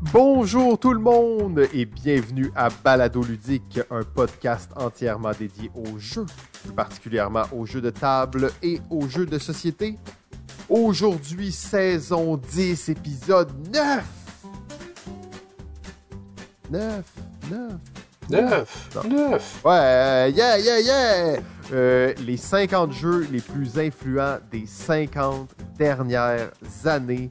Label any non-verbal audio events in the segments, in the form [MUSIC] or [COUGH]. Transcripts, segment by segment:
Bonjour tout le monde et bienvenue à Balado Ludique, un podcast entièrement dédié aux jeux, plus particulièrement aux jeux de table et aux jeux de société. Aujourd'hui, saison 10, épisode 9. 9, 9. 9, 9. Ouais, yeah, yeah, yeah. Euh, les 50 jeux les plus influents des 50 dernières années.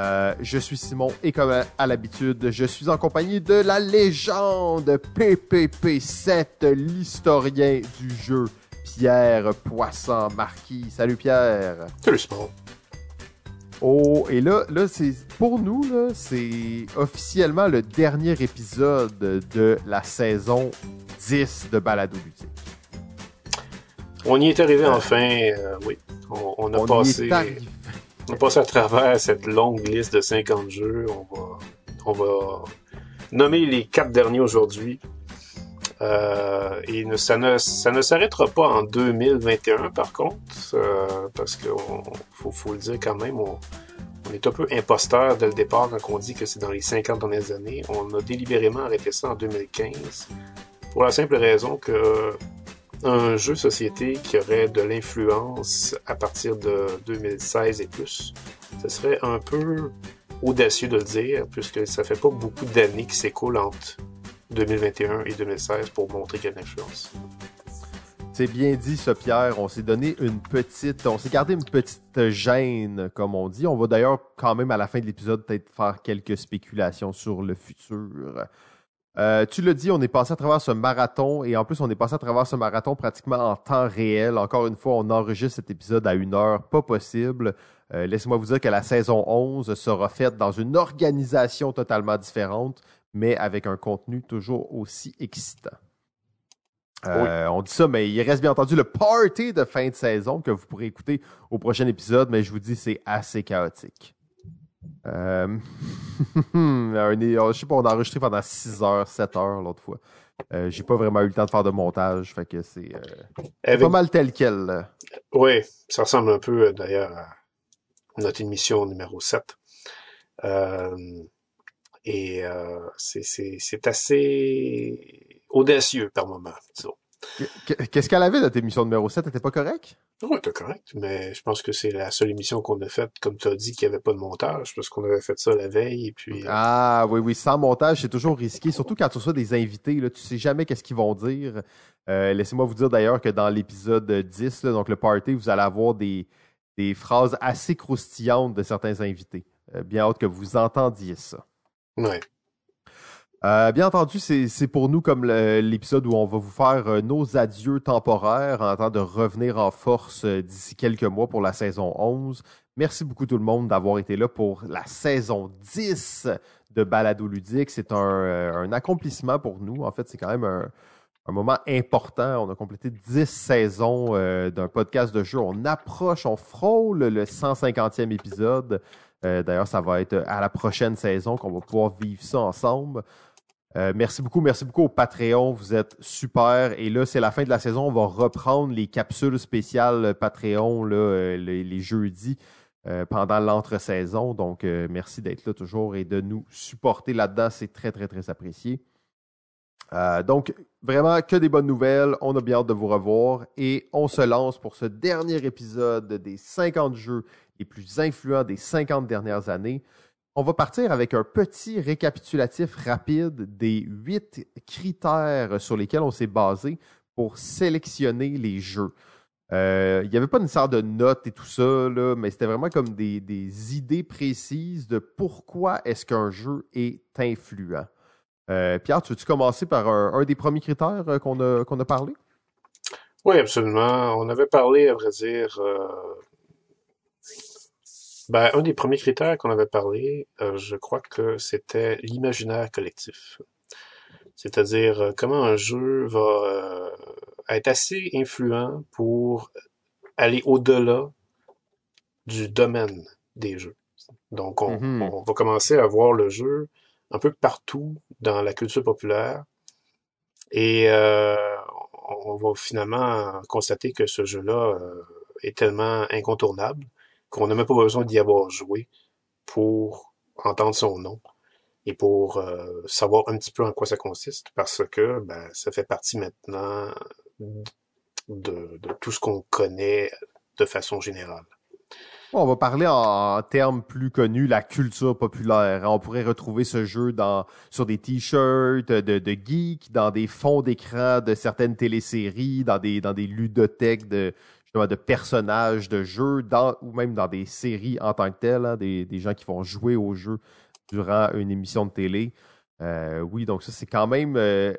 Euh, je suis Simon et comme à l'habitude, je suis en compagnie de la légende PPP7, l'historien du jeu, Pierre Poisson Marquis. Salut Pierre. Salut Simon. Oh, et là, là c'est pour nous, là, c'est officiellement le dernier épisode de la saison 10 de Balado Ludique. On y est arrivé enfin, euh, oui. On, on a On y passé. est. On passe à travers cette longue liste de 50 jeux. On va, on va nommer les quatre derniers aujourd'hui. Euh, et ça ne, ça ne s'arrêtera pas en 2021, par contre, euh, parce qu'il faut, faut le dire quand même, on, on est un peu imposteur dès le départ quand on dit que c'est dans les 50 dernières années. On a délibérément arrêté ça en 2015, pour la simple raison que un jeu société qui aurait de l'influence à partir de 2016 et plus, ce serait un peu audacieux de le dire, puisque ça fait pas beaucoup d'années qui s'écoulent entre 2021 et 2016 pour montrer qu'il y a de l'influence. C'est bien dit, ça, Pierre. On s'est donné une petite, on s'est gardé une petite gêne, comme on dit. On va d'ailleurs quand même à la fin de l'épisode peut-être faire quelques spéculations sur le futur. Euh, tu l'as dit, on est passé à travers ce marathon et en plus on est passé à travers ce marathon pratiquement en temps réel. Encore une fois, on enregistre cet épisode à une heure, pas possible. Euh, Laissez-moi vous dire que la saison 11 sera faite dans une organisation totalement différente, mais avec un contenu toujours aussi excitant. Euh, On dit ça, mais il reste bien entendu le party de fin de saison que vous pourrez écouter au prochain épisode, mais je vous dis, c'est assez chaotique. Euh... [LAUGHS] je sais pas, on a enregistré pendant 6 heures, 7 heures l'autre fois. Euh, J'ai pas vraiment eu le temps de faire de montage, fait que c'est euh, Avec- pas mal tel quel. Oui, ça ressemble un peu d'ailleurs à notre émission numéro 7. Euh, et c'est assez audacieux par moment, disons. Qu- Qu'est-ce qu'elle avait notre émission numéro 7? Elle était pas correct? Oui, t'es correct, mais je pense que c'est la seule émission qu'on a faite, comme tu as dit, qu'il n'y avait pas de montage, parce qu'on avait fait ça la veille, et puis... euh, Ah oui, oui, sans montage, c'est toujours risqué, surtout quand tu reçois des invités, là, tu sais jamais qu'est-ce qu'ils vont dire. Euh, Laissez-moi vous dire d'ailleurs que dans l'épisode 10, là, donc le party, vous allez avoir des, des phrases assez croustillantes de certains invités. Euh, bien hâte que vous entendiez ça. ouais. Euh, bien entendu, c'est pour nous comme l'épisode où on va vous faire euh, nos adieux temporaires en temps de revenir en force euh, d'ici quelques mois pour la saison 11. Merci beaucoup tout le monde d'avoir été là pour la saison 10 de Balado Ludique. C'est un, accomplissement pour nous. En fait, c'est quand même un, moment important. On a complété 10 saisons d'un podcast de jeu. On approche, on frôle le 150e épisode. D'ailleurs, ça va être à la prochaine saison qu'on va pouvoir vivre ça ensemble. Euh, merci beaucoup, merci beaucoup au Patreon. Vous êtes super. Et là, c'est la fin de la saison. On va reprendre les capsules spéciales Patreon euh, les, jeudis euh, pendant l'entre-saison. Donc, merci d'être là toujours et de nous supporter là-dedans. C'est très, très, très apprécié. Donc, vraiment, que des bonnes nouvelles. On a bien hâte de vous revoir. Et on se lance pour ce dernier épisode des 50 jeux les plus influents des 50 dernières années. On va partir avec un petit récapitulatif rapide des huit critères sur lesquels on s'est basé pour sélectionner les jeux. Euh, Il n'y avait pas une sorte de notes et tout ça, mais c'était vraiment comme des, idées précises de pourquoi est-ce qu'un jeu est influent. Euh, Pierre, tu veux-tu commencer par un, des premiers critères euh, qu'on a, parlé? Oui, absolument. On avait parlé, à vrai dire... Ben, un des premiers critères qu'on avait parlé, euh, je crois que c'était l'imaginaire collectif. C'est-à-dire euh, comment un jeu va euh, être assez influent pour aller au-delà du domaine des jeux. Donc, on, Mhm. on va commencer à voir le jeu un peu partout dans la culture populaire. Et euh, on va finalement constater que ce jeu-là est tellement incontournable qu'on n'a même pas besoin d'y avoir joué pour entendre son nom. et pour euh, savoir un petit peu en quoi ça consiste, parce que ben, ça fait partie maintenant de, tout ce qu'on connaît de façon générale. On va parler en, termes plus connus, la culture populaire. On pourrait retrouver ce jeu dans, sur des t-shirts de, de geeks, dans des fonds d'écran de certaines téléséries, dans des, dans des ludothèques de, de personnages de jeux, dans, ou même dans des séries en tant que telles, hein, des, des, gens qui vont jouer au jeu durant une émission de télé. Euh, oui, donc ça, c'est quand même. Euh,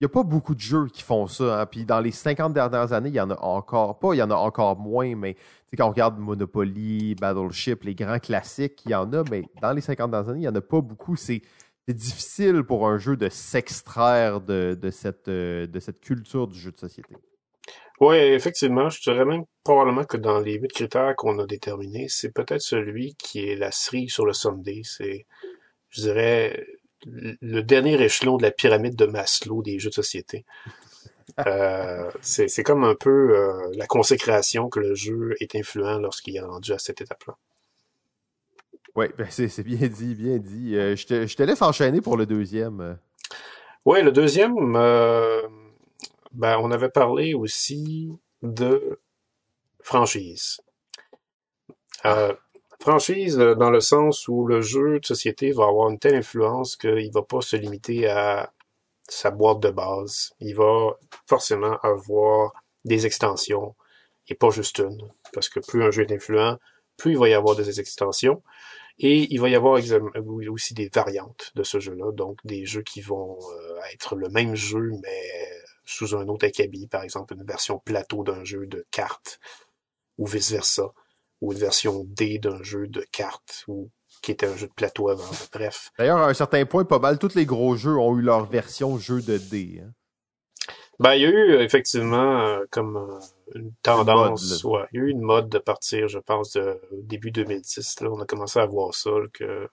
il n'y a pas beaucoup de jeux qui font ça. Hein. Puis dans les 50 dernières années, il y en a encore pas, il y en a encore moins, mais quand on regarde Monopoly, Battleship, les grands classiques, il y en a, mais dans les 50 dernières années, il n'y en a pas beaucoup. C'est difficile pour un jeu de s'extraire de, de, cette, euh, de cette culture du jeu de société. Oui, effectivement, je dirais même probablement que dans les huit critères qu'on a déterminés, c'est peut-être celui qui est la cerise sur le Sunday. C'est, je dirais, le dernier échelon de la pyramide de Maslow des jeux de société. [LAUGHS] Euh, c'est comme un peu euh, la consécration que le jeu est influent lorsqu'il est rendu à cette étape-là. Oui, ben c'est bien dit, bien dit. Euh, je, te, je, te, laisse enchaîner pour le deuxième. Oui, le deuxième, ben, on avait parlé aussi de franchise. Euh, franchise euh, dans le sens où le jeu de société va avoir une telle influence qu'il va pas se limiter à sa boîte de base. Il va forcément avoir des extensions et pas juste une. Parce que plus un jeu est influent, plus il va y avoir des extensions. Et il va y avoir aussi des variantes de ce jeu-là, donc des jeux qui vont euh, être le même jeu, mais sous un autre acabit, par exemple une version plateau d'un jeu de cartes, ou vice-versa, ou une version D d'un jeu de cartes, ou qui était un jeu de plateau avant. Bref. D'ailleurs, à un certain point, pas mal tous les gros jeux ont eu leur version jeu de D. Hein. Ben, il y a eu effectivement euh, comme euh, une tendance, ouais, il y a eu une mode de partir, je pense, de début 2010. Là, on a commencé à voir ça, que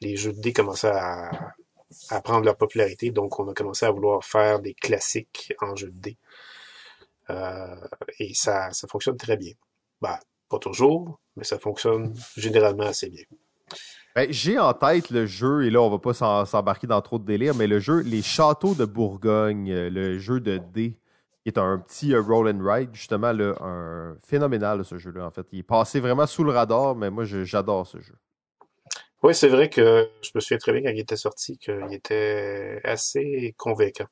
les jeux de D commençaient à, à prendre leur popularité, donc on a commencé à vouloir faire des classiques en jeu de dés. Euh, et ça, ça fonctionne très bien. Ben, pas toujours, mais ça fonctionne généralement assez bien. Ben, j'ai en tête le jeu, et là on va pas s'embarquer dans trop de délire, mais le jeu Les Châteaux de Bourgogne, le jeu de dés, qui est un petit euh, roll and ride, justement, un phénoménal ce jeu-là, en fait. Il est passé vraiment sous le radar, mais moi j'adore ce jeu. Oui, c'est vrai que je me souviens très bien quand il était sorti qu'il était assez convaincant.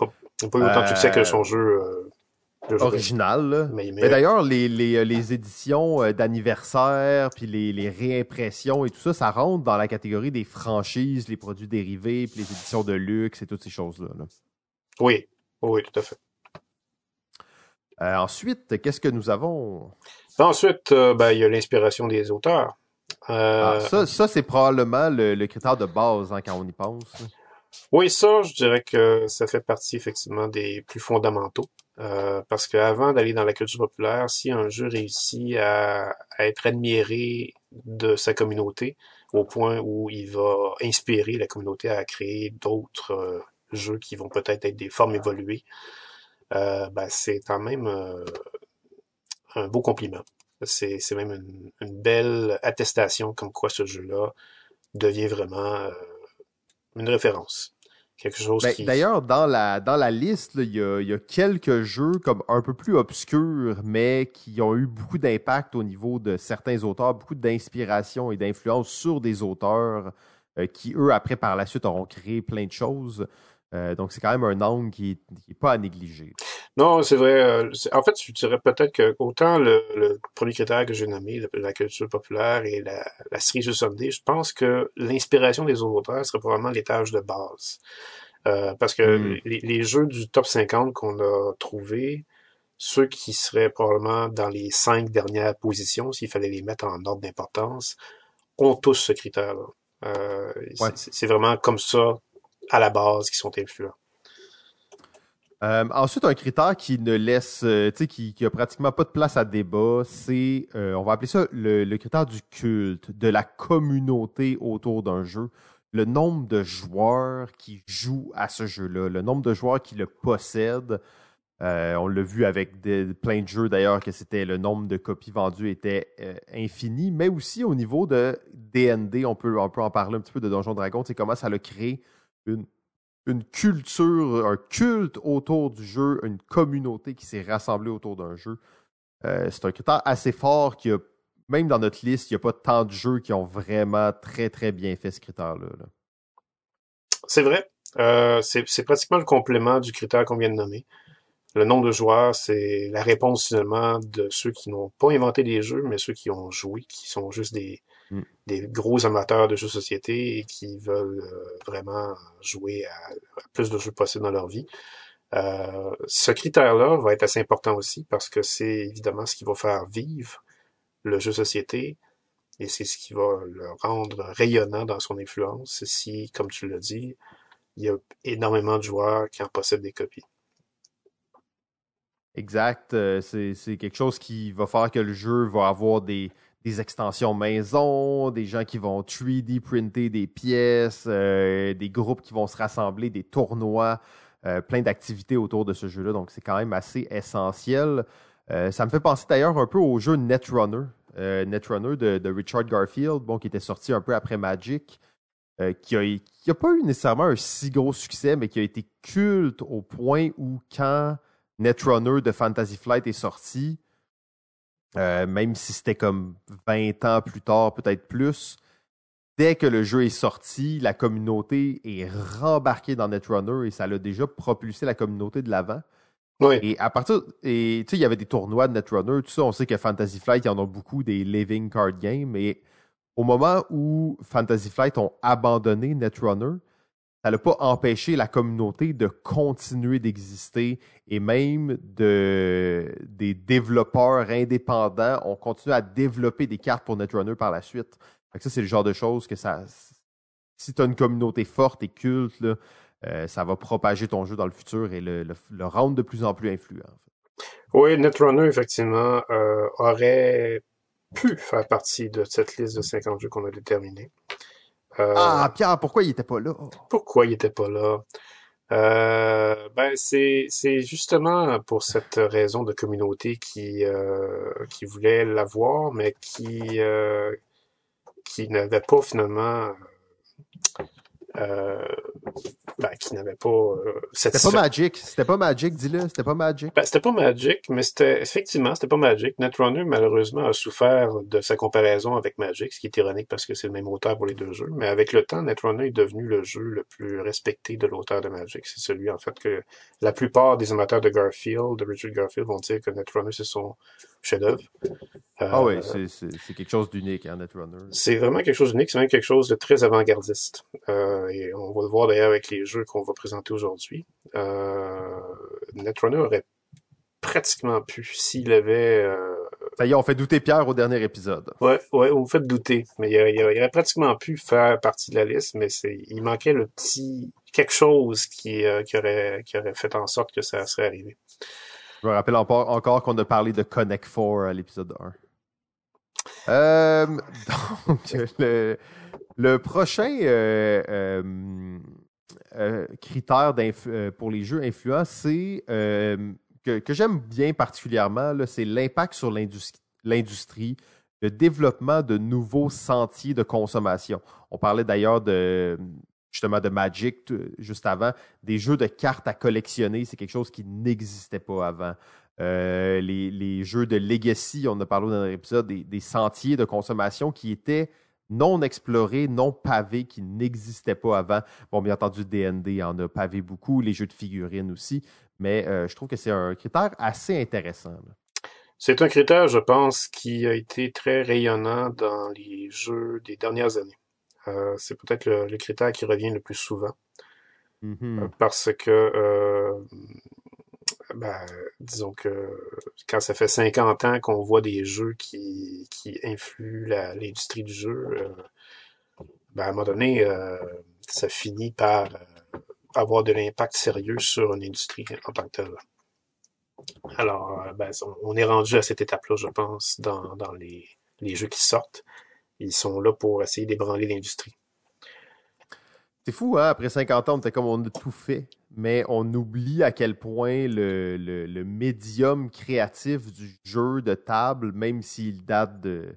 Pas, pas eu autant de succès que son euh, jeu. Euh, original. Mais, d'ailleurs, les, les, euh, les, éditions d'anniversaire, puis les, les, réimpressions et tout ça, ça rentre dans la catégorie des franchises, les produits dérivés, puis les éditions de luxe et toutes ces choses-là. Oui, oui, tout à fait. ensuite, qu'est-ce que nous avons? Ensuite, ben, il y a l'inspiration des auteurs. Ah, euh, ça, c'est probablement le, critère de base hein, quand on y pense. Oui, ça, je dirais que ça fait partie effectivement des plus fondamentaux. Euh, parce qu'avant d'aller dans la culture populaire, si un jeu réussit à, être admiré de sa communauté au point où il va inspirer la communauté à créer d'autres euh, jeux qui vont peut-être être des formes évoluées, ben, c'est quand même un beau compliment. C'est, même une, belle attestation comme quoi ce jeu-là devient vraiment euh, une référence. Quelque chose ben, D'ailleurs, dans la, dans la liste, il y a, quelques jeux comme un peu plus obscurs, mais qui ont eu beaucoup d'impact au niveau de certains auteurs, beaucoup d'inspiration et d'influence sur des auteurs euh, qui, eux, après, par la suite, auront créé plein de choses. Euh, donc, c'est quand même un angle qui n'est pas à négliger. Non, c'est vrai. Euh, en fait, je dirais peut-être que autant le, premier critère que j'ai nommé, la, culture populaire et la, la cerise Sunday, je pense que l'inspiration des auteurs serait probablement l'étage de base. Euh, parce que hmm. les, jeux du top 50 qu'on a trouvés, ceux qui seraient probablement dans les cinq dernières positions, s'il fallait les mettre en ordre d'importance, ont tous ce critère-là. C'est vraiment comme ça à la base qui sont influents. Euh, ensuite, un critère qui ne laisse, euh, tu qui, a pratiquement pas de place à débat, c'est, euh, on va appeler ça le, critère du culte, de la communauté autour d'un jeu. Le nombre de joueurs qui jouent à ce jeu-là, le nombre de joueurs qui le possèdent. On l'a vu avec plein de jeux d'ailleurs que c'était le nombre de copies vendues était infini, mais aussi au niveau de peut, on peut en parler un petit peu de Donjon Dragon, c'est comment ça a créé une, une culture, un culte autour du jeu, une communauté qui s'est rassemblée autour d'un jeu. Euh, c'est un critère assez fort qui même dans notre liste, il n'y a pas tant de jeux qui ont vraiment très très bien fait ce critère-là. C'est vrai. c'est pratiquement le complément du critère qu'on vient de nommer. Le nombre de joueurs, c'est la réponse finalement de ceux qui n'ont pas inventé des jeux, mais ceux qui ont joué, qui sont juste des, mm. des gros amateurs de jeux de société et qui veulent euh, vraiment jouer à, plus de jeux possibles dans leur vie. Euh, ce critère-là va être assez important aussi parce que c'est évidemment ce qui va faire vivre le jeu société et c'est ce qui va le rendre rayonnant dans son influence si, comme tu l'as dit, il y a énormément de joueurs qui en possèdent des copies. Exact. Euh, c'est quelque chose qui va faire que le jeu va avoir des, extensions maison, des gens qui vont 3D printer des pièces, euh, des groupes qui vont se rassembler, des tournois, euh, plein d'activités autour de ce jeu-là. Donc, c'est quand même assez essentiel. ça me fait penser d'ailleurs un peu au jeu Netrunner, Netrunner de, de, Richard Garfield, bon, qui était sorti un peu après Magic. qui n'a a pas eu nécessairement un si gros succès, mais qui a été culte au point où quand Netrunner de Fantasy Flight est sorti, euh, même si c'était comme 20 ans plus tard, peut-être plus, dès que le jeu est sorti, la communauté est rembarquée dans Netrunner et ça l'a déjà propulsé la communauté de l'avant. Oui. Et à partir, et tu sais, il y avait des tournois de Netrunner, tout ça, on sait que Fantasy Flight, il y en a beaucoup des living card games, mais au moment où Fantasy Flight ont abandonné Netrunner, n'a pas empêché la communauté de continuer d'exister et même de, des développeurs indépendants ont continué à développer des cartes pour Netrunner par la suite. ça, c'est le genre de choses que ça. Si tu as une communauté forte et culte, euh, ça va propager ton jeu dans le futur et le, rendre de plus en plus influent. Oui, Netrunner, effectivement, euh, aurait pu faire partie de cette liste de 50 jeux qu'on a déterminés. Euh, ah, Pierre, pourquoi il était pas là? Pourquoi il était pas là? Euh, ben c'est c'est justement pour cette raison de communauté qui euh, qui voulait l'avoir mais qui euh, qui n'avait pas finalement euh, ben, qui n'avait pas euh, C'était pas Magic, c'était pas Magic, dis-le, c'était pas Magic. Ben, c'était pas Magic, mais c'était effectivement, c'était pas Magic. Netrunner malheureusement a souffert de sa comparaison avec Magic, ce qui est ironique parce que c'est le même auteur pour les deux jeux. Mais avec le temps, Netrunner est devenu le jeu le plus respecté de l'auteur de Magic. C'est celui en fait que la plupart des amateurs de Garfield, de Richard Garfield, vont dire que Netrunner c'est son chef-d'œuvre. ah oui, euh, c'est quelque chose d'unique, hein, Netrunner. C'est vraiment quelque chose d'unique, c'est même quelque chose de très avant-gardiste. Euh, et on va le voir d'ailleurs avec les jeux qu'on va présenter aujourd'hui. Euh, Netrunner aurait pratiquement pu, s'il avait... Euh, ça y est, on fait douter Pierre au dernier épisode. Ouais, ouais, on fait douter. Mais il, aurait pratiquement pu faire partie de la liste, mais c'est, il manquait le petit quelque chose qui, euh, qui, aurait, qui aurait fait en sorte que ça serait arrivé. Je me rappelle encore, qu'on a parlé de Connect 4 à l'épisode 1. Euh, [LAUGHS] donc, le, prochain euh, euh, critère pour les jeux influents, c'est que, j'aime bien particulièrement, c'est l'impact sur l'industrie, le développement de nouveaux sentiers de consommation. On parlait d'ailleurs de justement de Magic juste avant, des jeux de cartes à collectionner, c'est quelque chose qui n'existait pas avant. les, jeux de Legacy, on a parlé dans un épisode, des, sentiers de consommation qui étaient non explorés, non pavés, qui n'existaient pas avant. Bon, bien entendu, DND en a pavé beaucoup, les jeux de figurines aussi, mais euh, je trouve que c'est un critère assez intéressant. C'est un critère, je pense, qui a été très rayonnant dans les jeux des dernières années. Euh, c'est peut-être le, critère qui revient le plus souvent. Mm-hmm. Euh, parce que ben, disons que quand ça fait 50 ans qu'on voit des jeux qui, qui influent l'industrie du jeu, euh, ben, à un moment donné, euh, ça finit par euh, avoir de l'impact sérieux sur une industrie en tant que telle. Alors, ben, on est rendu à cette étape-là, je pense, dans, dans les, les jeux qui sortent. Ils sont là pour essayer d'ébranler l'industrie. C'est fou, hein? Après 50 ans, on était comme on a tout fait. mais on oublie à quel point le, le, médium créatif du jeu de table, même s'il date de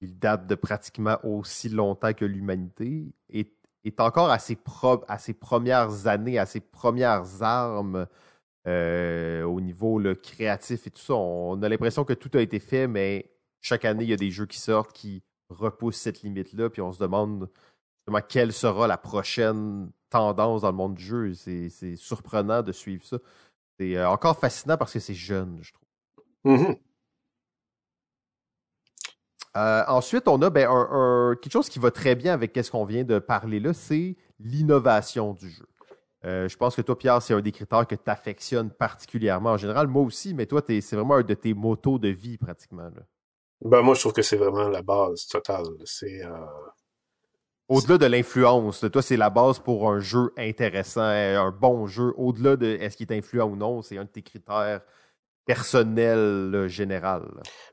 il date de pratiquement aussi longtemps que l'humanité, est, est, encore à ses, à ses, premières années, à ses premières armes euh, au niveau créatif et tout ça. On a l'impression que tout a été fait, mais chaque année, il y a des jeux qui sortent qui repoussent cette limite-là, puis on se demande quelle sera la prochaine tendance dans le monde du jeu. C'est surprenant de suivre ça. C'est euh, encore fascinant parce que c'est jeune, je trouve. Mm-hmm. Euh, ensuite, on a ben, quelque chose qui va très bien avec ce qu'on vient de parler là, c'est l'innovation du jeu. Euh, je pense que toi, Pierre, c'est un des critères que tu affectionnes particulièrement en général. Moi aussi, mais toi, c'est vraiment un de tes motos de vie pratiquement. Ben, moi, je trouve que c'est vraiment la base totale. C'est au-delà de l'influence, toi, c'est la base pour un jeu intéressant, un bon jeu. Au-delà de est-ce qu'il est influent ou non, c'est un de tes critères personnels général.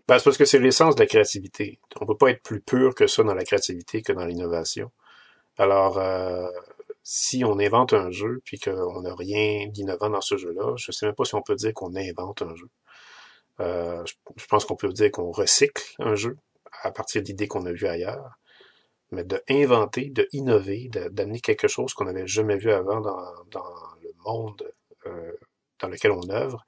Ben, c'est parce que c'est l'essence de la créativité. On ne peut pas être plus pur que ça dans la créativité que dans l'innovation. Alors, euh, si on invente un jeu puis qu'on n'a rien d'innovant dans ce jeu-là, je ne sais même pas si on peut dire qu'on invente un jeu. Euh, je pense qu'on peut dire qu'on recycle un jeu à partir d'idées qu'on a vues ailleurs mais de inventer, de innover, d'amener quelque chose qu'on n'avait jamais vu avant dans, le monde euh, dans lequel on œuvre,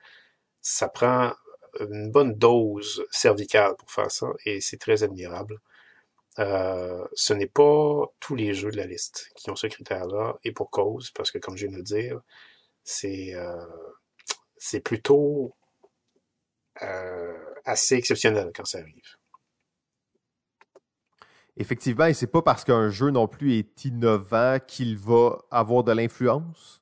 ça prend une bonne dose cervicale pour faire ça et c'est très admirable. Euh, ce n'est pas tous les jeux de la liste qui ont ce critère-là et pour cause, parce que comme je viens de le dire, c'est plutôt assez exceptionnel quand ça arrive. Effectivement, et c'est pas parce qu'un jeu non plus est innovant qu'il va avoir de l'influence?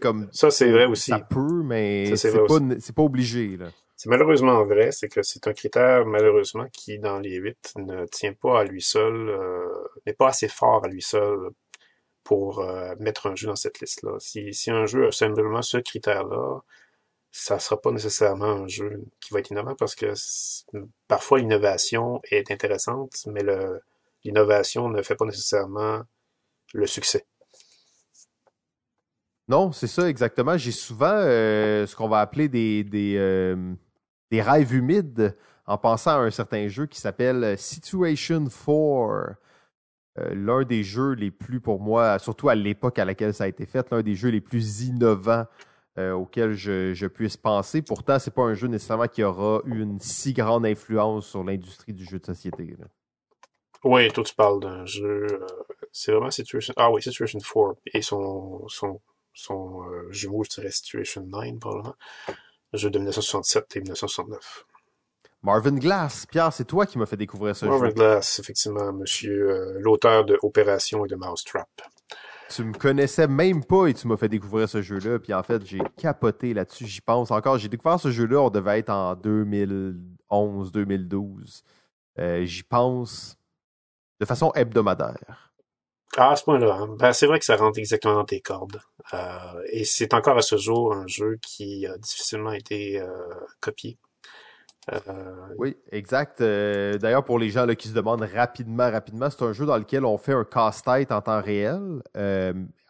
comme ça, c'est vrai aussi. Ça peut, mais c'est pas, pas, obligé. C'est malheureusement vrai, c'est que c'est un critère, malheureusement, qui, dans les huit, ne tient pas à lui seul, euh, n'est pas assez fort à lui seul pour euh, mettre un jeu dans cette liste-là. Si, si un jeu a simplement ce critère-là, ça sera pas nécessairement un jeu qui va être innovant parce que parfois l'innovation est intéressante, mais l'innovation ne fait pas nécessairement le succès. Non, c'est ça exactement. J'ai souvent euh, ce qu'on va appeler des, euh, des, rêves humides en pensant à un certain jeu qui s'appelle Situation 4. Euh, l'un des jeux les plus, pour moi, surtout à l'époque à laquelle ça a été fait, l'un des jeux les plus innovants auxquels je, je, puisse penser. Pourtant, c'est pas un jeu nécessairement qui aura eu une si grande influence sur l'industrie du jeu de société. Oui, toi tu parles d'un jeu. Euh, c'est vraiment Situation. Ah oui, Situation 4. Et son, son, son euh, jumeau, je dirais Situation 9, probablement. Un jeu de 1967 et 1969. Marvin Glass. Pierre, c'est toi qui m'as fait découvrir ce jeu. Marvin Glass, effectivement, monsieur, euh, l'auteur de Opération et de Mousetrap. Tu me connaissais même pas et tu m'as fait découvrir ce jeu-là. Puis en fait, j'ai capoté là-dessus. J'y pense encore. J'ai découvert ce jeu-là, on devait être en 2011, 2012. J'y pense de façon hebdomadaire. Ah, à ce point-là, hein. ben, c'est vrai que ça rentre exactement dans tes cordes. Euh, et c'est encore à ce jour un jeu qui a difficilement été euh, copié. Euh, oui, exact. D'ailleurs, pour les gens là, qui se demandent rapidement, rapidement, c'est un jeu dans lequel on fait un casse-tête en temps réel,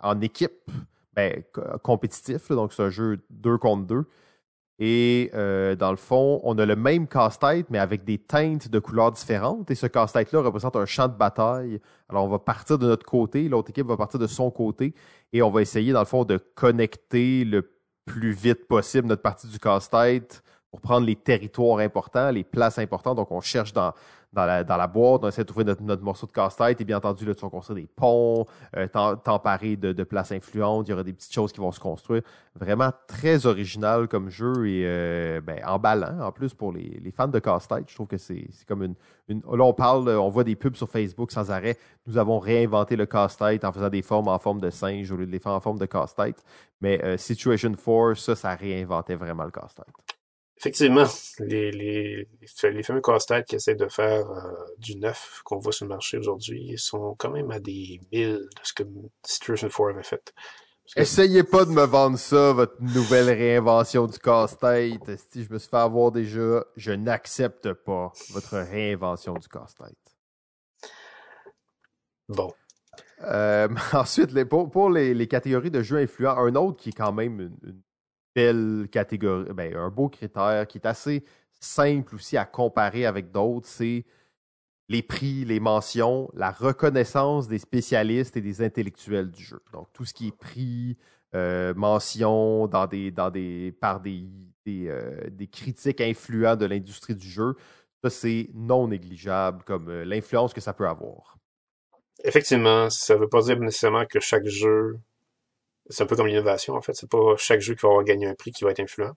en équipe, ben, compétitif. donc, c'est un jeu deux contre deux. Et euh, dans le fond, on a le même casse-tête, mais avec des teintes de couleurs différentes. Et ce casse-tête-là représente un champ de bataille. Alors, on va partir de notre côté, l'autre équipe va partir de son côté, et on va essayer, dans le fond, de connecter le plus vite possible notre partie du casse-tête pour prendre les territoires importants, les places importantes. Donc, on cherche dans, dans la, boîte, on essaie de trouver notre, morceau de casse-tête. Et bien entendu, là, tu vas construire des ponts, euh, t'emparer de, places influentes. Il y aura des petites choses qui vont se construire. Vraiment très original comme jeu et euh, ben, emballant en plus pour les, fans de casse-tête. Je trouve que c'est comme une, une. Là, on parle, on voit des pubs sur Facebook sans arrêt. Nous avons réinventé le casse-tête en faisant des formes en forme de singe au lieu de les faire en forme de casse-tête. Mais euh, Situation 4, ça, ça réinventait vraiment le casse-tête. Effectivement, les, les, les fameux casse-têtes qui essaient de faire euh, du neuf qu'on voit sur le marché aujourd'hui sont quand même à des milles de ce que Situation 4 avait fait. Essayez pas de me vendre ça, votre nouvelle réinvention du casse-tête. Si je me suis fait avoir déjà, je n'accepte pas votre réinvention du casse-tête. Bon. Euh, [LAUGHS] ensuite, les, pour, pour les, les, catégories de jeux influents, un autre qui est quand même une, une catégorie, ben, un beau critère qui est assez simple aussi à comparer avec d'autres, c'est les prix, les mentions, la reconnaissance des spécialistes et des intellectuels du jeu. Donc, tout ce qui est prix, euh, mentions dans des, dans des, par des, des, euh, critiques influents de l'industrie du jeu, ça, c'est non négligeable comme euh, l'influence que ça peut avoir. Effectivement, ça ne veut pas dire nécessairement que chaque jeu, c'est un peu comme l'innovation en fait, c'est pas chaque jeu qui va avoir gagné un prix qui va être influent,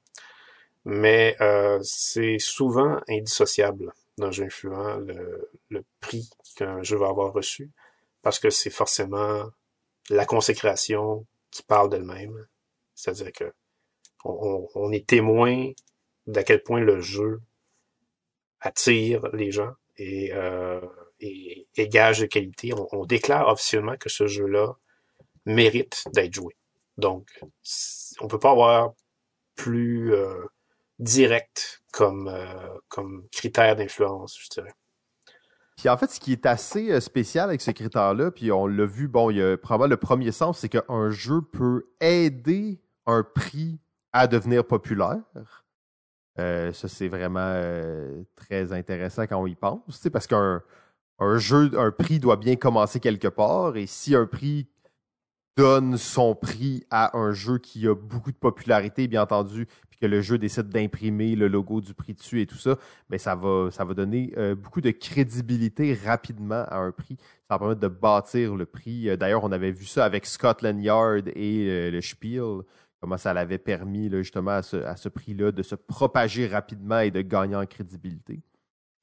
mais euh, c'est souvent indissociable d'un jeu influent le, prix qu'un jeu va avoir reçu, parce que c'est forcément la consécration qui parle d'elle-même, c'est-à-dire que on, est témoin d'à quel point le jeu attire les gens et, euh, et, gage de qualité. On, déclare officiellement que ce jeu-là mérite d'être joué. Donc, on peut pas avoir plus euh, direct comme, euh, comme critère d'influence, je dirais. Puis en fait, ce qui est assez euh, spécial avec ce critère-là, puis on l'a vu, bon, il y a probablement le premier sens, c'est qu'un jeu peut aider un prix à devenir populaire. Ça, c'est vraiment très intéressant quand on y pense, parce qu'un un jeu, un prix doit bien commencer quelque part, et si un prix donne son prix à un jeu qui a beaucoup de popularité, bien entendu, puis que le jeu décide d'imprimer le logo du prix dessus et tout ça, mais ben, ça va, ça va donner euh, beaucoup de crédibilité rapidement à un prix. Ça va permettre de bâtir le prix. D'ailleurs, on avait vu ça avec Scotland Yard et le Spiel comment ça l'avait permis là, justement à ce, à ce prix-là de se propager rapidement et de gagner en crédibilité.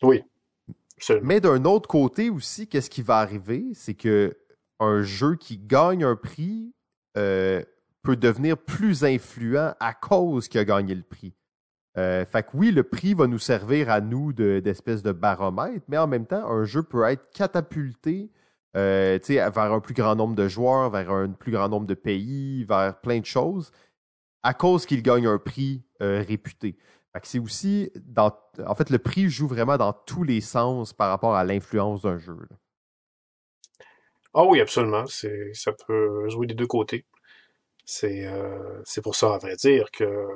Oui. Mais d'un autre côté aussi, qu'est-ce qui va arriver? C'est que un jeu qui gagne un prix euh, peut devenir plus influent à cause qu'il a gagné le prix. Euh, fait que oui, le prix va nous servir à nous d'espèce de, baromètre, mais en même temps, un jeu peut être catapulté euh, vers un plus grand nombre de joueurs, vers un plus grand nombre de pays, vers plein de choses à cause qu'il gagne un prix euh, réputé. C'est aussi dans. En fait, le prix joue vraiment dans tous les sens par rapport à l'influence d'un jeu. Ah oui, absolument. C'est, ça peut jouer des deux côtés. C'est, euh, c'est pour ça, à vrai dire, que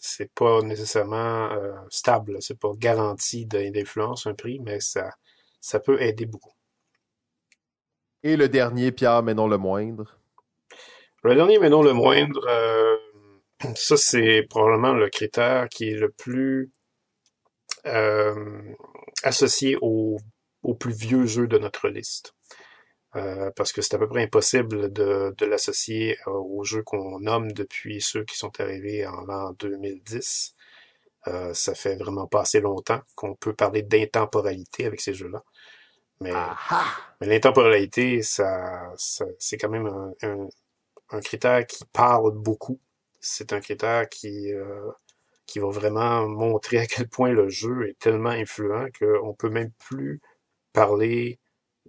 c'est pas nécessairement euh, stable. C'est pas garanti d'influence un prix, mais ça, ça peut aider beaucoup. Et le dernier, Pierre, mais non le moindre? Le dernier, mais non le moindre, euh, [CLEARS THROAT] ça, c'est probablement le critère qui est le plus euh, associé au, au, plus vieux jeu de notre liste. Euh, parce que c'est à peu près impossible de, de l'associer euh, aux jeux qu'on nomme depuis ceux qui sont arrivés en l'an 2010. Euh, ça fait vraiment pas assez longtemps qu'on peut parler d'intemporalité avec ces jeux-là. Mais, mais l'intemporalité, ça, ça c'est quand même un, un, un, critère qui parle beaucoup c'est un critère qui, euh, qui va vraiment montrer à quel point le jeu est tellement influent qu'on peut même plus parler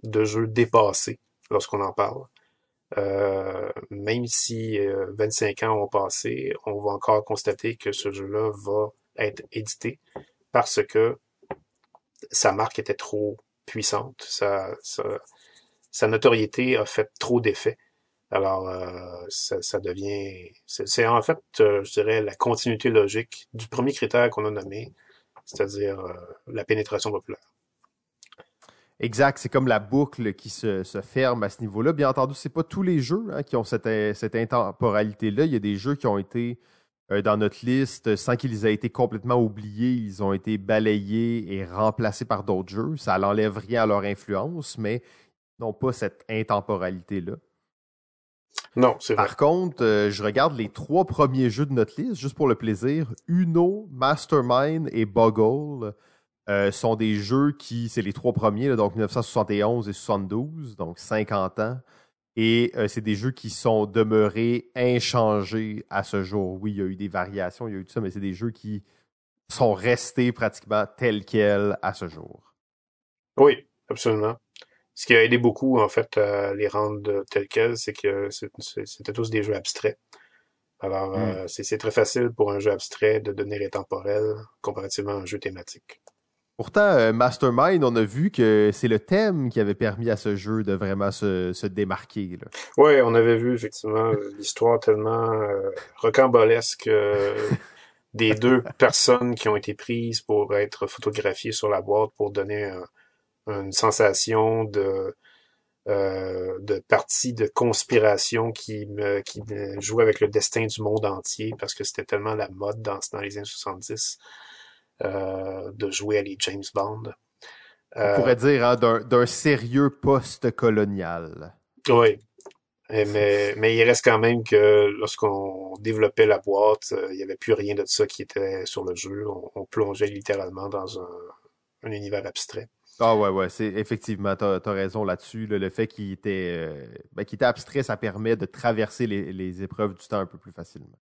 de jeu dépassé lorsqu'on en parle. Euh, même si 25 euh, ans ont passé, on va encore constater que ce jeu-là va être édité parce que sa marque était trop puissante, sa, notoriété a fait trop d'effets alors, euh, ça, ça, devient... C'est en fait, je dirais, la continuité logique du premier critère qu'on a nommé, c'est-à-dire la pénétration populaire. Exact, c'est comme la boucle qui se, se ferme à ce niveau-là. Bien entendu, c'est pas tous les jeux hein, qui ont cette, cette intemporalité-là. Il y a des jeux qui ont été euh, dans notre liste sans qu'ils aient été complètement oubliés. Ils ont été balayés et remplacés par d'autres jeux. Ça n'enlève rien à leur influence, mais ils n'ont pas cette intemporalité-là. Non, c'est vrai. Par contre, euh, je regarde les trois premiers jeux de notre liste, juste pour le plaisir. Uno, Mastermind et Boggle euh, sont des jeux qui, c'est les trois premiers, là, donc 1971 et 72, donc 50 ans. Et euh, c'est des jeux qui sont demeurés inchangés à ce jour. Oui, il y a eu des variations, il y a eu tout ça, mais c'est des jeux qui sont restés pratiquement tels quels à ce jour. Oui, absolument ce qui a aidé beaucoup, en fait, à les rendre tels quels, c'est que c'était tous des jeux abstraits. Alors, mm. euh, c'est très facile pour un jeu abstrait de devenir intemporel comparativement à un jeu thématique. Pourtant, euh, Mastermind, on a vu que c'est le thème qui avait permis à ce jeu de vraiment se, se démarquer. Oui, on avait vu effectivement l'histoire tellement euh, rocambolesque euh, [LAUGHS] des deux personnes qui ont été prises pour être photographiées sur la boîte pour donner une sensation de de partie de conspiration qui me, qui jouait avec le destin du monde entier parce que c'était tellement la mode dans, dans les années 70. Euh, de jouer à les James Bond. On pourrait dire hein, d'un sérieux post-colonial. Oui. Mais, mais il reste quand même que lorsqu'on développait la boîte, euh, il n'y avait plus rien de ça qui était sur le jeu. On, plongeait littéralement dans un, un, univers abstrait. Ah ouais, ouais, c'est effectivement, tu as, raison là-dessus. le fait qu'il était, euh, ben, était abstrait, ça permet de traverser les, les épreuves du temps un peu plus facilement.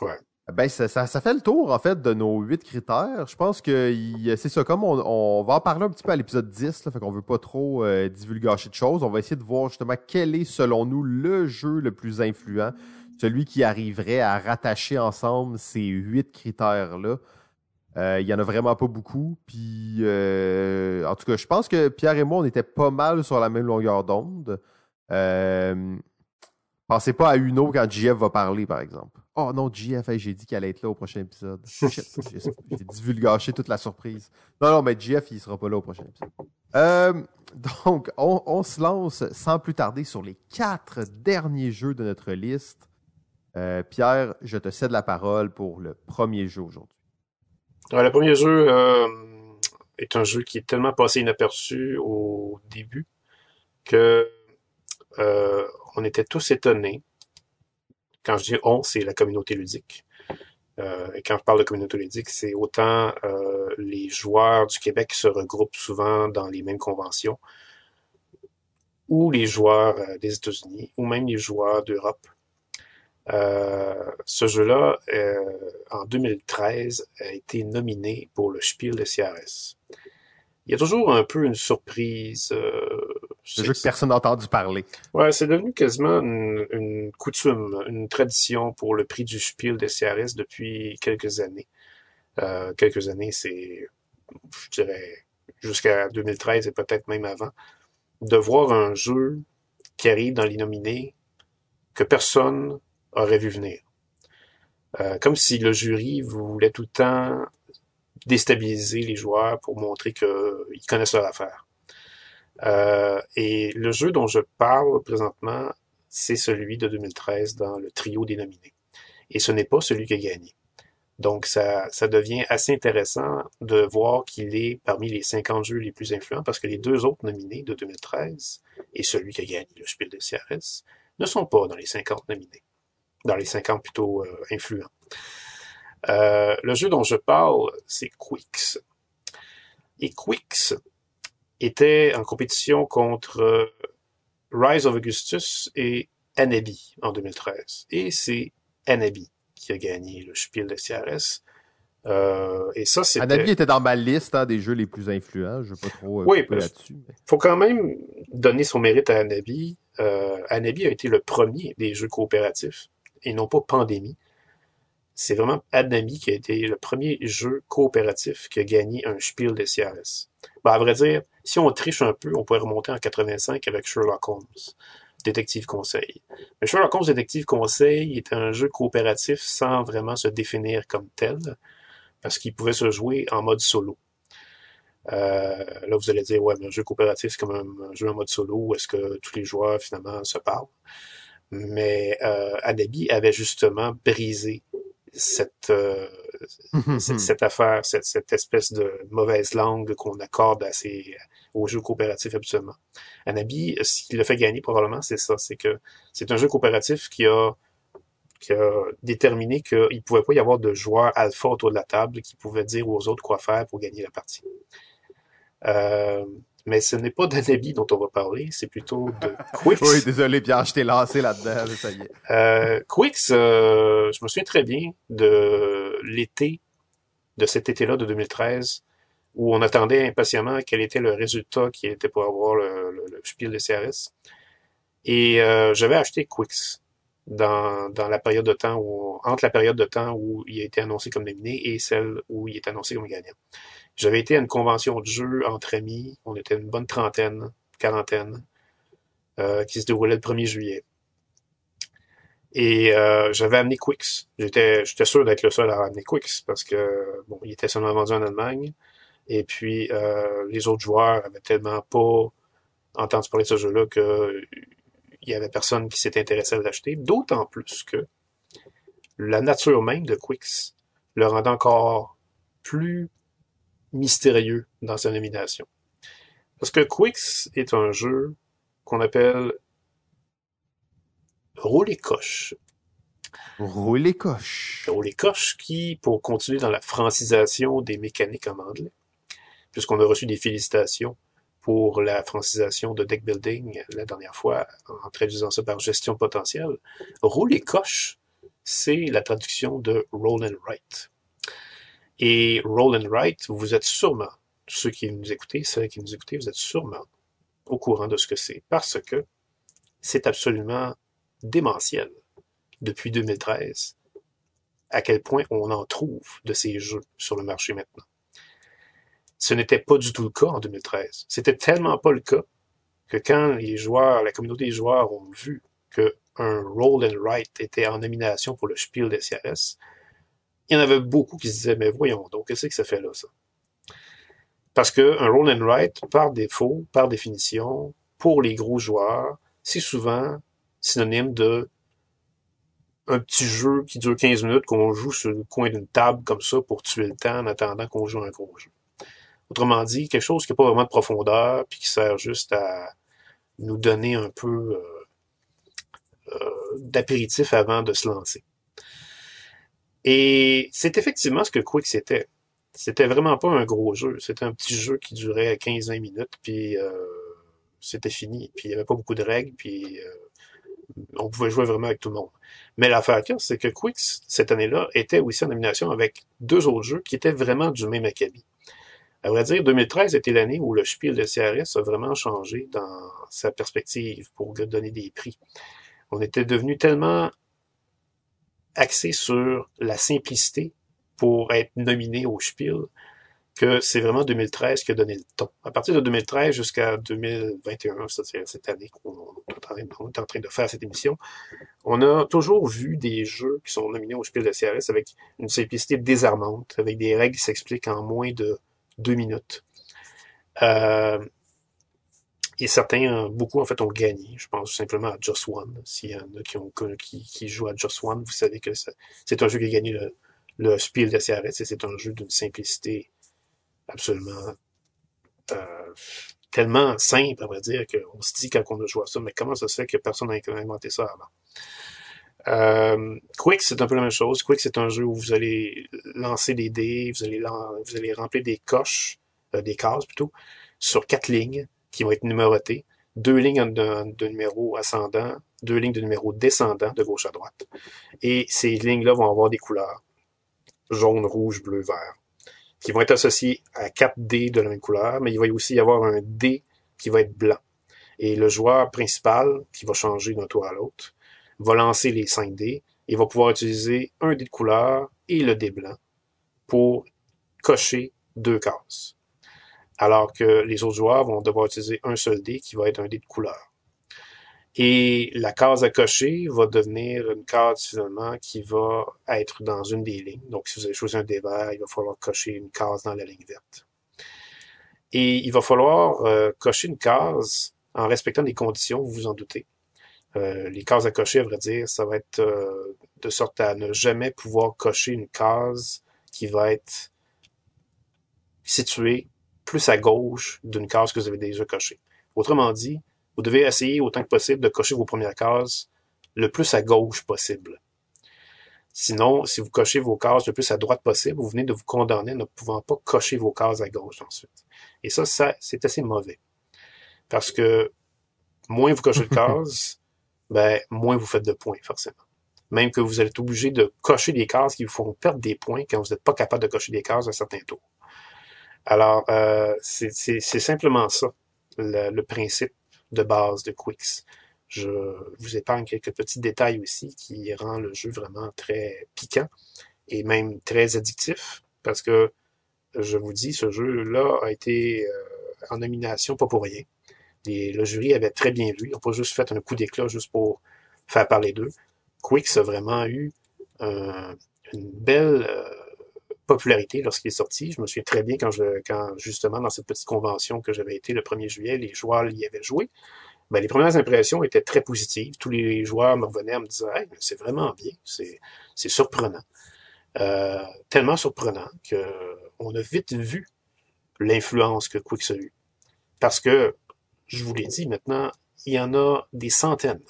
Ouais. Ben, ça, fait le tour, en fait, de nos huit critères. Je pense que c'est ça. Comme on, va en parler un petit peu à l'épisode 10, là, fait qu'on veut pas trop euh, divulgacher de choses. On va essayer de voir justement quel est, selon nous, le jeu le plus influent, celui qui arriverait à rattacher ensemble ces huit critères-là. Euh, il y en a vraiment pas beaucoup. Puis, euh, en tout cas, je pense que Pierre et moi, on était pas mal sur la même longueur d'onde. Euh, pensez pas à Uno quand JF va parler, par exemple. Oh non, GF, j'ai dit qu'elle allait être là au prochain épisode. j'ai divulgaché toute la surprise. Non, non, mais GF, il sera pas là au prochain épisode. Euh, [LAUGHS] donc, on, se lance sans plus tarder sur les quatre derniers jeux de notre liste. Euh, Pierre, je te cède la parole pour le premier jeu aujourd'hui. le premier jeu euh, est un jeu qui est tellement passé inaperçu au début que on était tous étonnés quand je dis on, c'est la communauté ludique. Euh, et quand je parle de communauté ludique, c'est autant euh, les joueurs du Québec qui se regroupent souvent dans les mêmes conventions, ou les joueurs euh, des États-Unis, ou même les joueurs d'Europe. ce jeu-là, en 2013, a été nominé pour le Spiel de CRS il y a toujours un peu une surprise. Euh, c'est jeu que personne n'a entendu parler. Ouais, c'est devenu quasiment une, coutume, une tradition pour le prix du Spiel de CRS depuis quelques années. Euh, quelques années, c'est, je dirais, jusqu'à 2013 et peut-être même avant, de voir un jeu qui arrive dans les nominés que personne aurait vu venir. Euh, comme si le jury voulait tout le temps déstabiliser les joueurs pour montrer qu'ils connaissent leur affaire. Euh, et le jeu dont je parle présentement, c'est celui de 2013 dans le trio dénominé. Et ce n'est pas celui qui a gagné. Donc, ça, ça devient assez intéressant de voir qu'il est parmi les 50 jeux les plus influents parce que les deux autres nominés de 2013 et celui qui a gagné le Spiel de CRS ne sont pas dans les 50 nominés, dans les 50 plutôt euh, influents. Euh, le jeu dont je parle, c'est Quix. Et Quix était en compétition contre euh, Rise of Augustus et Anabi en 2013. Et c'est Anabi qui a gagné le Spiel de CRS. Euh, et ça, c'était... Anabi était dans ma liste hein, des jeux les plus influents. Je ne veux pas trop oui, là-dessus. Il faut quand même donner son mérite à Anabi. Anabi a été le premier des jeux coopératifs et non pas Pandémie c'est vraiment Adnami qui a été le premier jeu coopératif qui a gagné un Spiel de CRS. Ben, à vrai dire, si on triche un peu, on pourrait remonter en 85 avec Sherlock Holmes, Détective Conseil. Mais Sherlock Holmes Détective Conseil était un jeu coopératif sans vraiment se définir comme tel, parce qu'il pouvait se jouer en mode solo. Euh, là, vous allez dire, ouais, mais un jeu coopératif, c'est comme un, jeu en mode solo où est-ce que tous les joueurs, finalement, se parlent. Mais euh, avait justement brisé cette, euh, cette, affaire, cette, cette, espèce de mauvaise langue qu'on accorde à ces, aux jeux coopératifs habituellement. Anabi, ce qui le fait gagner probablement, c'est ça, c'est que c'est un jeu coopératif qui a qui a déterminé qu'il ne pouvait pas y avoir de joueurs alpha autour de la table qui pouvaient dire aux autres quoi faire pour gagner la partie. Euh, mais ce n'est pas d'Anabi dont on va parler, c'est plutôt de [LAUGHS] Quix. oui, désolé, Pierre, je t'ai lancé là-dedans, ça y est. Euh, Quix, euh, je me souviens très bien de l'été, de cet été-là de 2013, où on attendait impatiemment quel était le résultat qui était pour avoir le, le, Spiel de CRS. Et euh, j'avais acheté Quix dans, dans la période de temps où, entre la période de temps où il a été annoncé comme nominé et celle où il est annoncé comme gagnant. J'avais été à une convention de jeu entre amis. On était une bonne trentaine, quarantaine, euh, qui se déroulait le 1er juillet. Et euh, j'avais amené Quix. J'étais, sûr d'être le seul à amener Quix parce que bon, il était seulement vendu en Allemagne. Et puis euh, les autres joueurs avaient tellement pas entendu parler de ce jeu-là que il y avait personne qui s'était intéressé à l'acheter. D'autant plus que la nature même de Quix le rendait encore plus mystérieux dans sa nomination. Parce que Quix est un jeu qu'on appelle Roule et coche. Roule et coche. Roule et coche qui, pour continuer dans la francisation des mécaniques en anglais, puisqu'on a reçu des félicitations pour la francisation de deck building la dernière fois, en traduisant ça par gestion potentielle, roule et coche, c'est la traduction de roll and write. Et roll and write, vous êtes sûrement, ceux qui nous écoutez, ceux qui nous écoutez, vous êtes sûrement au courant de ce que c'est, parce que c'est absolument démentiel depuis 2013 à quel point on en trouve de ces jeux sur le marché maintenant. Ce n'était pas du tout le cas en 2013. C'était tellement pas le cas que quand les joueurs, la communauté des joueurs ont vu que un roll and write était en nomination pour le Spiel des CRS, il y en avait beaucoup qui se disaient, mais voyons donc, qu'est-ce que ça fait là, ça? Parce que un roll and write, par défaut, par définition, pour les gros joueurs, c'est souvent synonyme de un petit jeu qui dure 15 minutes qu'on joue sur le coin d'une table comme ça pour tuer le temps en attendant qu'on joue un gros jeu. Autrement dit, quelque chose qui n'a pas vraiment de profondeur puis qui sert juste à nous donner un peu euh, euh, d'apéritif avant de se lancer. Et c'est effectivement ce que Quick c'était. C'était vraiment pas un gros jeu. C'était un petit jeu qui durait 15-20 minutes, puis euh, c'était fini. Puis il n'y avait pas beaucoup de règles, puis euh, on pouvait jouer vraiment avec tout le monde. Mais l'affaire c'est que Quicks, cette année-là, était aussi en nomination avec deux autres jeux qui étaient vraiment du même acabit. À vrai dire, 2013 était l'année où le Spiel de CRS a vraiment changé dans sa perspective pour donner des prix. On était devenu tellement axé sur la simplicité pour être nominé au Spiel que c'est vraiment 2013 qui a donné le ton. À partir de 2013 jusqu'à 2021, c'est-à-dire cette année qu'on est en train de faire cette émission, on a toujours vu des jeux qui sont nominés au Spiel de CRS avec une simplicité désarmante, avec des règles qui s'expliquent en moins de deux minutes. Euh, et certains, beaucoup en fait, ont gagné. Je pense simplement à Just One. S'il y en a qui, ont, qui, qui jouent à Just One, vous savez que c'est un jeu qui a gagné le, le Spiel de CRS c'est un jeu d'une simplicité absolument euh, tellement simple, à vrai dire, qu'on se dit quand on a joué à ça, mais comment ça se fait que personne n'a inventé ça avant? Euh, Quick, c'est un peu la même chose. Quick, c'est un jeu où vous allez lancer des dés, vous allez, vous allez remplir des coches, euh, des cases plutôt, sur quatre lignes qui vont être numérotées. Deux lignes de, numéros ascendants, deux lignes de numéros descendants de gauche à droite. Et ces lignes-là vont avoir des couleurs. Jaune, rouge, bleu, vert qui vont être associés à quatre dés de la même couleur, mais il va aussi y avoir un dé qui va être blanc. Et le joueur principal, qui va changer d'un tour à l'autre, va lancer les 5 dés et va pouvoir utiliser un dé de couleur et le dé blanc pour cocher deux cases. Alors que les autres joueurs vont devoir utiliser un seul dé qui va être un dé de couleur. Et la case à cocher va devenir une case finalement qui va être dans une des lignes. Donc, si vous avez choisi un dé vert, il va falloir cocher une case dans la ligne verte. Et il va falloir euh, cocher une case en respectant des conditions, vous vous en doutez. Euh, les cases à cocher, à vrai dire, ça va être euh, de sorte à ne jamais pouvoir cocher une case qui va être située plus à gauche d'une case que vous avez déjà cochée. Autrement dit, vous devez essayer autant que possible de cocher vos premières cases le plus à gauche possible. Sinon, si vous cochez vos cases le plus à droite possible, vous venez de vous condamner en ne pouvant pas cocher vos cases à gauche ensuite. Et ça, ça c'est assez mauvais. Parce que moins vous cochez de [LAUGHS] cases, ben, moins vous faites de points, forcément. Même que vous êtes obligé de cocher des cases qui vous font perdre des points quand vous n'êtes pas capable de cocher des cases à un certain tour. Alors, euh, c'est simplement ça, le principe de base de Quicks. Je vous épargne quelques petits détails aussi qui rend le jeu vraiment très piquant et même très addictif parce que je vous dis, ce jeu-là a été euh, en nomination pas pour rien. le jury avait très bien vu. Ils n'ont pas juste fait un coup d'éclat juste pour faire parler d'eux. Quicks a vraiment eu une belle euh, popularité lorsqu'il est sorti. Je me souviens très bien quand, je, quand justement dans cette petite convention que j'avais été le 1er juillet, les joueurs y avaient joué. Ben, les premières impressions étaient très positives. Tous les joueurs me revenaient en me disant hey, c'est vraiment bien, c'est, surprenant. Euh, tellement surprenant que on a vite vu l'influence que Quicks a eu. Parce que, je vous l'ai dit maintenant, il y en a des centaines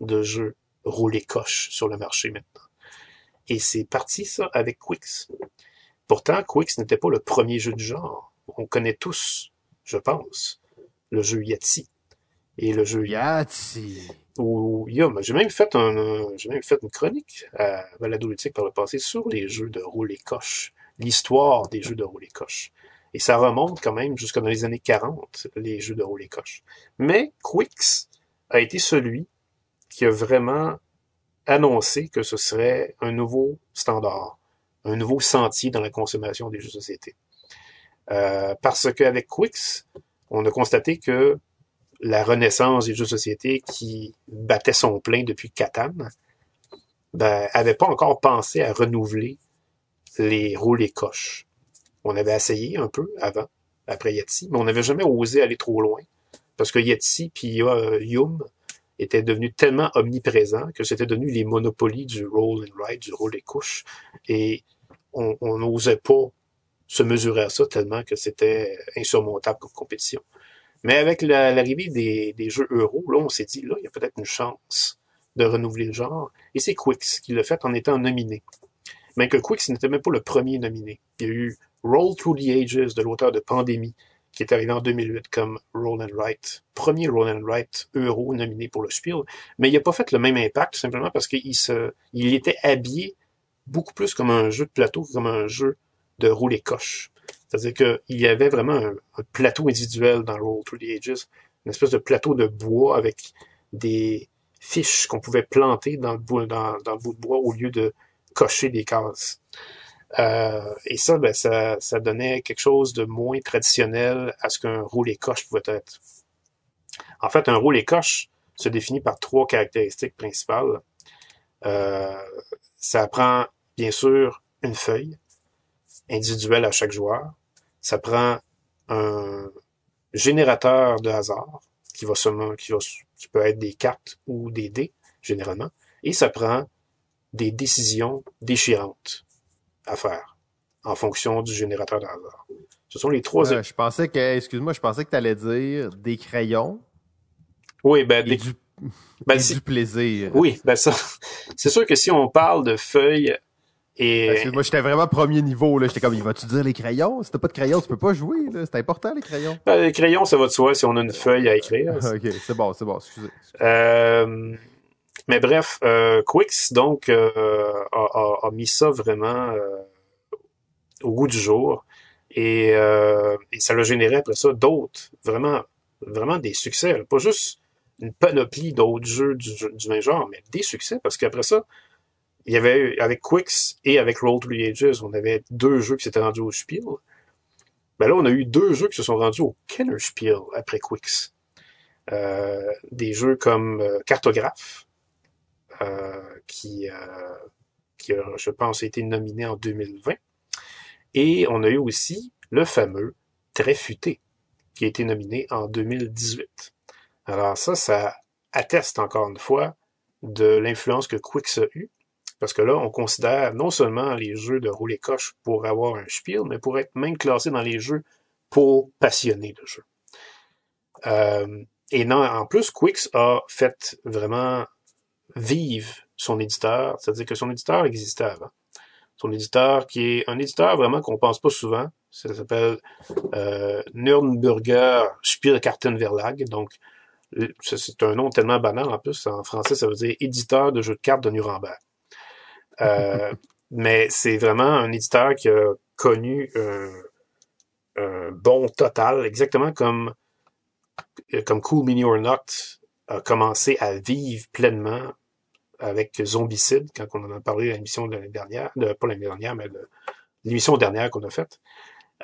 de jeux roulés coche sur le marché maintenant. Et c'est parti, ça, avec Quicks. Pourtant, Quicks n'était pas le premier jeu du genre. On connaît tous, je pense, le jeu Yahtzee. Et le jeu Yahtzee. Ou Yum. J'ai même fait un, j'ai même fait une chronique à Valado par le passé sur les jeux de rouler coche. L'histoire des jeux de rouler coche. Et ça remonte quand même jusqu'à dans les années 40, les jeux de rouler coche. Mais Quicks a été celui qui a vraiment annoncé que ce serait un nouveau standard, un nouveau sentier dans la consommation des jeux de société. Euh, parce qu'avec Quicks, on a constaté que la renaissance des jeux de société qui battait son plein depuis Catan, ben, avait pas encore pensé à renouveler les rôles et coches. On avait essayé un peu avant, après Yeti, mais on n'avait jamais osé aller trop loin. Parce que Yeti puis euh, Yum était devenu tellement omniprésent que c'était devenu les monopolies du roll and ride, du roll et couche. Et on n'osait pas se mesurer à ça tellement que c'était insurmontable comme compétition. Mais avec l'arrivée des, des, jeux euro, là, on s'est dit, là, il y a peut-être une chance de renouveler le genre. Et c'est Quicks qui l'a fait en étant nominé. Mais que Quicks n'était même pas le premier nominé. Il y a eu Roll Through the Ages de l'auteur de Pandémie, qui est arrivé en 2008 comme Roland Wright, premier Roland Wright euro nominé pour le Spiel, mais il n'a pas fait le même impact simplement parce qu'il se, il était habillé beaucoup plus comme un jeu de plateau que comme un jeu de rouler coche. C'est-à-dire qu'il y avait vraiment un, plateau individuel dans Roll Through the Ages, une espèce de plateau de bois avec des fiches qu'on pouvait planter dans le, dans le bout de bois au lieu de cocher des cases. Euh, et ça, ben, ça, ça donnait quelque chose de moins traditionnel à ce qu'un roulé coche pouvait être. En fait, un roulé coche se définit par trois caractéristiques principales. Euh, ça prend, bien sûr, une feuille individuelle à chaque joueur. Ça prend un générateur de hasard qui va seulement, qui, va, qui peut être des cartes ou des dés, généralement. Et ça prend des décisions déchirantes à faire en fonction du générateur de hasard. Ce sont les trois. je pensais que, excuse-moi, je pensais que tu allais dire des crayons. Oui, ben, des... Du, [LAUGHS] ben, du plaisir. Oui, ben ça, [LAUGHS] c'est sûr que si on parle de feuilles et. Que moi, j'étais vraiment premier niveau, là. J'étais comme, il va-tu dire les crayons? Si t'as pas de crayons, tu peux pas jouer, là. C'est important, les crayons. Ben, les crayons, ça va de soi si on a une feuille à écrire. [LAUGHS] ok, c'est bon, c'est bon, excusez. Euh, mais bref, euh, Quicks, donc, euh, a, mis ça vraiment euh, au goût du jour. Et, euh, et ça l'a généré après ça d'autres, vraiment, vraiment des succès. Pas juste une panoplie d'autres jeux du, même genre, mais des succès, parce qu'après ça, il y avait avec Quicks et avec Roll Through Ages, on avait deux jeux qui s'étaient rendus au Spiel. Ben là, on a eu deux jeux qui se sont rendus au Kenner Spiel après Quicks. Euh, des jeux comme Cartographe, qui, euh, qui a, je pense, été nominé en 2020. Et on a eu aussi le fameux Très futé, qui a été nominé en 2018. Alors ça, ça atteste encore une fois de l'influence que Quicks a eue, parce que là, on considère non seulement les jeux de rouler coche pour avoir un spiel, mais pour être même classé dans les jeux pour passionner de jeu. Euh, et non, en plus, Quicks a fait vraiment vive son éditeur, c'est-à-dire que son éditeur existait avant. Son éditeur qui est un éditeur vraiment qu'on pense pas souvent, ça s'appelle euh, Nürnberger Spielkartenverlag, donc c'est un nom tellement banal en plus, en français ça veut dire éditeur de jeux de cartes de Nuremberg. Euh, [LAUGHS] mais c'est vraiment un éditeur qui a connu un, un bon total, exactement comme comme Cool Mini or Not a commencé à vivre pleinement avec Zombicide, quand on en a parlé à l'émission de l'année dernière, de, pas l'année dernière, mais l'émission dernière qu'on a faite.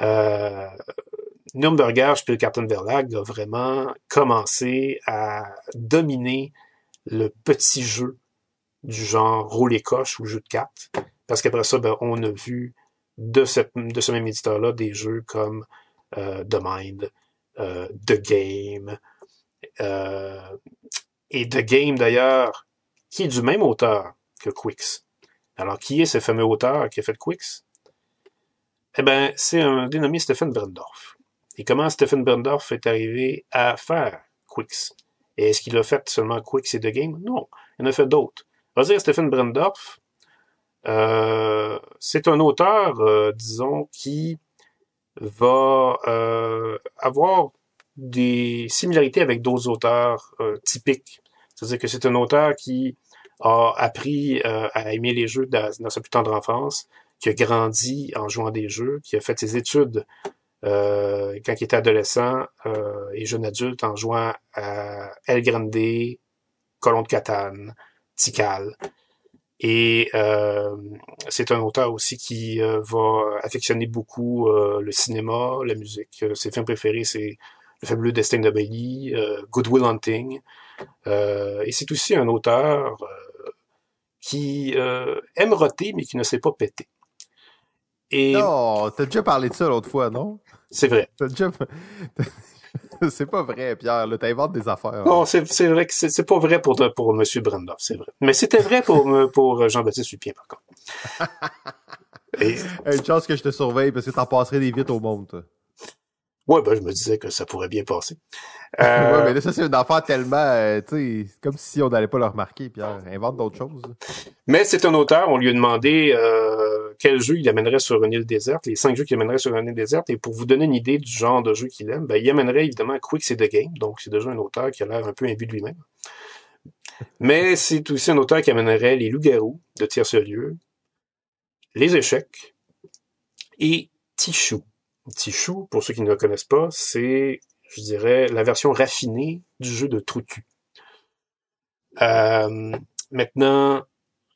euh, Nürnberger Spielkartenverlag a vraiment commencé à dominer le petit jeu du genre rouler les coches ou jeu de cartes. Parce qu'après ça, ben, on a vu de, de ce même éditeur-là des jeux comme euh, The Mind, euh, The Game, euh, et The Game d'ailleurs, qui est du même auteur que Quicks. Alors, qui est ce fameux auteur qui a fait Quicks? Eh ben, c'est un dénommé Stephen Brendorf. Et comment Stephen Brendorf est arrivé à faire Quicks? Et est-ce qu'il a fait seulement Quicks et The Game? Non, il en a fait d'autres. On va dire Stephen Brendorf, euh, c'est un auteur, euh, disons, qui va euh, avoir des similarités avec d'autres auteurs typiques. C'est-à-dire que c'est un auteur qui a appris à aimer les jeux dans, sa plus tendre enfance, qui a grandi en jouant des jeux, qui a fait ses études quand il était adolescent et jeune adulte en jouant à El Grande, Colon de Catane, Tikal. Et euh, c'est un auteur aussi qui euh, va affectionner beaucoup euh, le cinéma, la musique. Ses films préférés, c'est Le fabuleux destin de Bailey, Good Will Hunting. et c'est aussi un auteur qui aime roter, mais qui ne sait pas péter. Et... Non, t'as déjà parlé de ça l'autre fois, non? C'est vrai. T'as déjà... [LAUGHS] c'est pas vrai, Pierre. Là, t'inventes des affaires. Non, c'est, vrai que c'est, pas vrai pour, pour M. Brandorf, c'est vrai. Mais c'était vrai pour, pour Jean-Baptiste Lupien, par contre. [LAUGHS] Et... Une chance que je te surveille parce que t'en passerais des vites au monde, toi. Ouais, ben, je me disais que ça pourrait bien passer. Euh... ouais, mais là, ça, c'est une affaire tellement, euh, tu sais, comme si on n'allait pas le remarquer, Pierre. Invente d'autres choses. Mais c'est un auteur, on lui a demandé euh, quel jeu il amènerait sur une île déserte, les cinq jeux qu'il amènerait sur une île déserte, et pour vous donner une idée du genre de jeu qu'il aime, ben, il amènerait évidemment Quick c'est the Game, donc c'est déjà un auteur qui a l'air un peu imbu de lui-même. Mais c'est aussi un auteur qui amènerait les loups-garous de tierce-lieu, les échecs et Tichou. Tichou, pour ceux qui ne le connaissent pas, c'est, je dirais, la version raffinée du jeu de trou euh, maintenant,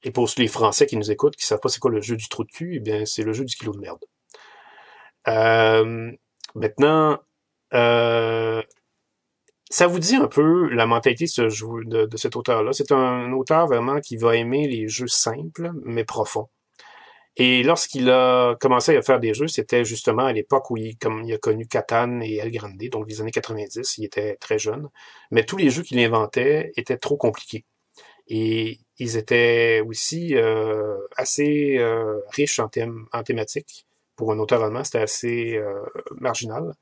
et pour les Français qui nous écoutent, qui savent pas c'est quoi le jeu du trou de cul, eh bien, c'est le jeu du kilo de merde. Euh, maintenant, euh, ça vous dit un peu la mentalité de, ce de cet auteur-là. C'est un auteur vraiment qui va aimer les jeux simples, mais profonds. Et lorsqu'il a commencé à faire des jeux, c'était justement à l'époque où il, comme il a connu Catan et El Grande, donc les années 90, il était très jeune. Mais tous les jeux qu'il inventait étaient trop compliqués. Et ils étaient aussi euh, assez euh, riches en, thème, en thématiques. Pour un auteur allemand, c'était assez euh, marginal.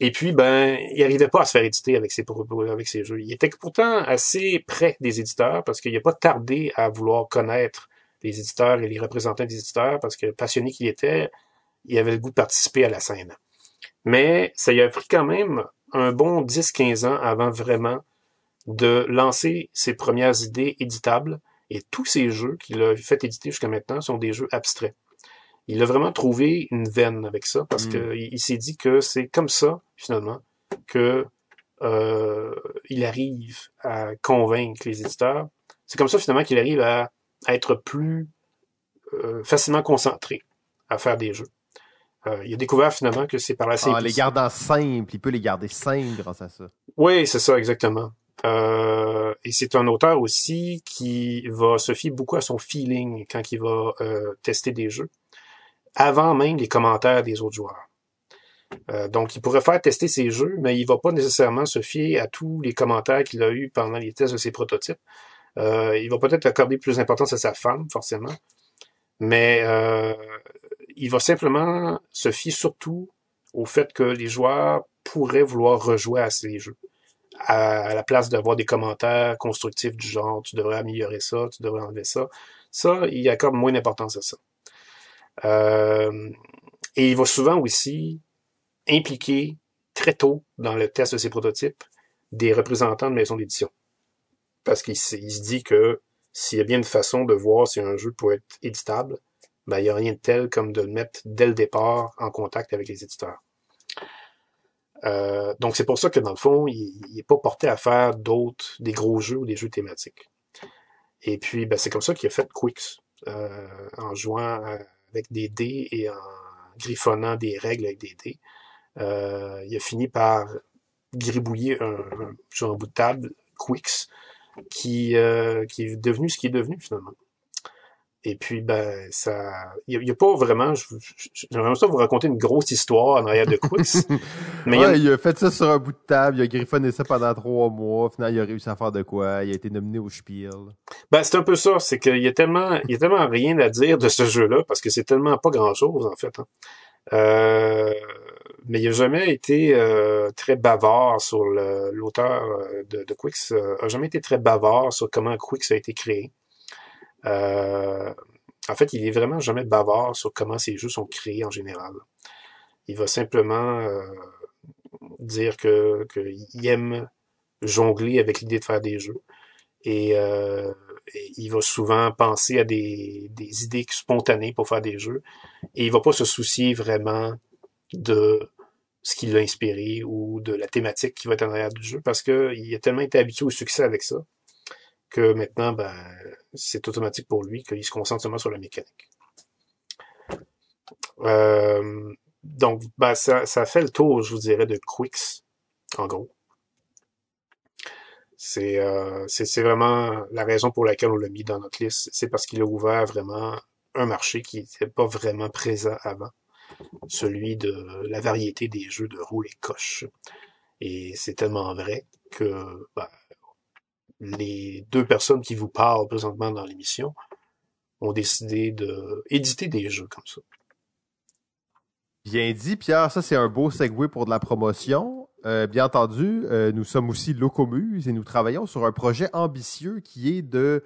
Et puis, ben, il n'arrivait pas à se faire éditer avec ses, avec ses jeux. Il était pourtant assez près des éditeurs parce qu'il n'a pas tardé à vouloir connaître les éditeurs et les représentants des éditeurs parce que passionné qu'il était, il avait le goût de participer à la scène. Mais ça y a pris quand même un bon 10-15 ans avant vraiment de lancer ses premières idées éditables et tous ces jeux qu'il a fait éditer jusqu'à maintenant sont des jeux abstraits. Il a vraiment trouvé une veine avec ça parce qu'il s'est dit que c'est comme ça finalement que euh, il arrive à convaincre les éditeurs. C'est comme ça finalement qu'il arrive à être plus euh, facilement concentré à faire des jeux. Euh, il a découvert finalement que c'est par la simplicité. Ah, les gardant simples, il peut les garder simples grâce à ça. Oui, c'est ça, exactement. Euh, et c'est un auteur aussi qui va se fier beaucoup à son feeling quand il va euh, tester des jeux, avant même les commentaires des autres joueurs. Euh, donc, il pourrait faire tester ses jeux, mais il va pas nécessairement se fier à tous les commentaires qu'il a eus pendant les tests de ses prototypes. Euh, il va peut-être accorder plus d'importance à sa femme, forcément, mais euh, il va simplement se fier surtout au fait que les joueurs pourraient vouloir rejouer à ces jeux. À, la place d'avoir des commentaires constructifs du genre tu devrais améliorer ça, tu devrais enlever ça. Ça, il accorde moins d'importance à ça. Euh, et il va souvent aussi impliquer très tôt dans le test de ses prototypes des représentants de maisons d'édition parce qu'il se dit que s'il y a bien une façon de voir si un jeu peut être éditable, ben, il n'y a rien de tel comme de le mettre dès le départ en contact avec les éditeurs. Euh, donc c'est pour ça que dans le fond, il n'est pas porté à faire d'autres, des gros jeux ou des jeux thématiques. Et puis ben, c'est comme ça qu'il a fait Quicks, euh, en jouant avec des dés et en griffonnant des règles avec des dés. il a fini par gribouiller un, sur un bout de table Quix qui, qui est devenu ce qui est devenu finalement. Et puis, ben, ça, il n'y a, pas vraiment, j'aimerais ça vous raconter une grosse histoire en arrière de Quix. [LAUGHS] mais il, a... il, a... fait ça sur un bout de table, il a griffonné ça pendant trois mois, finalement, il a réussi à faire de quoi, il a été nominé au Spiel. Ben, c'est un peu ça, c'est qu'il y a tellement, il y a tellement rien à dire de ce jeu-là, parce que c'est tellement pas grand-chose, en fait. Hein. Euh, mais il a jamais été euh, très bavard sur l'auteur euh, de, de Quix, euh, a jamais été très bavard sur comment Quix a été créé. Euh, en fait, il est vraiment jamais bavard sur comment ces jeux sont créés en général. Il va simplement dire que qu'il aime jongler avec l'idée de faire des jeux. Et, euh, il va souvent penser à des, des, idées spontanées pour faire des jeux. Et il va pas se soucier vraiment de ce qui l'a inspiré ou de la thématique qui va être en arrière du jeu parce qu'il a tellement été habitué au succès avec ça que maintenant, ben, c'est automatique pour lui qu'il se concentre seulement sur la mécanique. Euh, donc, ben, ça, fait le tour, je vous dirais, de Quix, en gros. C'est euh, c'est vraiment la raison pour laquelle on l'a mis dans notre liste. C'est parce qu'il a ouvert vraiment un marché qui n'était pas vraiment présent avant, celui de la variété des jeux de roule et coche. Et c'est tellement vrai que ben, les deux personnes qui vous parlent présentement dans l'émission ont décidé de des jeux comme ça. Bien dit, Pierre. Ça, c'est un beau segue pour de la promotion. Euh, bien entendu, euh, nous sommes aussi Locomuse et nous travaillons sur un projet ambitieux qui est de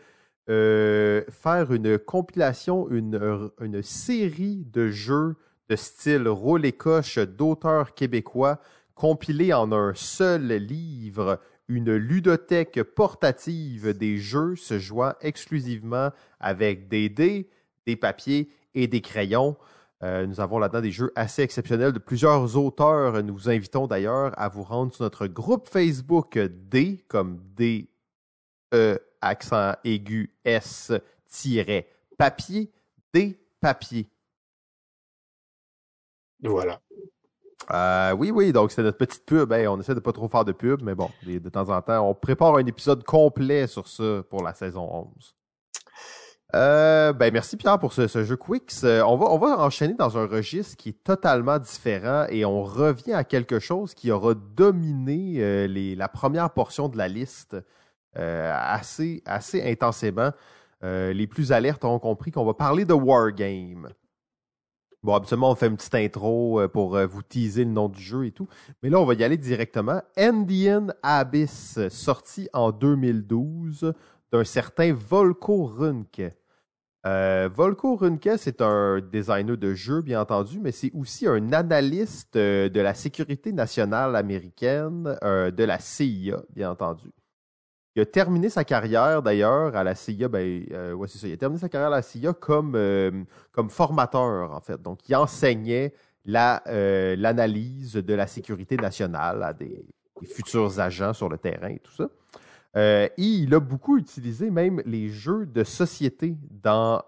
euh, faire une compilation, une série de jeux de style rôle et coche d'auteurs québécois compilés en un seul livre, une ludothèque portative des jeux se jouant exclusivement avec des dés, des papiers et des crayons. Euh, nous avons là-dedans des jeux assez exceptionnels de plusieurs auteurs. Nous vous invitons d'ailleurs à vous rendre sur notre groupe Facebook D comme D E accent aigu S papier D papier. Voilà. Euh, oui, oui, donc c'est notre petite pub. on essaie de pas trop faire de pub, mais bon, de, temps en temps, on prépare un épisode complet sur ça pour la saison 11. Euh, ben merci Pierre pour ce, jeu Quicks. Euh, on, va, enchaîner dans un registre qui est totalement différent et on revient à quelque chose qui aura dominé la première portion de la liste assez, assez intensément. les plus alertes ont compris qu'on va parler de Wargame. Bon, habituellement, on fait une petite intro euh, pour euh, vous teaser le nom du jeu et tout. Mais là, on va y aller directement. Indian Abyss, sorti en 2012 d'un certain Volko Runke. Euh, Volko Runke, c'est un designer de jeux, bien entendu, mais c'est aussi un analyste de la sécurité nationale américaine, de la CIA, bien entendu. Il a terminé sa carrière d'ailleurs à la CIA, ben, euh, ça. Il a terminé sa carrière à la CIA comme, euh, comme formateur, en fait. Donc, il enseignait la, euh, l'analyse de la sécurité nationale à des, futurs agents sur le terrain et tout ça. et il a beaucoup utilisé même les jeux de société dans,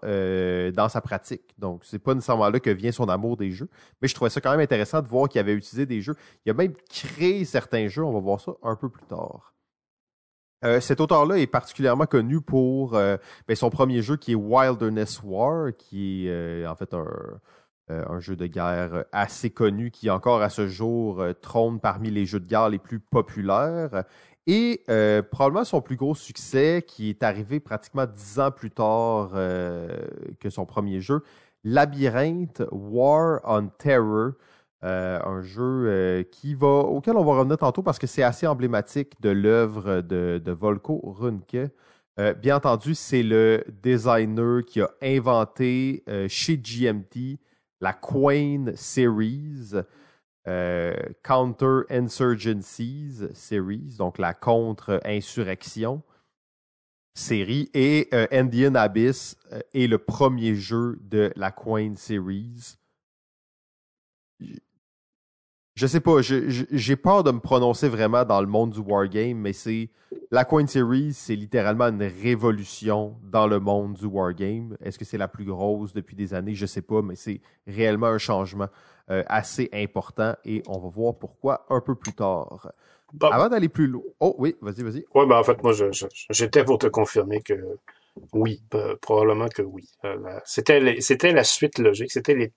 dans sa pratique. Donc, c'est pas nécessairement là que vient son amour des jeux. Mais je trouvais ça quand même intéressant de voir qu'il avait utilisé des jeux. Il a même créé certains jeux. On va voir ça un peu plus tard. Euh, cet auteur-là est particulièrement connu pour euh, ben, son premier jeu qui est Wilderness War, qui est euh, en fait un, un, jeu de guerre assez connu qui encore à ce jour trône parmi les jeux de guerre les plus populaires. Et probablement son plus gros succès, qui est arrivé pratiquement dix ans plus tard que son premier jeu, Labyrinthe War on Terror, euh, un jeu euh, qui va, auquel on va revenir tantôt parce que c'est assez emblématique de l'œuvre de, Volko Runke. Euh, bien entendu, c'est le designer qui a inventé chez GMT la Quain Series, Counter Insurgencies Series, donc la contre-insurrection série, et Indian Abyss est le premier jeu de la Quain Series je sais pas, j'ai peur de me prononcer vraiment dans le monde du wargame, mais c'est la Coin Series, c'est littéralement une révolution dans le monde du wargame. Est-ce que c'est la plus grosse depuis des années? Je sais pas, mais c'est réellement un changement euh, assez important et on va voir pourquoi un peu plus tard. Avant d'aller plus loin. Oh oui, vas-y, vas-y. Oui, ben en fait, moi, j'étais pour te confirmer que oui, probablement que oui. Euh, c'était c'était la suite logique, c'était les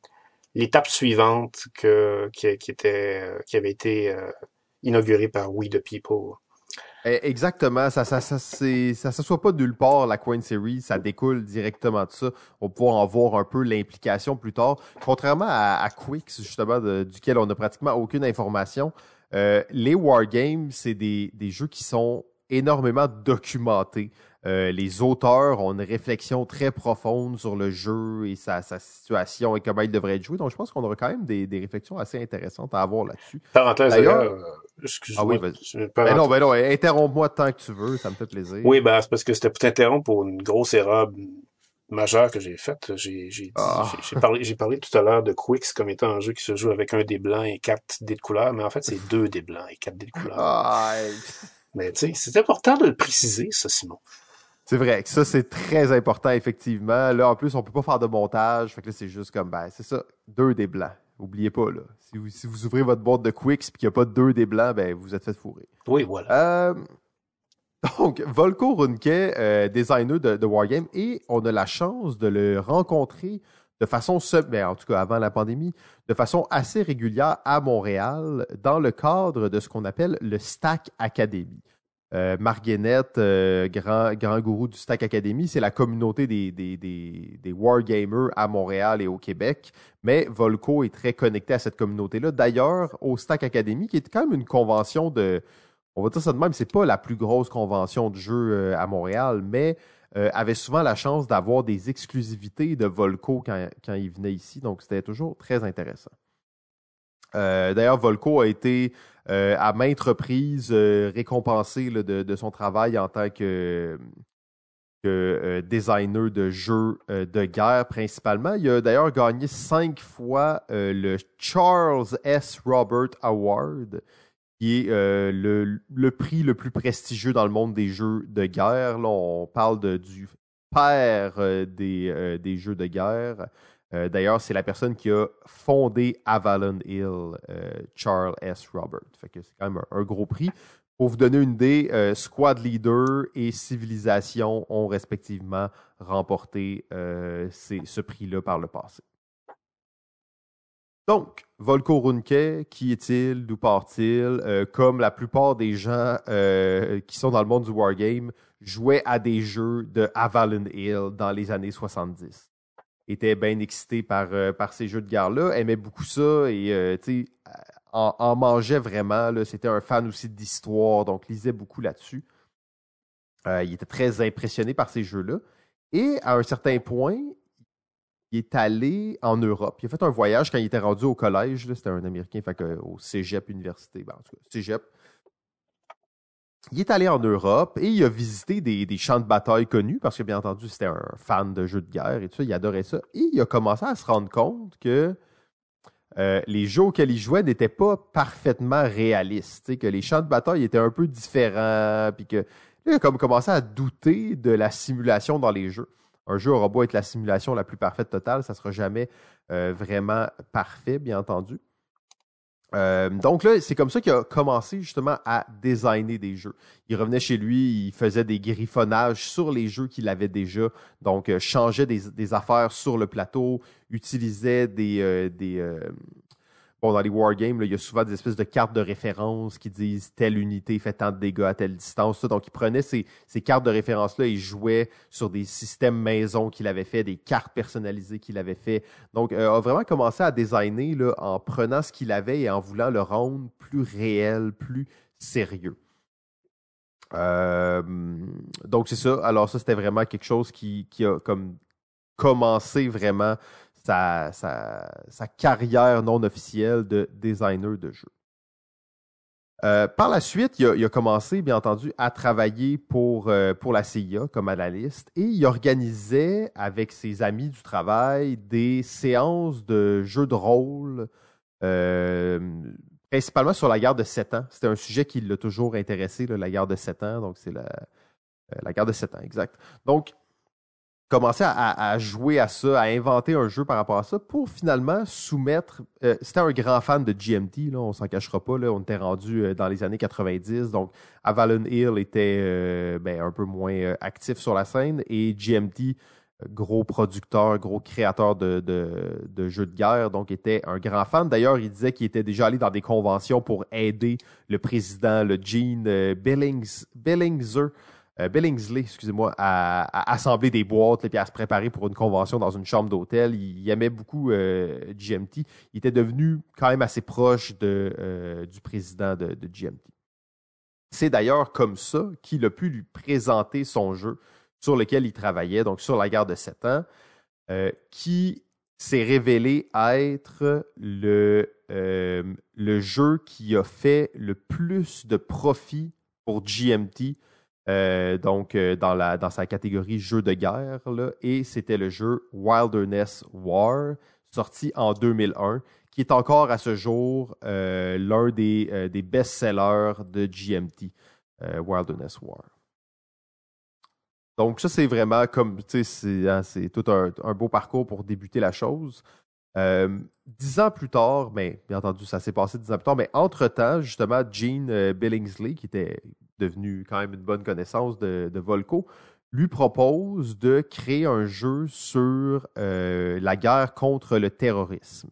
l'étape suivante que, qui, était, euh, qui avait été euh, inaugurée par We the People. Eh, exactement, ça ça ça ça s'assoit pas nulle part la Coin Series, ça découle directement de ça. On va pouvoir en voir un peu l'implication plus tard. Contrairement à, à justement duquel on n'a pratiquement aucune information, euh, les wargames c'est des, des jeux qui sont énormément documentés. Euh, les auteurs ont une réflexion très profonde sur le jeu et sa, situation et comment il devrait être joué. Donc, je pense qu'on aura quand même des, réflexions assez intéressantes à avoir là-dessus. Parenthèse d'ailleurs, euh, excuse-moi. Ah oui, ben non, ben non, interromps-moi tant que tu veux, ça me fait plaisir. Oui, ben c'est parce que c'était pour t'interrompre pour une grosse erreur majeure que j'ai faite. J'ai ah. parlé, parlé tout à l'heure de Quicks comme étant un jeu qui se joue avec un dé blanc et quatre dés de couleur, mais en fait, c'est [LAUGHS] deux dés blancs et quatre dés de couleur. Ah, mais tu sais, c'est important de le préciser, ça, Simon. C'est vrai que ça, c'est très important, effectivement. Là, en plus, on peut pas faire de montage. Fait que là, c'est juste comme, ben, c'est ça, deux des blancs. Oubliez pas, là. Si vous, si vous ouvrez votre boîte de Quicks et qu'il n'y a pas deux des blancs, ben, vous êtes fait fourrer. Oui, voilà. Euh, donc, Volko Runke, euh, designer de, de, Wargame, et on a la chance de le rencontrer de façon, ben, en tout cas avant la pandémie, de façon assez régulière à Montréal dans le cadre de ce qu'on appelle le Stack Academy. Euh, euh, grand, grand gourou du Stack Academy, c'est la communauté des, wargamers à Montréal et au Québec. Mais Volco est très connecté à cette communauté-là. D'ailleurs, au Stack Academy, qui est quand même une convention de. On va dire ça de même, c'est pas la plus grosse convention de jeu euh, à Montréal, mais euh, avait souvent la chance d'avoir des exclusivités de Volco quand, quand il venait ici. Donc, c'était toujours très intéressant. D'ailleurs, Volco a été euh, à maintes reprises euh, récompensé de, son travail en tant que, euh, designer de jeux de guerre principalement. Il a d'ailleurs gagné cinq fois le Charles S. Robert Award, qui est le, prix le plus prestigieux dans le monde des jeux de guerre. Là, on parle du père des, des jeux de guerre. Euh, d'ailleurs, c'est la personne qui a fondé Avalon Hill, euh, Charles S. Robert. C'est quand même un, gros prix. Pour vous donner une idée, euh, Squad Leader et Civilisation ont respectivement remporté ce prix-là par le passé. Donc, Volko Runke, qui est-il? D'où part-il? comme la plupart des gens qui sont dans le monde du wargame, jouaient à des jeux de Avalon Hill dans les années 70 était bien excité par, euh, par ces jeux de guerre-là, aimait beaucoup ça et euh, en, en, mangeait vraiment. C'était un fan aussi d'histoire, donc lisait beaucoup là-dessus. Euh, il était très impressionné par ces jeux-là. Et à un certain point, il est allé en Europe. Il a fait un voyage quand il était rendu au collège. C'était un Américain, fait au Cégep Université. Ben, en tout cas, il est allé en Europe et il a visité des, champs de bataille connus parce que, bien entendu, c'était un fan de jeux de guerre et tout ça. Il adorait ça. Et il a commencé à se rendre compte que euh, les jeux auxquels il jouait n'étaient pas parfaitement réalistes. Que les champs de bataille étaient un peu différents. Puis que il a comme commencé à douter de la simulation dans les jeux. Un jeu aura beau être la simulation la plus parfaite totale, ça ne sera jamais euh, vraiment parfait, bien entendu. Euh, donc là, c'est comme ça qu'il a commencé justement à designer des jeux. Il revenait chez lui, il faisait des griffonnages sur les jeux qu'il avait déjà, donc euh, changeait des, affaires sur le plateau, utilisait des, euh, des, bon, dans les wargames, il y a souvent des espèces de cartes de référence qui disent telle unité fait tant de dégâts à telle distance. Donc, il prenait ces, cartes de référence-là et jouait sur des systèmes maison qu'il avait fait, des cartes personnalisées qu'il avait fait. Donc, euh, a vraiment commencé à designer là, en prenant ce qu'il avait et en voulant le rendre plus réel, plus sérieux. Euh, donc c'est ça. Alors ça, c'était vraiment quelque chose qui, a comme commencé vraiment sa, sa, carrière non officielle de designer de jeux. Euh, par la suite, il a, commencé, bien entendu, à travailler pour, euh, pour la CIA comme analyste et il organisait avec ses amis du travail des séances de jeux de rôle euh, principalement sur la guerre de Sept ans. C'était un sujet qui l'a toujours intéressé, la guerre de Sept ans. Donc, c'est la, la guerre de Sept ans, exact. Donc, commencer à, jouer à ça, à inventer un jeu par rapport à ça pour finalement soumettre. Euh, c'était un grand fan de GMT, là, on s'en cachera pas. Là, on était rendu euh, dans les années 90, donc Avalon Hill était euh, ben, un peu moins actif sur la scène et GMT, gros producteur, gros créateur de, de, jeux de guerre, donc était un grand fan. D'ailleurs, il disait qu'il était déjà allé dans des conventions pour aider le président, le Gene Billings, Billingser euh, Billingsley, excusez-moi, à, assembler des boîtes et à se préparer pour une convention dans une chambre d'hôtel. Il, aimait beaucoup euh, GMT. Il était devenu quand même assez proche euh, du président de, GMT. C'est d'ailleurs comme ça qu'il a pu lui présenter son jeu sur lequel il travaillait, donc sur la guerre de 7 ans, qui s'est révélé être le, le jeu qui a fait le plus de profit pour GMT euh, donc euh, dans, la, dans sa catégorie jeu de guerre, là, et c'était le jeu Wilderness War, sorti en 2001, qui est encore à ce jour euh, l'un des, des best-sellers de GMT, Wilderness War. Donc ça, c'est vraiment comme, tu sais, hein, c'est tout un, un, beau parcours pour débuter la chose. dix ans plus tard, mais bien entendu, ça s'est passé dix ans plus tard, mais entre-temps, justement, Gene Billingsley, qui était devenu quand même une bonne connaissance de, Volco, lui propose de créer un jeu sur euh, la guerre contre le terrorisme.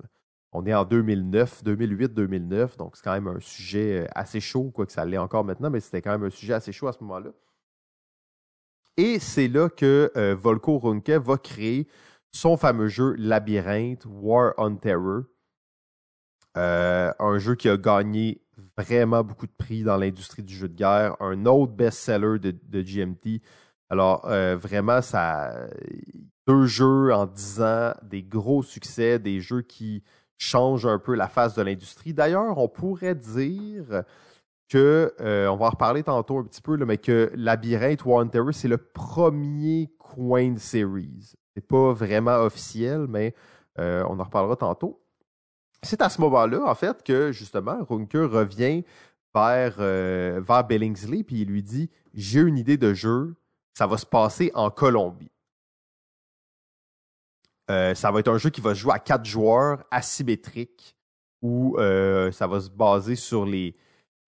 On est en 2009, 2008, 2009, donc c'est quand même un sujet euh, assez chaud, quoi que ça l'est encore maintenant, mais c'était quand même un sujet assez chaud à ce moment-là. Et c'est là que euh, Volko Runke va créer son fameux jeu Labyrinthe War on Terror, un jeu qui a gagné vraiment beaucoup de prix dans l'industrie du jeu de guerre. Un autre best-seller de, GMT. Alors, euh, vraiment, ça. Deux jeux en dix ans, des gros succès, des jeux qui changent un peu la face de l'industrie. D'ailleurs, on pourrait dire que, euh, on va en reparler tantôt un petit peu, mais que Labyrinthe War Terror, c'est le premier coin series. C'est pas vraiment officiel, mais euh, on en reparlera tantôt. C'est à ce moment-là, en fait, que justement, Runke revient vers, euh, vers Billingsley puis il lui dit J'ai une idée de jeu, ça va se passer en Colombie. Euh, ça va être un jeu qui va se jouer à quatre joueurs asymétrique où euh, ça va se baser sur les,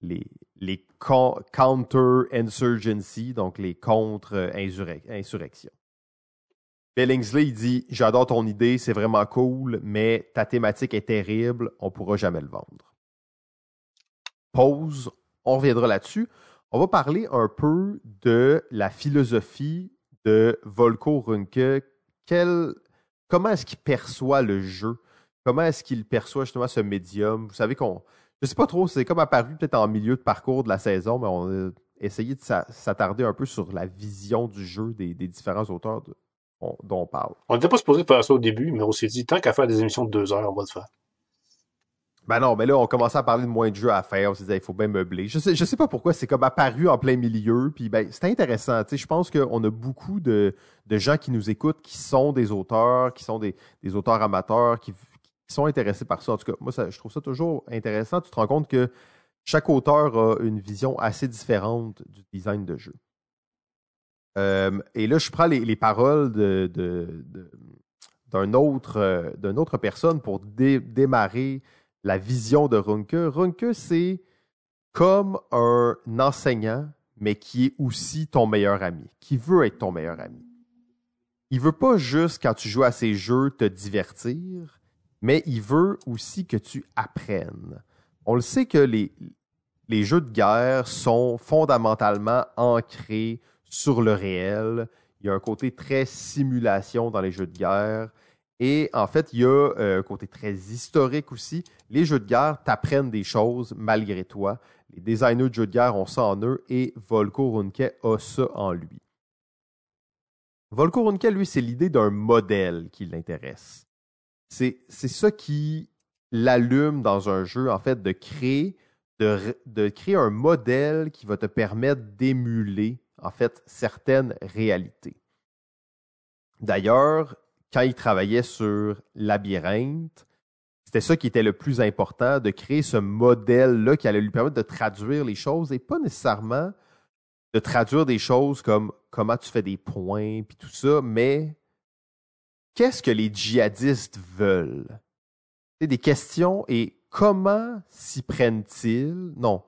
les, les counter-insurgency, donc les contre-insurrections. Billingsley, il dit J'adore ton idée, c'est vraiment cool, mais ta thématique est terrible, on ne pourra jamais le vendre. Pause, on reviendra là-dessus. On va parler un peu de la philosophie de Volko Runke. comment est-ce qu'il perçoit le jeu? Comment est-ce qu'il perçoit justement ce médium? Vous savez qu'on. Je ne sais pas trop, c'est comme apparu peut-être en milieu de parcours de la saison, mais on a essayé de s'attarder un peu sur la vision du jeu des, différents auteurs dont on parle. On n'était pas supposé faire ça au début, mais on s'est dit, tant qu'à faire des émissions de deux heures, on va le faire. Ben non, mais là, on commençait à parler de moins de jeux à faire. On s'est dit, il faut bien meubler. Je sais, je sais pas pourquoi, c'est comme apparu en plein milieu. Puis ben, c'est intéressant. je pense qu'on a beaucoup de, gens qui nous écoutent, qui sont des auteurs, qui sont des, auteurs amateurs, qui, sont intéressés par ça. En tout cas, moi, je trouve ça toujours intéressant. Tu te rends compte que chaque auteur a une vision assez différente du design de jeu. Et là, je prends les, paroles de, d'un autre, euh, d'une autre personne pour démarrer la vision de Runke. Runke, c'est comme un enseignant, mais qui est aussi ton meilleur ami, qui veut être ton meilleur ami. Il veut pas juste, quand tu joues à ces jeux, te divertir, mais il veut aussi que tu apprennes. On le sait que les, les jeux de guerre sont fondamentalement ancrés sur le réel. Il y a un côté très simulation dans les jeux de guerre. Et en fait, il y a euh, un côté très historique aussi. Les jeux de guerre t'apprennent des choses malgré toi. Les designers de jeux de guerre ont ça en eux et Volko Runke a ça en lui. Volko Runke, lui, c'est l'idée d'un modèle qui l'intéresse. C'est ça qui l'allume dans un jeu, en fait, de créer, de, de créer un modèle qui va te permettre d'émuler en fait, certaines réalités. D'ailleurs, quand il travaillait sur Labyrinthe, c'était ça qui était le plus important, de créer ce modèle-là qui allait lui permettre de traduire les choses et pas nécessairement de traduire des choses comme comment tu fais des points puis tout ça, mais qu'est-ce que les djihadistes veulent? C'est des questions et comment s'y prennent-ils? Non.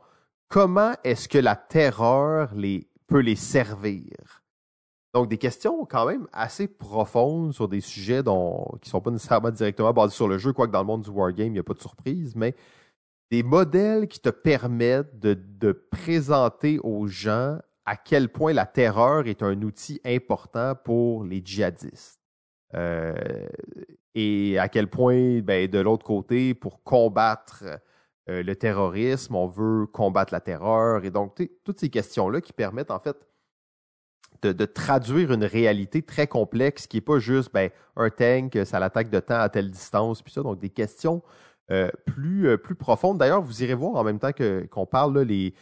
Comment est-ce que la terreur les, peut les servir? Donc, des questions quand même assez profondes sur des sujets dont, qui ne sont pas nécessairement directement basés sur le jeu, quoique dans le monde du wargame, il n'y a pas de surprise, mais des modèles qui te permettent de, de présenter aux gens à quel point la terreur est un outil important pour les djihadistes. Euh, et à quel point, ben, de l'autre côté, pour combattre euh, le terrorisme, on veut combattre la terreur. Et donc, toutes ces questions-là qui permettent en fait de, traduire une réalité très complexe qui n'est pas juste ben, un tank, ça l'attaque de temps à telle distance, puis ça. Donc, des questions euh, plus, euh, profondes. D'ailleurs, vous irez voir en même temps qu'on parle des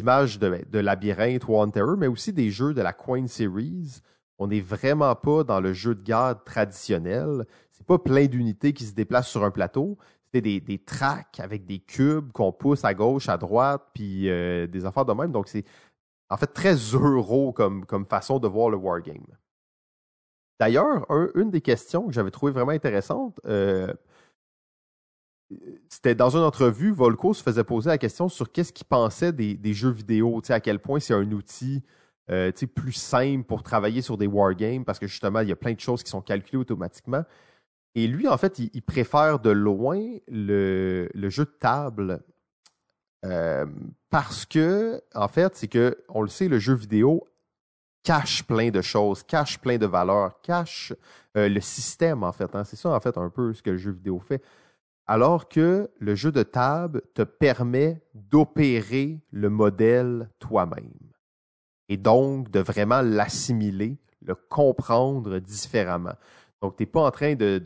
images de, de Labyrinthe ou On Terror, mais aussi des jeux de la Coin Series. On n'est vraiment pas dans le jeu de garde traditionnel. C'est pas plein d'unités qui se déplacent sur un plateau. Des, des tracks avec des cubes qu'on pousse à gauche, à droite, puis euh, des affaires de même. Donc, c'est en fait très euro comme, façon de voir le wargame. D'ailleurs, une des questions que j'avais trouvé vraiment intéressante, c'était dans une entrevue, Volko se faisait poser la question sur qu'est-ce qu'il pensait des, jeux vidéo, à quel point c'est un outil euh, plus simple pour travailler sur des wargames, parce que justement, il y a plein de choses qui sont calculées automatiquement. Et lui, en fait, il, préfère de loin le, jeu de table euh, parce que, en fait, c'est que, on le sait, le jeu vidéo cache plein de choses, cache plein de valeurs, cache euh, le système, en fait. Hein. C'est ça, en fait, un peu ce que le jeu vidéo fait alors que le jeu de table te permet d'opérer le modèle toi-même et donc de vraiment l'assimiler, le comprendre différemment. Donc, tu n'es pas en train de,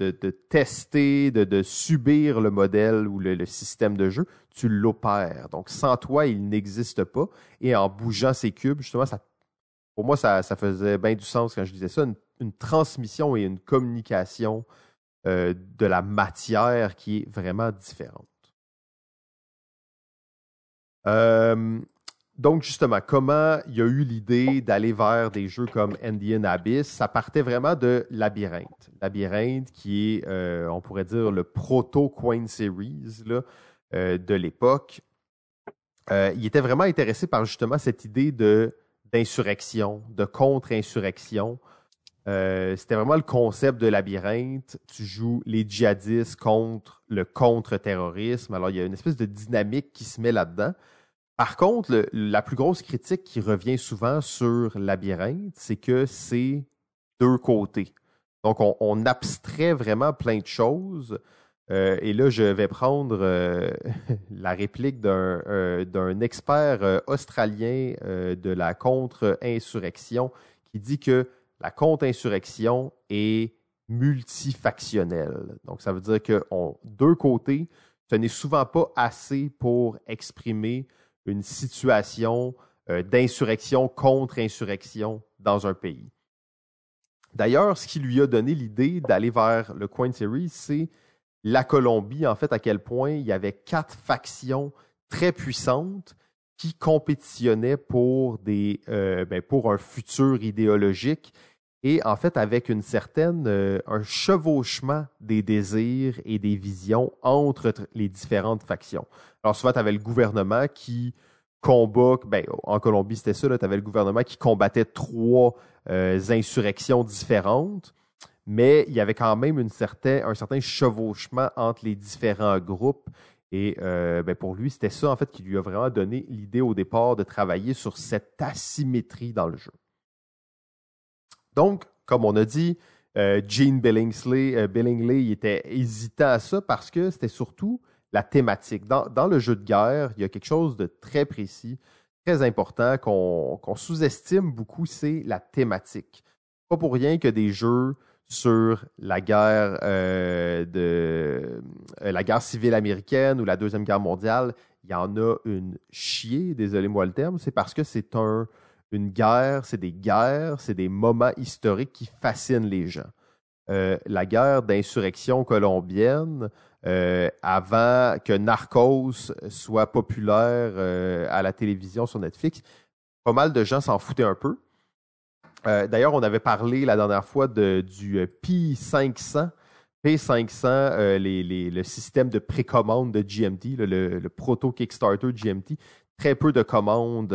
tester, de, subir le modèle ou le, système de jeu, tu l'opères. Donc, sans toi, il n'existe pas. Et en bougeant ces cubes, justement, ça, pour moi, ça, faisait bien du sens quand je disais ça, une transmission et une communication euh, de la matière qui est vraiment différente. Euh, donc, justement, comment il y a eu l'idée d'aller vers des jeux comme Indian Abyss? Ça partait vraiment de Labyrinthe. Labyrinthe qui est, euh, on pourrait dire, le proto-Coin Series là, de l'époque. il était vraiment intéressé par justement cette idée d'insurrection, de contre-insurrection, euh, c'était vraiment le concept de labyrinthe. Tu joues les djihadistes contre le contre-terrorisme. Alors, il y a une espèce de dynamique qui se met là-dedans. Par contre, la plus grosse critique qui revient souvent sur labyrinthe, c'est que c'est deux côtés. Donc, on, abstrait vraiment plein de choses. Euh, et là, je vais prendre euh, [LAUGHS] la réplique d'un expert australien de la contre-insurrection qui dit que la contre-insurrection est multifactionnelle. Donc, ça veut dire que deux côtés, ce n'est souvent pas assez pour exprimer une situation euh, d'insurrection contre insurrection dans un pays. D'ailleurs, ce qui lui a donné l'idée d'aller vers le Coin Series, c'est la Colombie, en fait, à quel point il y avait quatre factions très puissantes qui compétitionnaient pour, euh, ben, pour un futur idéologique et en fait avec une certaine euh, un chevauchement des désirs et des visions entre les différentes factions. Alors souvent tu avais le gouvernement qui combat ben, en Colombie c'était ça tu avais le gouvernement qui combattait trois euh, insurrections différentes mais il y avait quand même un certain chevauchement entre les différents groupes et euh, ben pour lui, c'était ça en fait qui lui a vraiment donné l'idée au départ de travailler sur cette asymétrie dans le jeu. Donc, comme on a dit, euh, Gene Billingsley, euh, était hésitant à ça parce que c'était surtout la thématique. Dans, le jeu de guerre, il y a quelque chose de très précis, très important qu'on sous-estime beaucoup, c'est la thématique. Pas pour rien que des jeux sur la guerre euh, la guerre civile américaine ou la deuxième guerre mondiale, il y en a une chier, désolez-moi le terme, c'est parce que c'est un une guerre, c'est des guerres, c'est des moments historiques qui fascinent les gens. Euh, la guerre d'insurrection colombienne, avant que Narcos soit populaire à la télévision sur Netflix, pas mal de gens s'en foutaient un peu. D'ailleurs, on avait parlé la dernière fois du P500 P500, le système de précommande de GMT, le, proto Kickstarter GMT, très peu de commandes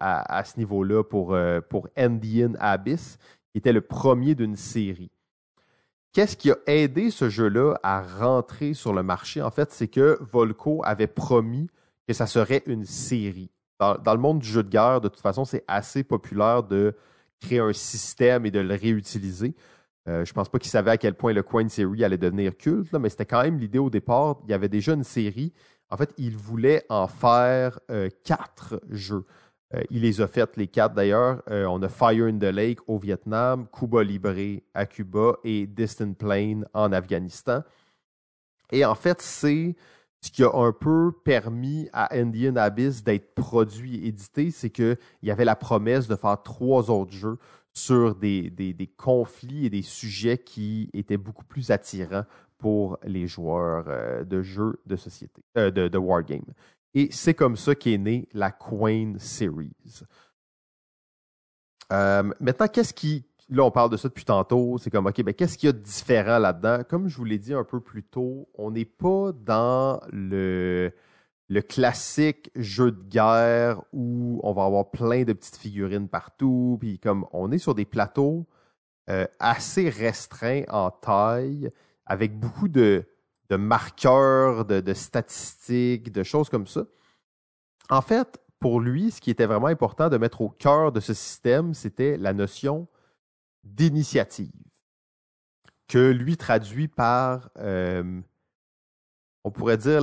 à, ce niveau-là pour, pour Indian Abyss, qui était le premier d'une série. Qu'est-ce qui a aidé ce jeu-là à rentrer sur le marché? En fait, c'est que Volco avait promis que ça serait une série. Dans, le monde du jeu de guerre, de toute façon, c'est assez populaire de créer un système et de le réutiliser. Euh, je pense pas qu'ils savaient à quel point le Coin Series allait devenir culte, mais c'était quand même l'idée au départ. Il y avait déjà une série. En fait, ils voulaient en faire euh, quatre jeux. Euh, il les a fait, les quatre d'ailleurs. Euh, on a Fire in the Lake au Vietnam, Cuba Libre à Cuba et Distant Plain en Afghanistan. Et en fait, c'est ce qui a un peu permis à Indian Abyss d'être produit et édité, c'est qu'il y avait la promesse de faire trois autres jeux sur des, conflits et des sujets qui étaient beaucoup plus attirants pour les joueurs euh, de jeux de société, de, de wargame. Et c'est comme ça qu'est née la Queen Series. Euh, maintenant, qu'est-ce qui. Là, on parle de ça depuis tantôt. C'est comme, OK, ben, qu'est-ce qu'il y a de différent là-dedans? Comme je vous l'ai dit un peu plus tôt, on n'est pas dans le, le classique jeu de guerre où on va avoir plein de petites figurines partout. Puis, comme, on est sur des plateaux euh, assez restreints en taille, avec beaucoup de marqueurs, de, statistiques, de choses comme ça. En fait, pour lui, ce qui était vraiment important de mettre au cœur de ce système, c'était la notion d'initiative, que lui traduit par, euh, on pourrait dire,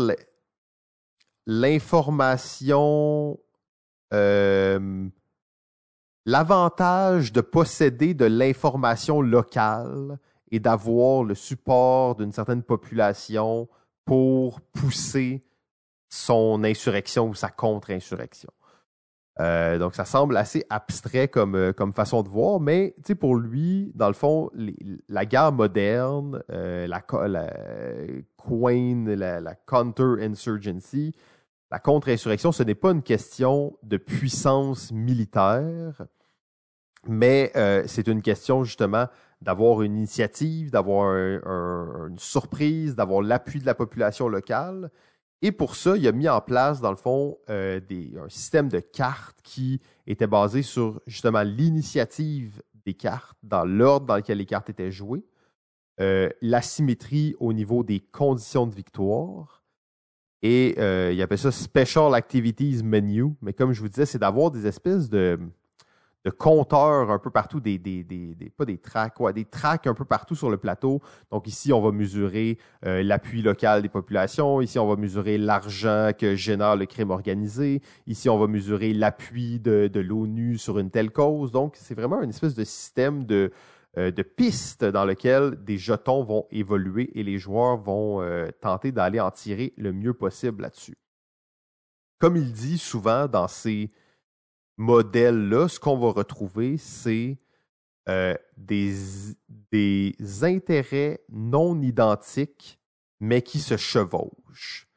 l'information, euh, l'avantage de posséder de l'information locale et d'avoir le support d'une certaine population pour pousser son insurrection ou sa contre-insurrection. Euh, donc, ça semble assez abstrait comme, euh, comme façon de voir, mais pour lui, dans le fond, la guerre moderne, euh, la, Queen, la, la counter-insurgency, la contre-insurrection, ce n'est pas une question de puissance militaire, mais c'est une question justement d'avoir une initiative, d'avoir une surprise, d'avoir l'appui de la population locale. Et pour ça, il a mis en place, dans le fond, euh, un système de cartes qui était basé sur justement l'initiative des cartes, dans l'ordre dans lequel les cartes étaient jouées, euh, la symétrie au niveau des conditions de victoire. Et euh, il appelle ça Special Activities Menu. Mais comme je vous disais, c'est d'avoir des espèces de, de compteurs un peu partout, des, des, des, pas des tracks, des tracks un peu partout sur le plateau. Donc ici, on va mesurer euh, l'appui local des populations. Ici, on va mesurer l'argent que génère le crime organisé. Ici, on va mesurer l'appui de, de l'ONU sur une telle cause. Donc, c'est vraiment une espèce de système de, euh, pistes dans lequel des jetons vont évoluer et les joueurs vont euh, tenter d'aller en tirer le mieux possible là-dessus. Comme il dit souvent dans ses modèle-là, ce qu'on va retrouver, c'est euh, des, intérêts non identiques, mais qui se chevauchent.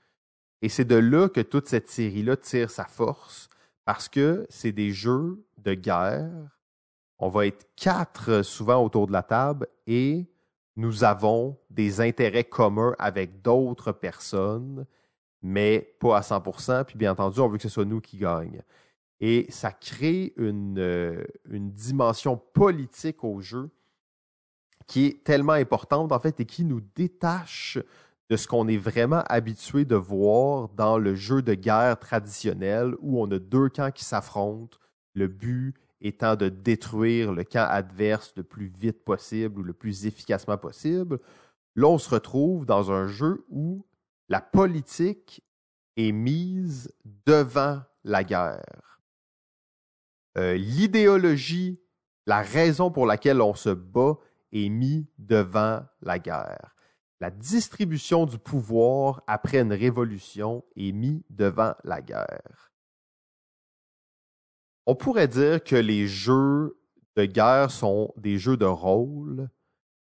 Et c'est de là que toute cette série-là tire sa force, parce que c'est des jeux de guerre. On va être quatre souvent autour de la table et nous avons des intérêts communs avec d'autres personnes, mais pas à 100%. Puis bien entendu, on veut que ce soit nous qui gagnent. Et ça crée une, euh, une dimension politique au jeu qui est tellement importante, en fait, et qui nous détache de ce qu'on est vraiment habitué de voir dans le jeu de guerre traditionnel où on a deux camps qui s'affrontent, le but étant de détruire le camp adverse le plus vite possible ou le plus efficacement possible. Là, on se retrouve dans un jeu où la politique est mise devant la guerre. Euh, l'idéologie, la raison pour laquelle on se bat est mise devant la guerre. La distribution du pouvoir après une révolution est mise devant la guerre. On pourrait dire que les jeux de guerre sont des jeux de rôle,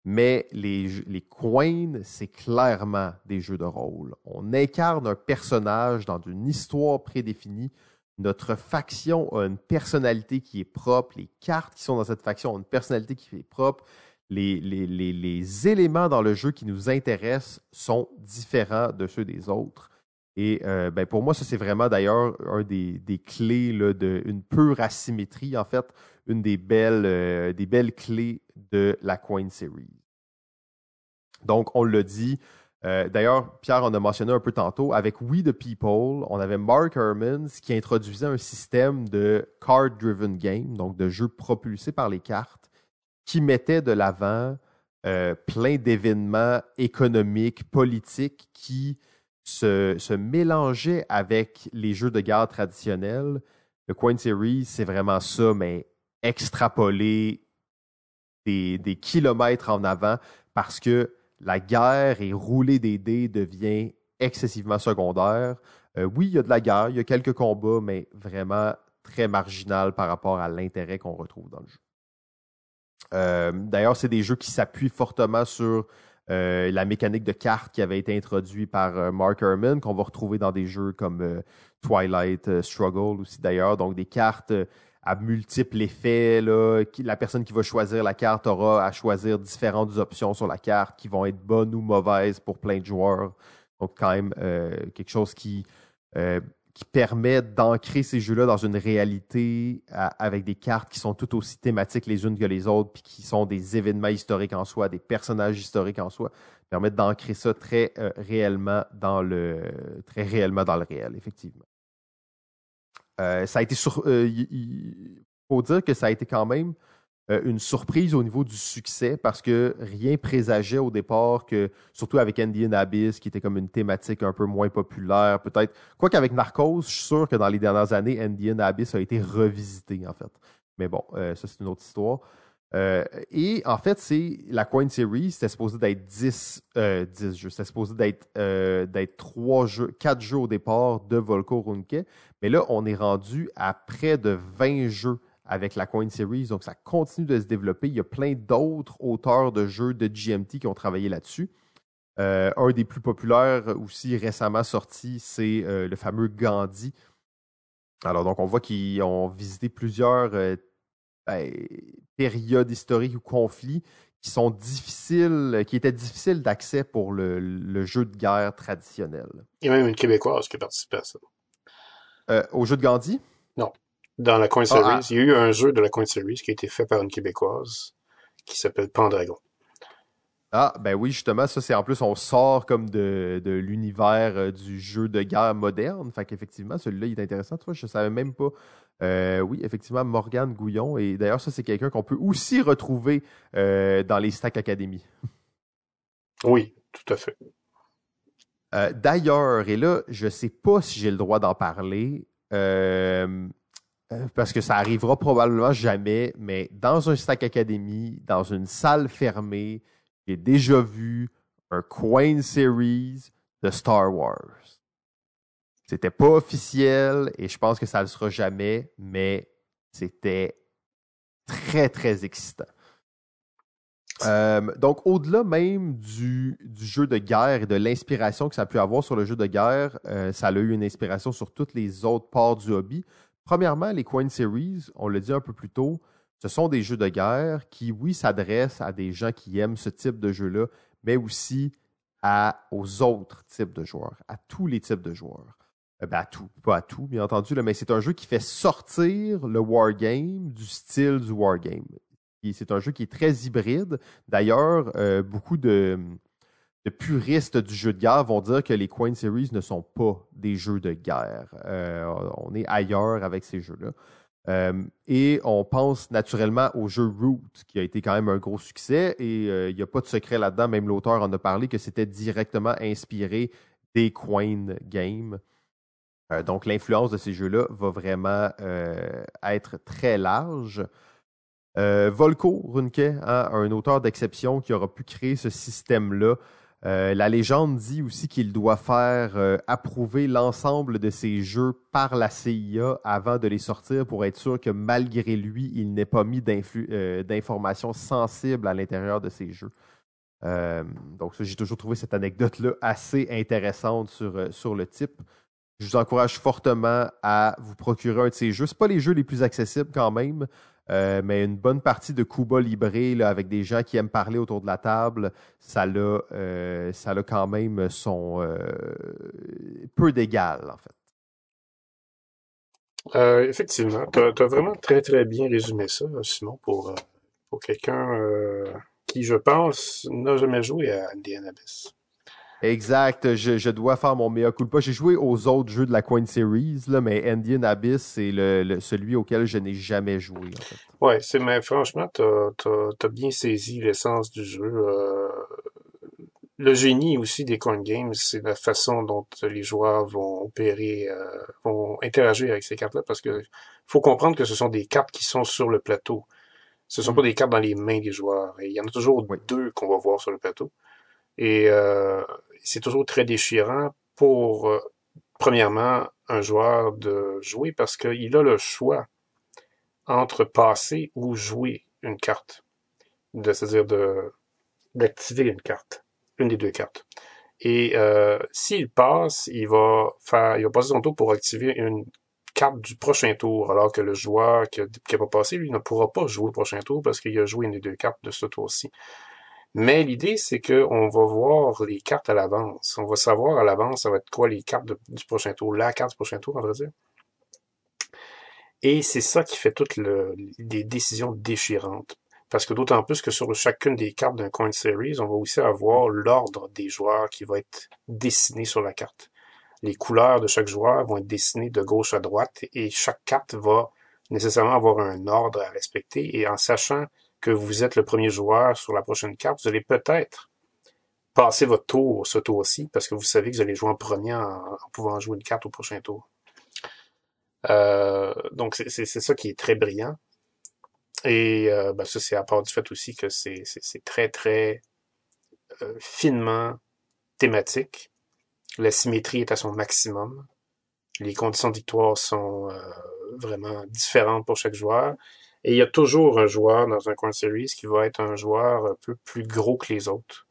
mais les, les coins, c'est clairement des jeux de rôle. On incarne un personnage dans une histoire prédéfinie. Notre faction a une personnalité qui est propre. Les cartes qui sont dans cette faction ont une personnalité qui est propre. Les, éléments dans le jeu qui nous intéressent sont différents de ceux des autres. Et euh, ben pour moi, ça, c'est vraiment d'ailleurs un des, des clés d'une pure asymétrie, en fait, une des belles, euh, des belles clés de la Coin Series. Donc, on l'a dit. Euh, d'ailleurs, Pierre en a mentionné un peu tantôt. Avec We the People, on avait Mark Hermans qui introduisait un système de card-driven game, donc de jeux propulsés par les cartes, qui mettait de l'avant plein d'événements économiques, politiques qui se, se mélangeait avec les jeux de guerre traditionnels. Le Coin Series, c'est vraiment ça, mais extrapolé des, des, kilomètres en avant parce que la guerre et rouler des dés devient excessivement secondaire. Euh, oui, il y a de la guerre, il y a quelques combats, mais vraiment très marginal par rapport à l'intérêt qu'on retrouve dans le jeu. Euh, D'ailleurs, c'est des jeux qui s'appuient fortement sur euh, la mécanique de cartes qui avait été introduite par Mark Herman, qu'on va retrouver dans des jeux comme Twilight Struggle aussi d'ailleurs. Donc des cartes à multiples effets. Là, la personne qui va choisir la carte aura à choisir différentes options sur la carte qui vont être bonnes ou mauvaises pour plein de joueurs. Donc quand même quelque chose qui qui permet d'ancrer ces jeux-là dans une réalité avec des cartes qui sont tout aussi thématiques les unes que les autres, puis qui sont des événements historiques en soi, des personnages historiques en soi, permettent d'ancrer ça très euh, réellement dans le très réellement dans le réel, effectivement. Euh, ça a euh, faut dire que ça a été quand même euh, une surprise au niveau du succès parce que rien présageait au départ que, surtout avec Indian Abyss, qui était comme une thématique un peu moins populaire, peut-être. Quoi qu'avec Narcos, je suis sûr que dans les dernières années, Indian Abyss a été revisité, en fait. Mais bon, ça, c'est une autre histoire. Euh, et en fait, c'est la Coin Series, c'était supposé d'être 10, 10 jeux. C'était supposé d'être 3 jeux, 4 jeux au départ de Volko Runke. Mais là, on est rendu à près de 20 jeux avec la Coin Series. Donc, ça continue de se développer. Il y a plein d'autres auteurs de jeux de GMT qui ont travaillé là-dessus. Euh, un des plus populaires aussi récemment sorti, c'est euh, le fameux Gandhi. Alors, donc, on voit qu'ils ont visité plusieurs euh, ben, périodes historiques ou conflits qui sont difficiles, qui étaient difficiles d'accès pour le, le, jeu de guerre traditionnel. Il y a même une Québécoise qui a participé à ça. au jeu de Gandhi? Non dans la Coin Series. Ah, ah. Il y a eu un jeu de la Coin Series qui a été fait par une Québécoise qui s'appelle Pendragon. Ah, ben oui, justement, ça, c'est en plus, on sort comme de, de l'univers euh, du jeu de guerre moderne. Fait qu'effectivement, celui-là, il est intéressant. Toi, je savais même pas. Euh, oui, effectivement, Morgane Gouillon. Et d'ailleurs, ça, c'est quelqu'un qu'on peut aussi retrouver euh, dans les Stack Academy. Oui, tout à fait. d'ailleurs, et là, je sais pas si j'ai le droit d'en parler. Euh, parce que ça arrivera probablement jamais, mais dans un Stack Academy, dans une salle fermée, j'ai déjà vu un Coin Series de Star Wars. C'était pas officiel et je pense que ça ne le sera jamais, mais c'était très, très excitant. Euh, donc, au-delà même du, jeu de guerre et de l'inspiration que ça a pu avoir sur le jeu de guerre, euh, ça a eu une inspiration sur toutes les autres parts du hobby. Premièrement, les Coin Series, on l'a dit un peu plus tôt, ce sont des jeux de guerre qui, oui, s'adressent à des gens qui aiment ce type de jeu-là, mais aussi aux autres types de joueurs, à tous les types de joueurs. Euh, ben pas à tout, bien entendu, mais c'est un jeu qui fait sortir le wargame du style du wargame. C'est un jeu qui est très hybride. D'ailleurs, euh, beaucoup de, puristes du jeu de guerre vont dire que les Coin Series ne sont pas des jeux de guerre. Euh, on est ailleurs avec ces jeux-là. Et on pense naturellement au jeu Root, qui a été quand même un gros succès. Et il n'y a pas de secret là-dedans, même l'auteur en a parlé, que c'était directement inspiré des Coin Games. Donc l'influence de ces jeux-là va vraiment être très large. Volko Runke, hein, un auteur d'exception qui aura pu créer ce système-là Euh, la légende dit aussi qu'il doit faire euh, approuver l'ensemble de ses jeux par la CIA avant de les sortir pour être sûr que malgré lui, il n'ait pas mis euh, d'informations sensibles à l'intérieur de ses jeux. donc, j'ai toujours trouvé cette anecdote-là assez intéressante sur, sur le type. Je vous encourage fortement à vous procurer un de ces jeux. Ce pas les jeux les plus accessibles quand même, euh, mais une bonne partie de Cuba Libre là, avec des gens qui aiment parler autour de la table, ça a, euh, quand même son euh, peu d'égal, en fait. effectivement, tu as, vraiment très très bien résumé ça, Simon, pour, pour quelqu'un qui, je pense, n'a jamais joué à Indiana Abyss. Exact. Je, dois faire mon mea culpa. J'ai joué aux autres jeux de la Coin Series, là, mais Indian Abyss, c'est le, celui auquel je n'ai jamais joué. En fait. Ouais, c'est, mais franchement, t'as, as, bien saisi l'essence du jeu. Euh, le génie aussi des coin games, c'est la façon dont les joueurs vont opérer, euh, vont interagir avec ces cartes-là, parce que faut comprendre que ce sont des cartes qui sont sur le plateau. Ce sont mm. pas des cartes dans les mains des joueurs. il y en a toujours deux qu'on va voir sur le plateau. Et euh, c'est toujours très déchirant pour, euh, premièrement, un joueur de jouer parce qu'il a le choix entre passer ou jouer une carte. C'est-à-dire de, d'activer une carte, une des deux cartes. Et euh, s'il passe, il va faire, il va passer son tour pour activer une carte du prochain tour, alors que le joueur qui n'a pas passé, lui, ne pourra pas jouer le prochain tour parce qu'il a joué une des deux cartes de ce tour-ci. Mais l'idée, c'est qu'on va voir les cartes à l'avance. On va savoir à l'avance ça va être quoi les cartes du prochain tour, la carte du prochain tour, on va dire. Et c'est ça qui fait toutes les décisions déchirantes. Parce que d'autant plus que sur chacune des cartes d'un coin series, on va aussi avoir l'ordre des joueurs qui va être dessiné sur la carte. Les couleurs de chaque joueur vont être dessinées de gauche à droite et chaque carte va nécessairement avoir un ordre à respecter. Et en sachant que vous êtes le premier joueur sur la prochaine carte, vous allez peut-être passer votre tour, ce tour-ci, parce que vous savez que vous allez jouer en premier en, pouvant jouer une carte au prochain tour. Euh, donc c'est ça qui est très brillant. Et euh, ben, ça, c'est à part du fait aussi que c'est très, très euh, finement thématique. La symétrie est à son maximum. Les conditions de victoire sont vraiment différentes pour chaque joueur. Et il y a toujours un joueur dans un coin series qui va être un joueur un peu plus gros que les autres,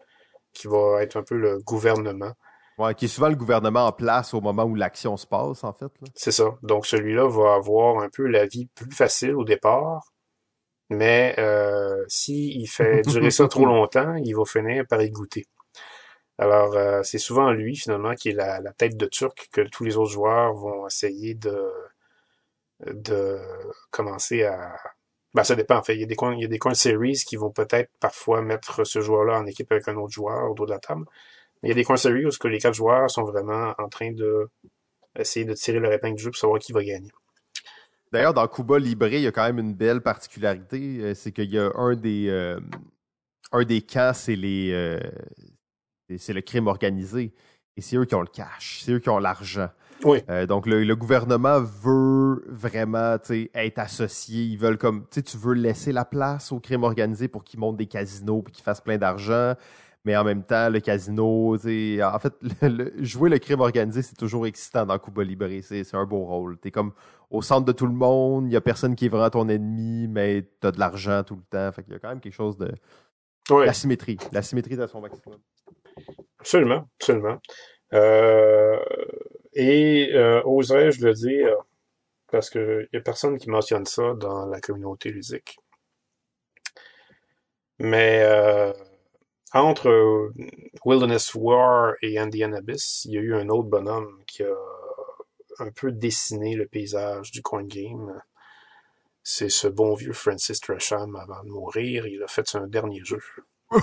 qui va être un peu le gouvernement. Ouais, qui est souvent le gouvernement en place au moment où l'action se passe, en fait. C'est ça. Donc celui-là va avoir un peu la vie plus facile au départ, mais euh, s'il fait [LAUGHS] durer ça trop longtemps, il va finir par y goûter. Alors, euh, c'est souvent lui, finalement, qui est la, la, tête de Turc que tous les autres joueurs vont essayer de, de commencer à, ben, ça dépend. En fait, il y a des coins, il y a des coins series qui vont peut-être parfois mettre ce joueur-là en équipe avec un autre joueur autour de la table. Mais il y a des coins series où les quatre joueurs sont vraiment en train de essayer de tirer leur épingle du jeu pour savoir qui va gagner. D'ailleurs, dans Cuba Libre, il y a quand même une belle particularité, euh, c'est qu'il y a un des euh, un des cas, c'est les euh, c'est le crime organisé. Et c'est eux qui ont le cash, c'est eux qui ont l'argent. Oui. Euh, donc le, gouvernement veut vraiment être associé. Ils veulent comme tu veux laisser la place au crime organisé pour qu'ils montent des casinos et qu'ils fassent plein d'argent. Mais en même temps, le casino, en fait, [LAUGHS] jouer le crime organisé, c'est toujours excitant dans Cuba Libre. C'est un beau rôle. T'es comme au centre de tout le monde, il n'y a personne qui est vraiment ton ennemi, mais tu as de l'argent tout le temps. Fait qu'il y a quand même quelque chose de. La symétrie. La symétrie est à son maximum. Absolument, absolument. Euh, et euh, oserais-je le dire, parce qu'il n'y a personne qui mentionne ça dans la communauté ludique. Mais euh, entre Wilderness War et Indian Abyss, il y a eu un autre bonhomme qui a un peu dessiné le paysage du coin game. C'est ce bon vieux Francis Tresham avant de mourir. Il a fait son dernier jeu. [LAUGHS]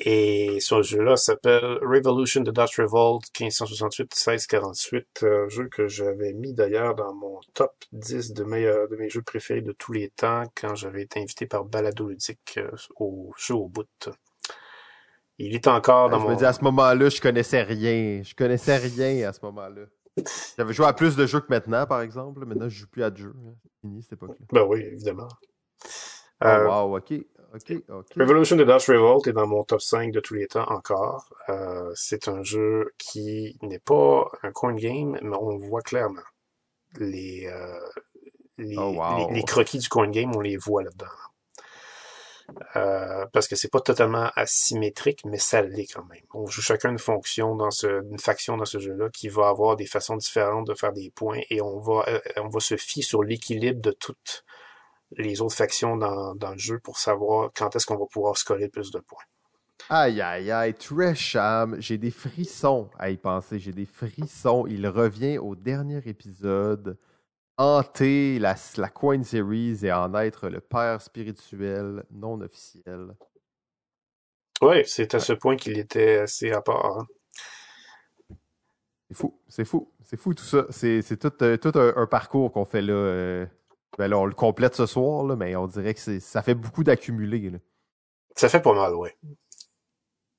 Et ce jeu-là s'appelle Revolution the Dutch Revolt 1568-1648, euh, jeu que j'avais mis d'ailleurs dans mon top 10 de, de mes jeux préférés de tous les temps quand j'avais été invité par Balado Ludique euh, au jeu au bout. Il est encore dans je mon... Me dis, à ce moment-là, je connaissais rien. Je connaissais rien à ce moment-là. J'avais joué à plus de jeux que maintenant, par exemple. Maintenant, je joue plus à de jeux. C'est fini cette époque-là. Ben oui, évidemment. Oh, wow, ok. Ok, ok. Revolution de Dash Revolt est dans mon top 5 de tous les temps encore. Euh, c'est un jeu qui n'est pas un coin game, mais on voit clairement les, euh, les, Oh, wow. les, les croquis du coin game, on les voit là-dedans. Euh, parce que c'est pas totalement asymétrique, mais ça l'est quand même. On joue chacun une fonction dans ce, une faction dans ce jeu-là qui va avoir des façons différentes de faire des points et on va, euh, on va se fier sur l'équilibre de toutes les autres factions dans, dans le jeu pour savoir quand est-ce qu'on va pouvoir scorer plus de points. Aïe, aïe, aïe, Tresham, j'ai des frissons à y penser, j'ai des frissons. Il revient au dernier épisode, hanter la, la Coin Series et en être le père spirituel non officiel. Oui, c'est à ce point qu'il était assez à part. hein. C'est fou, c'est fou, c'est fou tout ça. C'est c'est tout, euh, tout un, un parcours qu'on fait là. euh, ben là, on le complète ce soir, là, mais on dirait que ça fait beaucoup d'accumuler. Ça fait pas mal, ouais.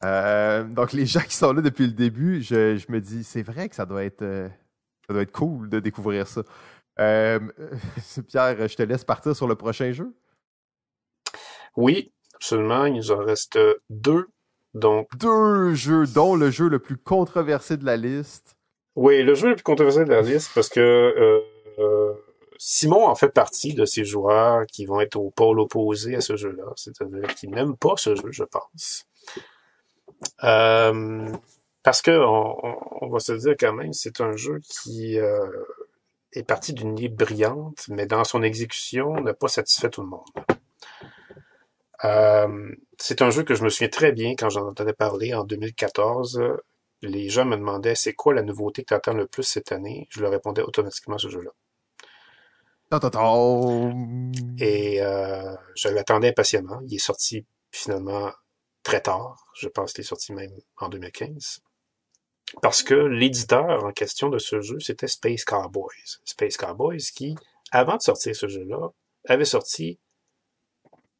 Euh, donc, les gens qui sont là depuis le début, je, je me dis, c'est vrai que ça doit être, euh, ça doit être cool de découvrir ça. Euh, [LAUGHS] Pierre, je te laisse partir sur le prochain jeu. Oui, absolument. Il nous en reste deux. Donc, Deux jeux, dont le jeu le plus controversé de la liste. oui, le jeu le plus controversé de la liste parce que euh, Simon en fait partie de ces joueurs qui vont être au pôle opposé à ce jeu-là, c'est-à-dire qui n'aiment pas ce jeu, je pense. Euh, parce que on va se dire quand même, c'est un jeu qui euh, est parti d'une idée brillante, mais dans son exécution n'a pas satisfait tout le monde. Euh, c'est un jeu que je me souviens très bien quand j'en entendais parler en 2014. Les gens me demandaient c'est quoi la nouveauté que tu attends le plus cette année? Je leur répondais automatiquement ce jeu-là. Et euh, je l'attendais impatiemment. Il est sorti finalement très tard. Je pense qu'il est sorti même en 2015. Parce que l'éditeur en question de ce jeu, c'était Space Cowboys. Space Cowboys qui, avant de sortir ce jeu-là, avait sorti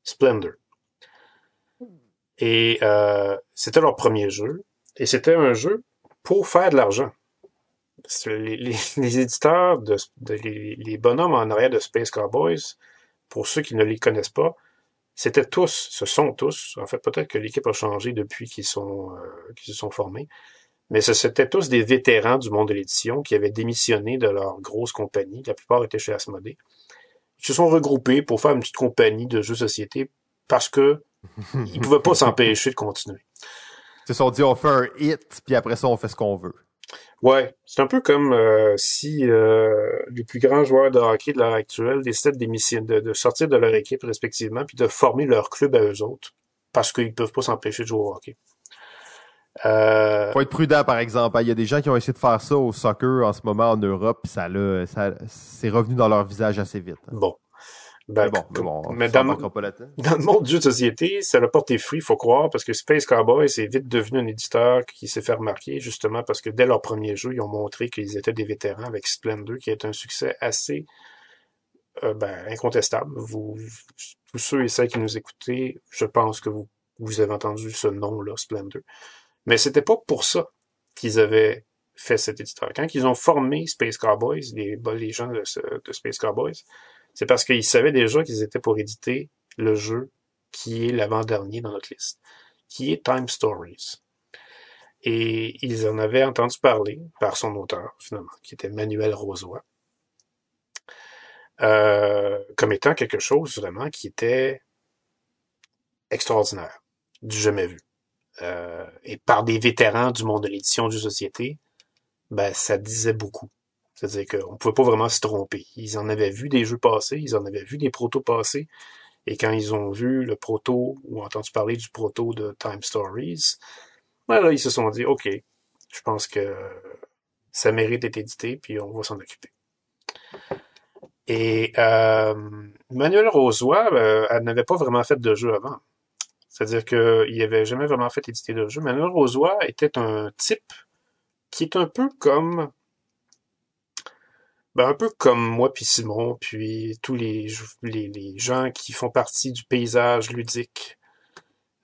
Splendor. Et euh, c'était leur premier jeu. Et c'était un jeu pour faire de l'argent. Les, les- [LAUGHS] les éditeurs, de, de- les, les bonhommes en arrière de Space Cowboys, pour ceux qui ne les connaissent pas, c'était tous, ce sont tous, en fait peut-être que l'équipe a changé depuis qu'ils sont, euh, qu'ils se sont formés, mais ce- c'était tous des vétérans du monde de l'édition qui avaient démissionné de leur grosse compagnie, la plupart étaient chez Asmodée. Ils se sont regroupés pour faire une petite compagnie de jeux société parce que [LAUGHS] ils pouvaient pas s'empêcher de continuer. Ils se sont dit, on fait un hit, puis après ça, on fait ce qu'on veut. Ouais, c'est un peu comme euh, si euh, les plus grands joueurs de hockey de l'heure actuelle décidaient de, de, sortir de leur équipe respectivement puis de former leur club à eux autres parce qu'ils peuvent pas s'empêcher de jouer au hockey. Euh, Faut être prudent, par exemple. Il y a des gens qui ont essayé de faire ça au soccer en ce moment en Europe, puis ça, l'a- ça c'est revenu dans leur visage assez vite. hein. bon. Ben, Mais bon, mais bon, mais on dans- dans le monde du société, ça a porté fruit, faut croire, parce que Space Cowboys est vite devenu un éditeur qui s'est fait remarquer, justement parce que dès leur premier jeu, ils ont montré qu'ils étaient des vétérans avec Splendor, qui est un succès assez euh, ben, incontestable. Vous, tous ceux et celles qui nous écoutez, je pense que vous, vous avez entendu ce nom-là, Splendor. Mais c'était pas pour ça qu'ils avaient fait cet éditeur. Quand ils ont formé Space Cowboys, les, les gens de, de Space Cowboys, c'est parce qu'ils savaient déjà qu'ils étaient pour éditer le jeu qui est l'avant-dernier dans notre liste, qui est Time Stories. Et ils en avaient entendu parler par son auteur, finalement, qui était Manuel Rosoy, euh, comme étant quelque chose vraiment qui était extraordinaire, du jamais vu. Euh, et par des vétérans du monde de l'édition du société, ben ça disait beaucoup. C'est-à-dire qu'on pouvait pas vraiment se tromper. Ils en avaient vu des jeux passés, ils en avaient vu des protos passés, et quand ils ont vu le proto ou entendu parler du proto de Time Stories, ben là, ils se sont dit, OK, je pense que ça mérite d'être édité, puis on va s'en occuper. Et euh, Manuel Rosoy, euh, elle n'avait pas vraiment fait de jeu avant. C'est-à-dire qu'il n'avait jamais vraiment fait éditer de jeu. Manuel Rosoy était un type qui est un peu comme ben, un peu comme moi puis Simon, puis tous les, les, gens qui font partie du paysage ludique.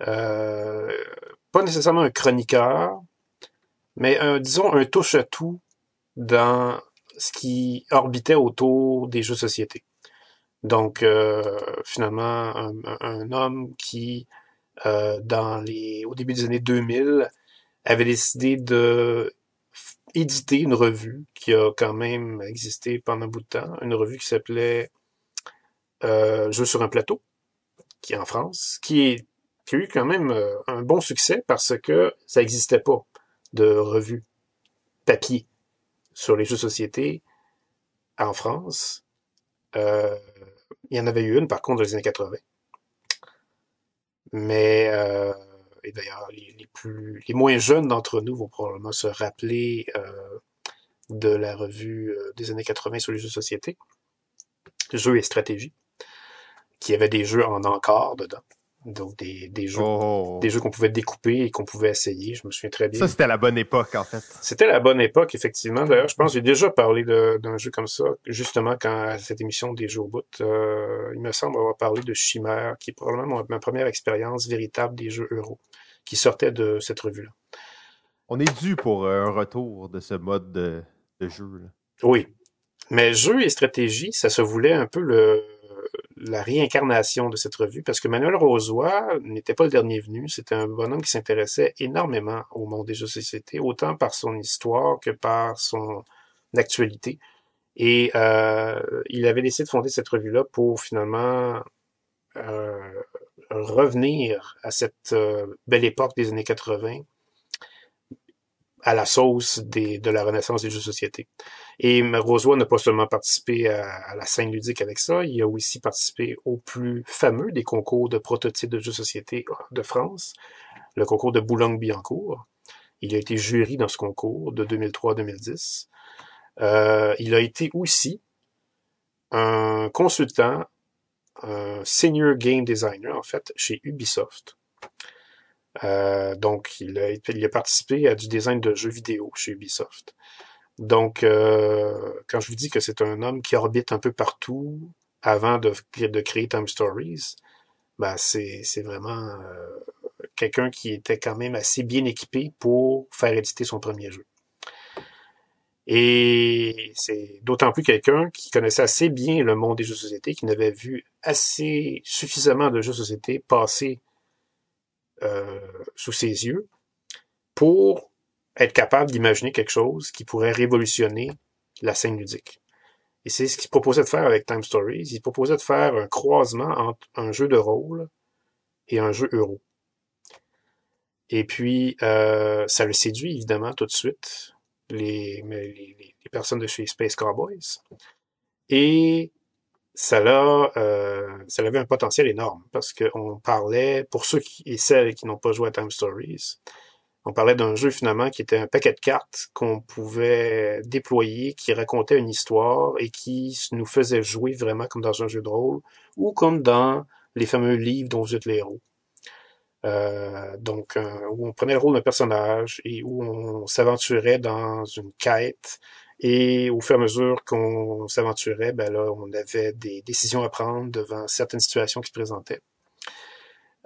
Euh, pas nécessairement un chroniqueur, mais un, disons un touche-à-tout dans ce qui orbitait autour des jeux de société. Donc, euh, finalement, un, un, homme qui, euh, dans les, au début des années 2000, avait décidé de éditer une revue qui a quand même existé pendant un bout de temps, une revue qui s'appelait euh, Jeux sur un plateau, qui est en France, qui a eu quand même euh, un bon succès parce que ça n'existait pas de revue papier sur les jeux de société en France. Euh, il y en avait eu une, par contre, dans les années 80. Mais, euh, et d'ailleurs, les, plus, les moins jeunes d'entre nous vont probablement se rappeler euh, de la revue euh, des années 80 sur les jeux de société, jeux et stratégie, qui avait des jeux en encore dedans. Donc des, des jeux, oh. des jeux qu'on pouvait découper et qu'on pouvait essayer. Je me souviens très bien. Ça, c'était la bonne époque, en fait. C'était la bonne époque, effectivement. D'ailleurs, je pense que j'ai déjà parlé d'un jeu comme ça, justement, quand à cette émission des jeux au bout. Euh, il me semble avoir parlé de Chimère, qui est probablement ma première expérience véritable des jeux euro, qui sortait de cette revue-là. On est dû pour un retour de ce mode de, de jeu. Là. Oui. Mais jeu et stratégie, ça se voulait un peu le, la réincarnation de cette revue, parce que Manuel Rosoy n'était pas le dernier venu, c'était un bonhomme qui s'intéressait énormément au monde des jeux de société, autant par son histoire que par son actualité. Et euh, il avait décidé de fonder cette revue-là pour finalement euh, revenir à cette euh, belle époque des années 80 à la sauce de la renaissance des jeux de société. Et Rosoy n'a pas seulement participé à, la scène ludique avec ça, il a aussi participé au plus fameux des concours de prototypes de jeux de société de France, le concours de Boulogne-Billancourt. Il a été jury dans ce concours de 2003-2010. Euh, il a été aussi un consultant, un senior game designer en fait, chez Ubisoft. Euh, donc, il a, il a participé à du design de jeux vidéo chez Ubisoft. Donc, euh, quand je vous dis que c'est un homme qui orbite un peu partout avant de, créer Time Stories, ben c'est, c'est vraiment euh, quelqu'un qui était quand même assez bien équipé pour faire éditer son premier jeu. Et c'est d'autant plus quelqu'un qui connaissait assez bien le monde des jeux de société, qui n'avait vu assez suffisamment de jeux de société passer euh, sous ses yeux pour être capable d'imaginer quelque chose qui pourrait révolutionner la scène ludique. Et c'est ce qu'il proposait de faire avec Time Stories. Il proposait de faire un croisement entre un jeu de rôle et un jeu euro. Et puis, euh, ça le séduit évidemment tout de suite, les, personnes de chez Space Cowboys. Et ça, euh, ça avait un potentiel énorme parce qu'on parlait, pour ceux et celles qui n'ont pas joué à Time Stories, on parlait d'un jeu finalement qui était un paquet de cartes qu'on pouvait déployer, qui racontait une histoire et qui nous faisait jouer vraiment comme dans un jeu de rôle ou comme dans les fameux livres dont vous êtes les héros. Euh, donc, où on prenait le rôle d'un personnage et où on s'aventurait dans une quête et au fur et à mesure qu'on s'aventurait, ben là, on avait des décisions à prendre devant certaines situations qui se présentaient.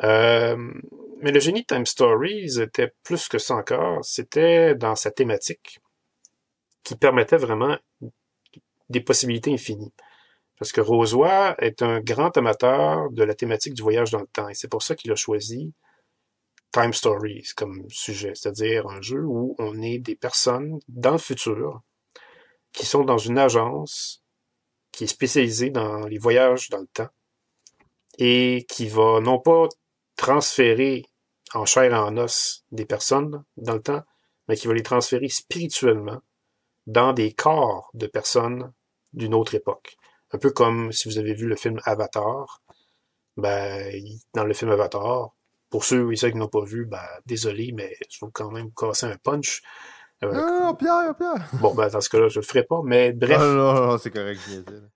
Euh, mais le génie de Time Stories était plus que ça encore. C'était dans sa thématique qui permettait vraiment des possibilités infinies. Parce que Rosoy est un grand amateur de la thématique du voyage dans le temps. Et c'est pour ça qu'il a choisi Time Stories comme sujet. C'est-à-dire un jeu où on est des personnes dans le futur qui sont dans une agence qui est spécialisée dans les voyages dans le temps et qui va non pas transférer en chair et en os des personnes dans le temps, mais qui va les transférer spirituellement dans des corps de personnes d'une autre époque. Un peu comme si vous avez vu le film Avatar. Ben, dans le film Avatar, pour ceux et ceux qui n'ont pas vu, ben, désolé, mais je vais quand même casser un punch. Euh, Pierre, Pierre. Bon, ben, dans ce cas-là, je le ferai pas, mais bref. Non, non, non c'est correct,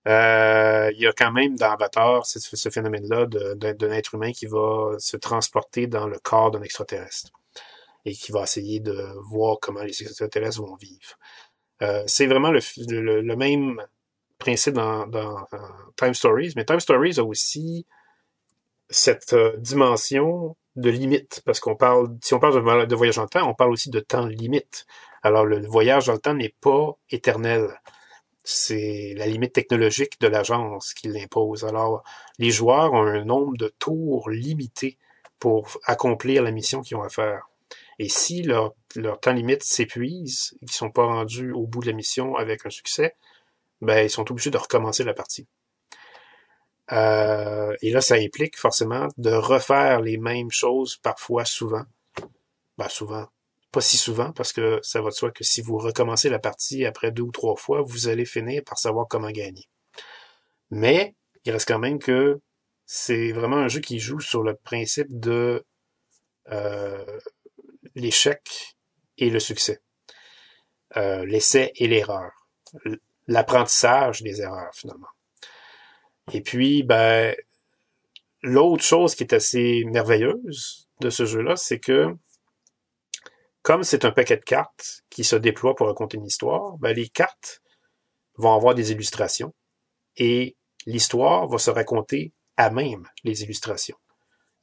euh, Il y a quand même dans Avatar ce, ce phénomène-là d'un être humain qui va se transporter dans le corps d'un extraterrestre et qui va essayer de voir comment les extraterrestres vont vivre. Euh, c'est vraiment le, le, même principe dans, dans, Time Stories, mais Time Stories a aussi cette euh, dimension de limite, parce qu'on parle, si on parle de, voyage en temps, on parle aussi de temps limite. Alors, le voyage dans le temps n'est pas éternel. c'est la limite technologique de l'agence qui l'impose. Alors, les joueurs ont un nombre de tours limité pour accomplir la mission qu'ils ont à faire. Et si leur, temps limite s'épuise, qu'ils sont pas rendus au bout de la mission avec un succès, ben ils sont obligés de recommencer la partie. Euh, et là, ça implique forcément de refaire les mêmes choses parfois souvent. Ben souvent, pas si souvent, parce que ça va de soi que si vous recommencez la partie après deux ou trois fois, vous allez finir par savoir comment gagner. Mais il reste quand même que c'est vraiment un jeu qui joue sur le principe de euh, l'échec et le succès, euh, l'essai et l'erreur, l'apprentissage des erreurs finalement. Et puis, ben, l'autre chose qui est assez merveilleuse de ce jeu-là, c'est que comme c'est un paquet de cartes qui se déploie pour raconter une histoire, ben, les cartes vont avoir des illustrations et l'histoire va se raconter à même les illustrations.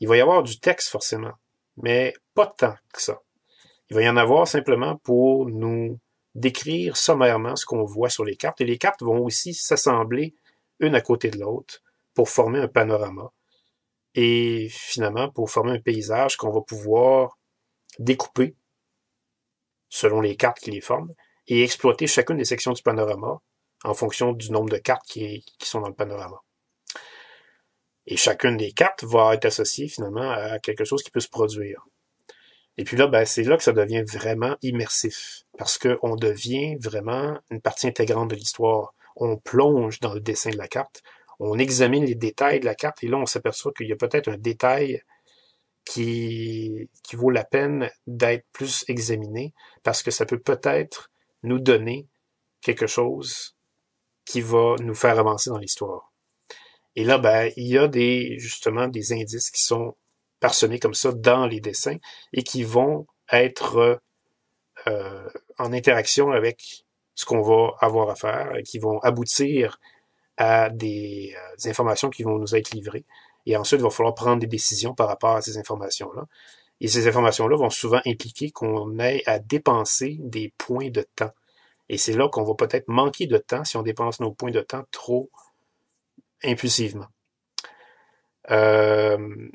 Il va y avoir du texte forcément, mais pas tant que ça. Il va y en avoir simplement pour nous décrire sommairement ce qu'on voit sur les cartes et les cartes vont aussi s'assembler une à côté de l'autre pour former un panorama et finalement pour former un paysage qu'on va pouvoir découper selon les cartes qui les forment et exploiter chacune des sections du panorama en fonction du nombre de cartes qui, sont dans le panorama. Et chacune des cartes va être associée finalement à quelque chose qui peut se produire. Et puis là, ben, c'est là que ça devient vraiment immersif, parce qu'on devient vraiment une partie intégrante de l'histoire on plonge dans le dessin de la carte, on examine les détails de la carte et là on s'aperçoit qu'il y a peut-être un détail qui, vaut la peine d'être plus examiné parce que ça peut peut-être nous donner quelque chose qui va nous faire avancer dans l'histoire. Et là, ben, il y a des, justement, des indices qui sont parsemés comme ça dans les dessins et qui vont être euh, en interaction avec ce qu'on va avoir à faire, qui vont aboutir à des, euh, informations qui vont nous être livrées. Et ensuite, il va falloir prendre des décisions par rapport à ces informations-là. Et ces informations-là vont souvent impliquer qu'on ait à dépenser des points de temps. Et c'est là qu'on va peut-être manquer de temps si on dépense nos points de temps trop impulsivement. Euh,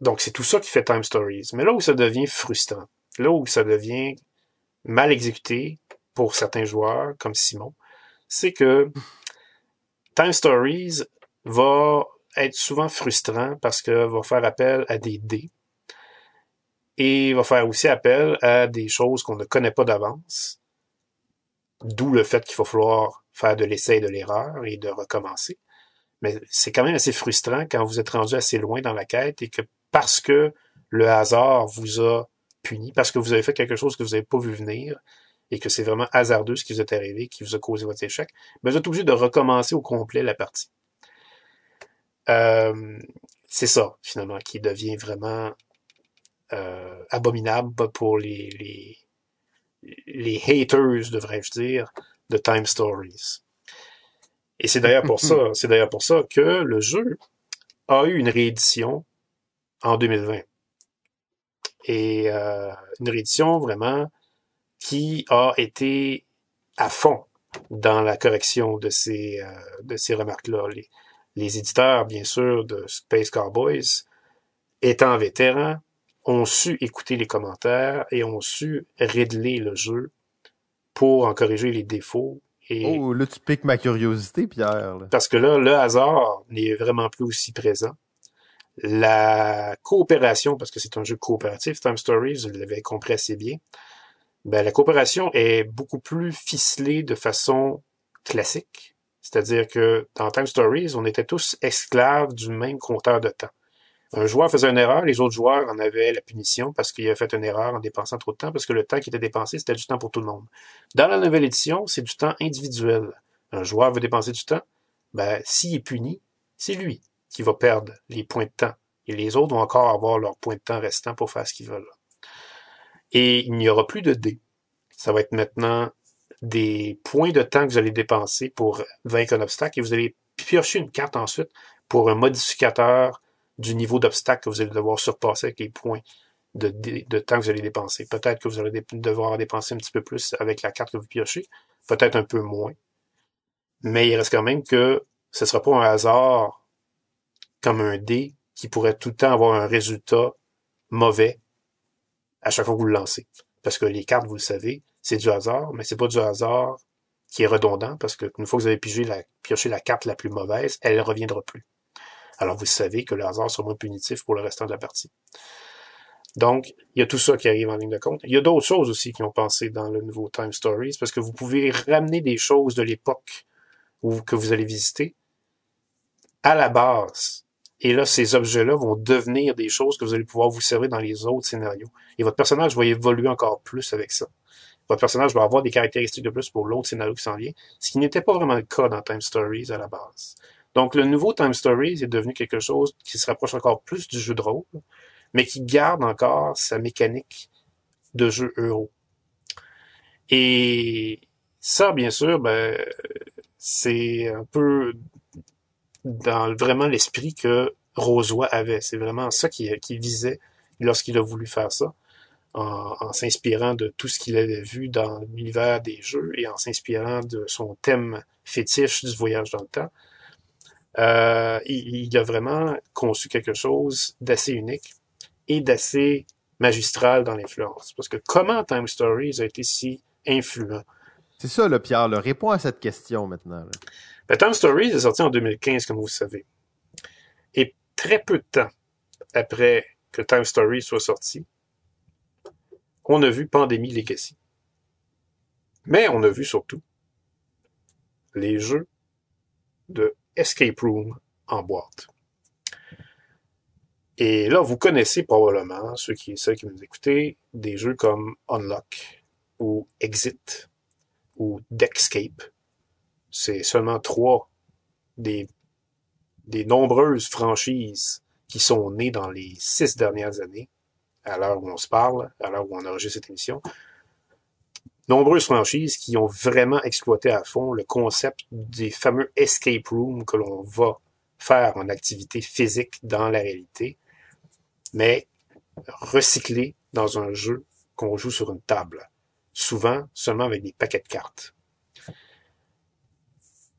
donc, c'est tout ça qui fait Time Stories. Mais là où ça devient frustrant, là où ça devient mal exécuté, pour certains joueurs, comme Simon, c'est que Time Stories va être souvent frustrant parce que va faire appel à des dés et va faire aussi appel à des choses qu'on ne connaît pas d'avance, d'où le fait qu'il va falloir faire de l'essai et de l'erreur et de recommencer. Mais c'est quand même assez frustrant quand vous êtes rendu assez loin dans la quête et que parce que le hasard vous a puni, parce que vous avez fait quelque chose que vous n'avez pas vu venir, et que c'est vraiment hasardeux ce qui vous est arrivé, qui vous a causé votre échec, mais vous êtes obligé de recommencer au complet la partie. Euh, c'est ça, finalement, qui devient vraiment euh, abominable pour les, les, les haters, devrais-je dire, de Time Stories. Et c'est d'ailleurs pour ça, [LAUGHS] c'est d'ailleurs pour ça que le jeu a eu une réédition en 2020. Et euh, une réédition vraiment qui a été à fond dans la correction de ces, euh, de ces remarques-là. Les, les, éditeurs, bien sûr, de Space Cowboys, étant vétérans, ont su écouter les commentaires et ont su régler le jeu pour en corriger les défauts. Et... Oh, là, tu piques ma curiosité, Pierre. Parce que là, le hasard n'est vraiment plus aussi présent. La coopération, parce que c'est un jeu coopératif, Time Stories, vous l'avez compris assez bien, ben, la coopération est beaucoup plus ficelée de façon classique. C'est-à-dire que dans Time Stories, on était tous esclaves du même compteur de temps. Un joueur faisait une erreur, les autres joueurs en avaient la punition parce qu'il a fait une erreur en dépensant trop de temps, parce que le temps qui était dépensé, c'était du temps pour tout le monde. Dans la nouvelle édition, c'est du temps individuel. Un joueur veut dépenser du temps, ben, s'il est puni, c'est lui qui va perdre les points de temps. Et les autres vont encore avoir leurs points de temps restants pour faire ce qu'ils veulent. Et il n'y aura plus de dés. Ça va être maintenant des points de temps que vous allez dépenser pour vaincre un obstacle et vous allez piocher une carte ensuite pour un modificateur du niveau d'obstacle que vous allez devoir surpasser avec les points de, temps que vous allez dépenser. Peut-être que vous allez devoir dépenser un petit peu plus avec la carte que vous piochez, peut-être un peu moins. Mais il reste quand même que ce sera pas un hasard comme un dé qui pourrait tout le temps avoir un résultat mauvais à chaque fois que vous le lancez. Parce que les cartes, vous le savez, c'est du hasard, mais c'est pas du hasard qui est redondant parce que une fois que vous avez pioché la, pioché la carte la plus mauvaise, elle ne reviendra plus. Alors vous savez que le hasard sera moins punitif pour le restant de la partie. Donc, il y a tout ça qui arrive en ligne de compte. Il y a d'autres choses aussi qui ont pensé dans le nouveau Time Stories, parce que vous pouvez ramener des choses de l'époque que vous allez visiter à la base. Et là, ces objets-là vont devenir des choses que vous allez pouvoir vous servir dans les autres scénarios. Et votre personnage va évoluer encore plus avec ça. Votre personnage va avoir des caractéristiques de plus pour l'autre scénario qui s'en vient, ce qui n'était pas vraiment le cas dans Time Stories à la base. Donc, le nouveau Time Stories est devenu quelque chose qui se rapproche encore plus du jeu de rôle, mais qui garde encore sa mécanique de jeu euro. Et ça, bien sûr, ben, c'est un peu dans vraiment l'esprit que Rosoy avait. C'est vraiment ça qu'il qui visait lorsqu'il a voulu faire ça, en, en s'inspirant de tout ce qu'il avait vu dans l'univers des jeux et en s'inspirant de son thème fétiche du voyage dans le temps. Euh, il, il, a vraiment conçu quelque chose d'assez unique et d'assez magistral dans l'influence. Parce que comment Time Stories a été si influent? C'est ça, le Pierre. Là. Réponds à cette question maintenant. Ben, Time Stories est sorti en 2015, comme vous savez. Et très peu de temps après que Time Stories soit sorti, on a vu Pandémie Legacy. Mais on a vu surtout les jeux de Escape Room en boîte. Et là, vous connaissez probablement, ceux qui, ceux qui nous écoutez, des jeux comme Unlock ou Exit ou Deckscape. C'est seulement trois des, nombreuses franchises qui sont nées dans les six dernières années, à l'heure où on se parle, à l'heure où on enregistre cette émission. Nombreuses franchises qui ont vraiment exploité à fond le concept des fameux escape rooms que l'on va faire en activité physique dans la réalité mais recyclé dans un jeu qu'on joue sur une table, souvent seulement avec des paquets de cartes.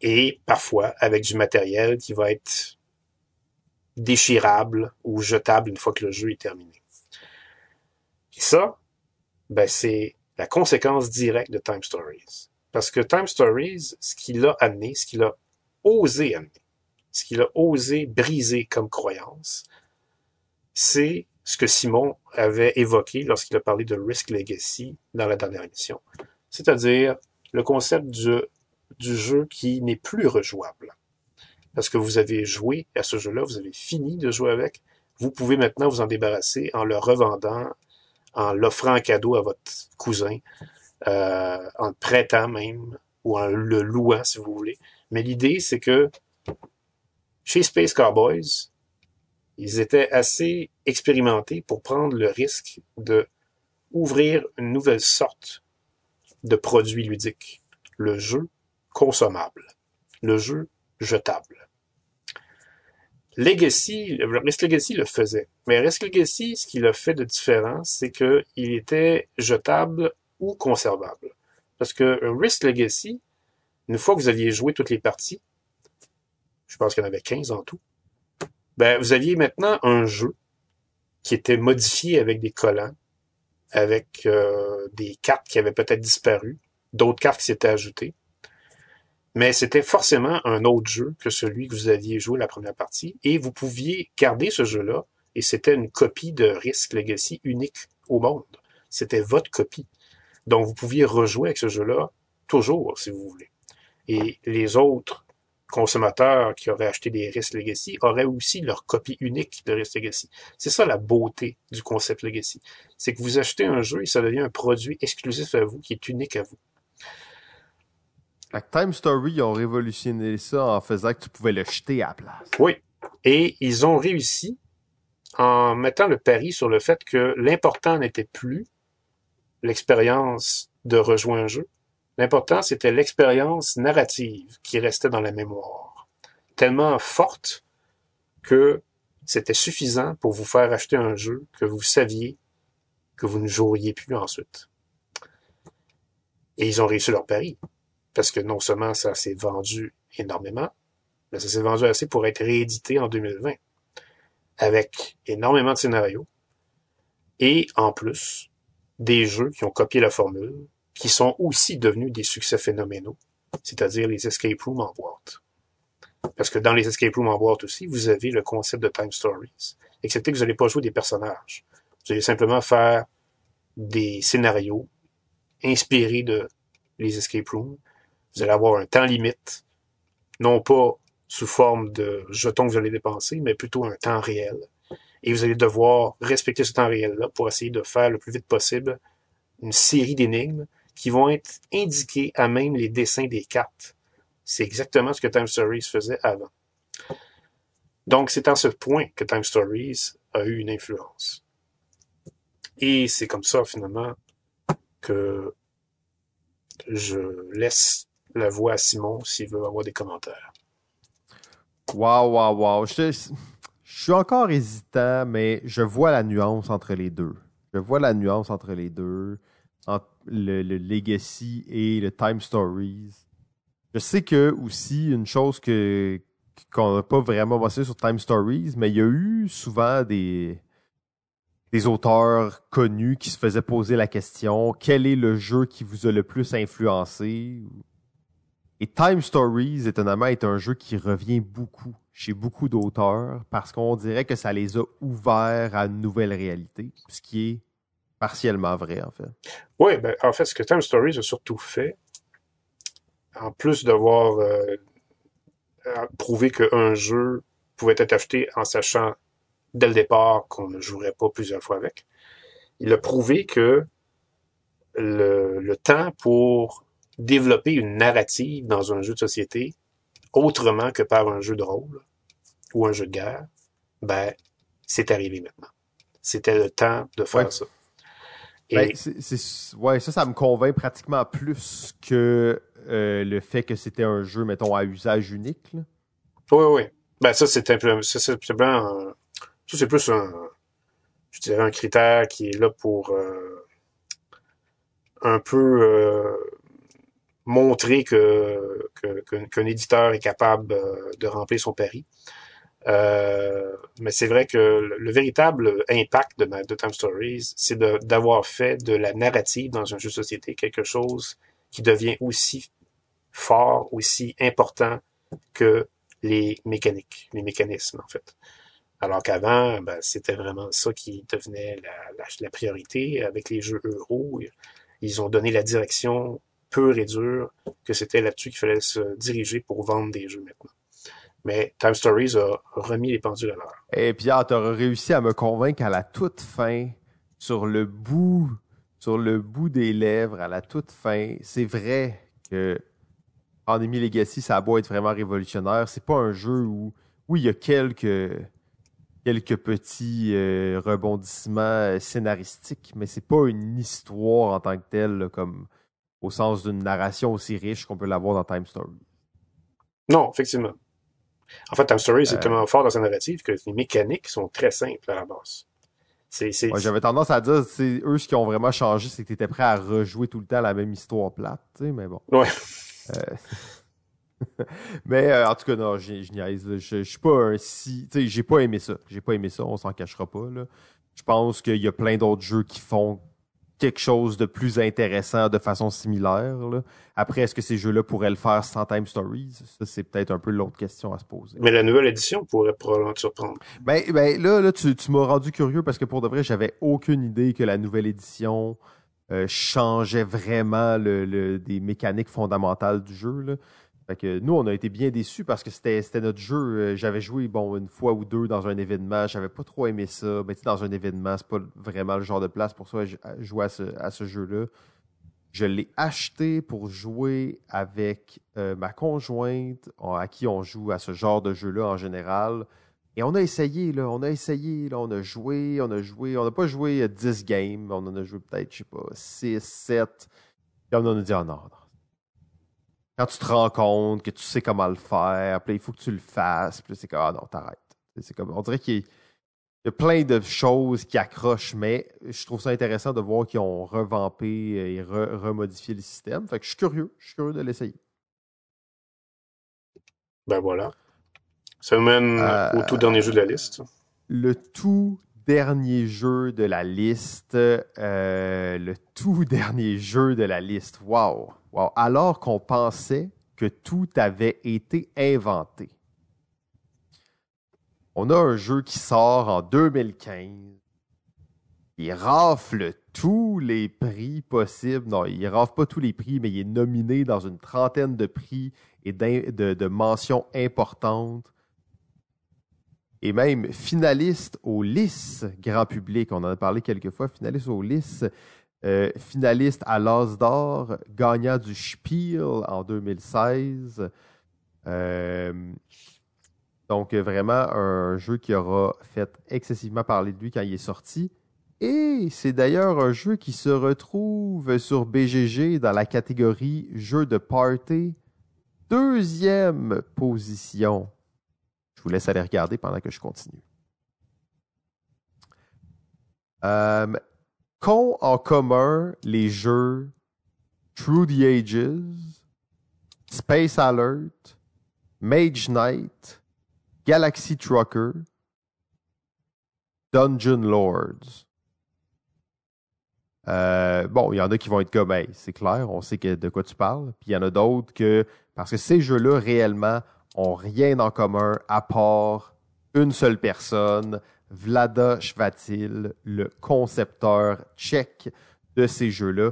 Et parfois avec du matériel qui va être déchirable ou jetable une fois que le jeu est terminé. Et ça, ben c'est la conséquence directe de Time Stories. Parce que Time Stories, ce qu'il a amené, ce qu'il a osé amener, ce qu'il a osé briser comme croyance, c'est ce que Simon avait évoqué lorsqu'il a parlé de Risk Legacy dans la dernière émission. C'est-à-dire le concept du, du jeu qui n'est plus rejouable. Parce que vous avez joué à ce jeu-là, vous avez fini de jouer avec, vous pouvez maintenant vous en débarrasser en le revendant, en l'offrant en cadeau à votre cousin, euh, en le prêtant même, ou en le louant si vous voulez. Mais l'idée, c'est que chez Space Cowboys, ils étaient assez expérimentés pour prendre le risque de ouvrir une nouvelle sorte de produit ludique, le jeu consommable, le jeu jetable. Legacy, Risk Legacy le faisait. Mais Risk Legacy, ce qu'il a fait de différent, c'est qu'il était jetable ou conservable. Parce que Risk Legacy, une fois que vous aviez joué toutes les parties, je pense qu'il y en avait 15 en tout, ben, vous aviez maintenant un jeu qui était modifié avec des collants, avec euh, des cartes qui avaient peut-être disparu, d'autres cartes qui s'étaient ajoutées. Mais c'était forcément un autre jeu que celui que vous aviez joué la première partie, et vous pouviez garder ce jeu-là, et c'était une copie de Risk Legacy unique au monde. C'était votre copie. Donc vous pouviez rejouer avec ce jeu-là toujours, si vous voulez. Et les autres consommateurs qui auraient acheté des Risk Legacy auraient aussi leur copie unique de Risk Legacy. C'est ça la beauté du concept Legacy. C'est que vous achetez un jeu et ça devient un produit exclusif à vous, qui est unique à vous. Time Story ont révolutionné ça en faisant que tu pouvais le jeter à la place. Oui. Et ils ont réussi en mettant le pari sur le fait que l'important n'était plus l'expérience de rejouer un jeu, L'important, c'était l'expérience narrative qui restait dans la mémoire, tellement forte que c'était suffisant pour vous faire acheter un jeu que vous saviez que vous ne joueriez plus ensuite. Et ils ont réussi leur pari. Parce que non seulement ça s'est vendu énormément, mais ça s'est vendu assez pour être réédité en 2020, avec énormément de scénarios, et en plus, des jeux qui ont copié la formule, qui sont aussi devenus des succès phénoménaux, c'est-à-dire les escape rooms en boîte. Parce que dans les escape rooms en boîte aussi, vous avez le concept de time stories, excepté que vous n'allez pas jouer des personnages. Vous allez simplement faire des scénarios inspirés de les escape rooms. Vous allez avoir un temps limite, non pas sous forme de jetons que vous allez dépenser, mais plutôt un temps réel. Et vous allez devoir respecter ce temps réel-là pour essayer de faire le plus vite possible une série d'énigmes qui vont être indiquées à même les dessins des cartes. C'est exactement ce que Time Stories faisait avant. Donc, c'est à ce point que Time Stories a eu une influence. Et c'est comme ça, finalement, que je laisse la voix à Simon s'il veut avoir des commentaires. Waouh, waouh, waouh. Je, suis encore hésitant, mais je vois la nuance entre les deux. Je vois la nuance entre les deux, entre le, le Legacy et le Time Stories. Je sais que aussi, une chose que qu'on n'a pas vraiment bossé sur Time Stories, mais il y a eu souvent des, des auteurs connus qui se faisaient poser la question quel est le jeu qui vous a le plus influencé? Et Time Stories, étonnamment, est un jeu qui revient beaucoup chez beaucoup d'auteurs parce qu'on dirait que ça les a ouverts à une nouvelle réalité, ce qui est partiellement vrai, en fait. Oui, ben, en fait, ce que Time Stories a surtout fait, en plus d'avoir euh, prouvé qu'un jeu pouvait être acheté en sachant dès le départ qu'on ne jouerait pas plusieurs fois avec. Il a prouvé que le, temps pour développer une narrative dans un jeu de société, autrement que par un jeu de rôle ou un jeu de guerre, ben, c'est arrivé maintenant. C'était le temps de faire ouais. ça. Et... Ben, c'est, ouais, ça, ça me convainc pratiquement plus que euh, le fait que c'était un jeu, mettons, à usage unique. Là. Oui, oui. Ben, ça, c'est simplement, ça, c'est plus un, je dirais, un critère qui est là pour euh, un peu euh, montrer que, qu'un éditeur est capable euh, de remplir son pari. Euh, mais c'est vrai que le, le, véritable impact de, Time Stories, c'est d'avoir fait de la narrative dans un jeu de société quelque chose qui devient aussi fort, aussi important que les mécaniques, les mécanismes en fait. Alors qu'avant, ben, c'était vraiment ça qui devenait la, priorité avec les jeux euro. Ils ont donné la direction pure et dure que c'était là-dessus qu'il fallait se diriger pour vendre des jeux maintenant. Mais Time Stories a remis les pendules à l'heure. Et Pierre, tu auras réussi à me convaincre à la toute fin, sur le bout, sur le bout des lèvres, à la toute fin. C'est vrai que Pandémie Legacy, ça a beau être vraiment révolutionnaire. C'est pas un jeu où, oui, il y a quelques, quelques petits euh, rebondissements scénaristiques, mais c'est pas une histoire en tant que telle, comme au sens d'une narration aussi riche qu'on peut l'avoir dans Time Story. Non, effectivement. En fait, Time Story, c'est euh... tellement fort dans sa narrative que les mécaniques sont très simples à la base. Ouais, J'avais tendance à dire, c'est eux ce qui ont vraiment changé, c'est que tu étais prêt à rejouer tout le temps la même histoire plate, tu sais, mais bon. Ouais. Euh... [LAUGHS] mais euh, en tout cas, non, je, je niaise. Je, je suis pas un si. Tu sais, j'ai pas aimé ça. J'ai pas aimé ça, on s'en cachera pas. Là. Je pense qu'il y a plein d'autres jeux qui font quelque chose de plus intéressant de façon similaire. Là. Après, est-ce que ces jeux-là pourraient le faire sans Time Stories? Ça, c'est peut-être un peu l'autre question à se poser. Mais la nouvelle édition pourrait probablement te surprendre. Ben, ben là, là tu, tu m'as rendu curieux parce que pour de vrai, j'avais aucune idée que la nouvelle édition euh, changeait vraiment le, le, des mécaniques fondamentales du jeu. Là. Fait que nous, on a été bien déçus parce que c'était notre jeu. J'avais joué bon une fois ou deux dans un événement. J'avais pas trop aimé ça. Mais dans un événement, c'est pas vraiment le genre de place pour ça jouer à ce, à ce jeu-là. Je l'ai acheté pour jouer avec euh, ma conjointe, à qui on joue à ce genre de jeu-là en général. Et on a essayé, là, on a essayé, là, on a joué, on a joué, on n'a pas joué 10 games, on en a joué peut-être, je sais pas, 6, 7. Et on en a dit, oh non, non quand tu te rends compte que tu sais comment le faire, puis il faut que tu le fasses, puis c'est comme ah non, t'arrêtes. C'est comme on dirait qu'il y a plein de choses qui accrochent, mais je trouve ça intéressant de voir qu'ils ont revampé et remodifié le système. Fait que je suis curieux, je suis curieux de l'essayer. Ben voilà. Ça mène euh, au tout dernier jeu de la liste. Le tout dernier jeu de la liste. le tout [LAUGHS] dernier jeu de la liste. Wow. wow. Alors qu'on pensait que tout avait été inventé. On a un jeu qui sort en 2015. Il rafle tous les prix possibles. Non, il rafle pas tous les prix, mais il est nominé dans une trentaine de prix et de, mentions importantes. Et même finaliste au LIS grand public. On en a parlé quelques fois. Finaliste au LIS. Euh, finaliste à l'As d'or, gagnant du Spiel en 2016. Euh, donc, vraiment, un jeu qui aura fait excessivement parler de lui quand il est sorti. Et c'est d'ailleurs un jeu qui se retrouve sur BGG dans la catégorie jeu de party. Deuxième position. Vous laisse aller regarder pendant que je continue. Euh, qu'ont en commun les jeux Through the Ages, Space Alert, Mage Knight, Galaxy Trucker, Dungeon Lords? Euh, bon, il y en a qui vont être comme, hey, c'est clair, on sait de quoi tu parles. Puis il y en a d'autres que, parce que ces jeux-là, réellement, ont rien en commun à part une seule personne Vlada Shvatil, le concepteur tchèque de ces jeux-là,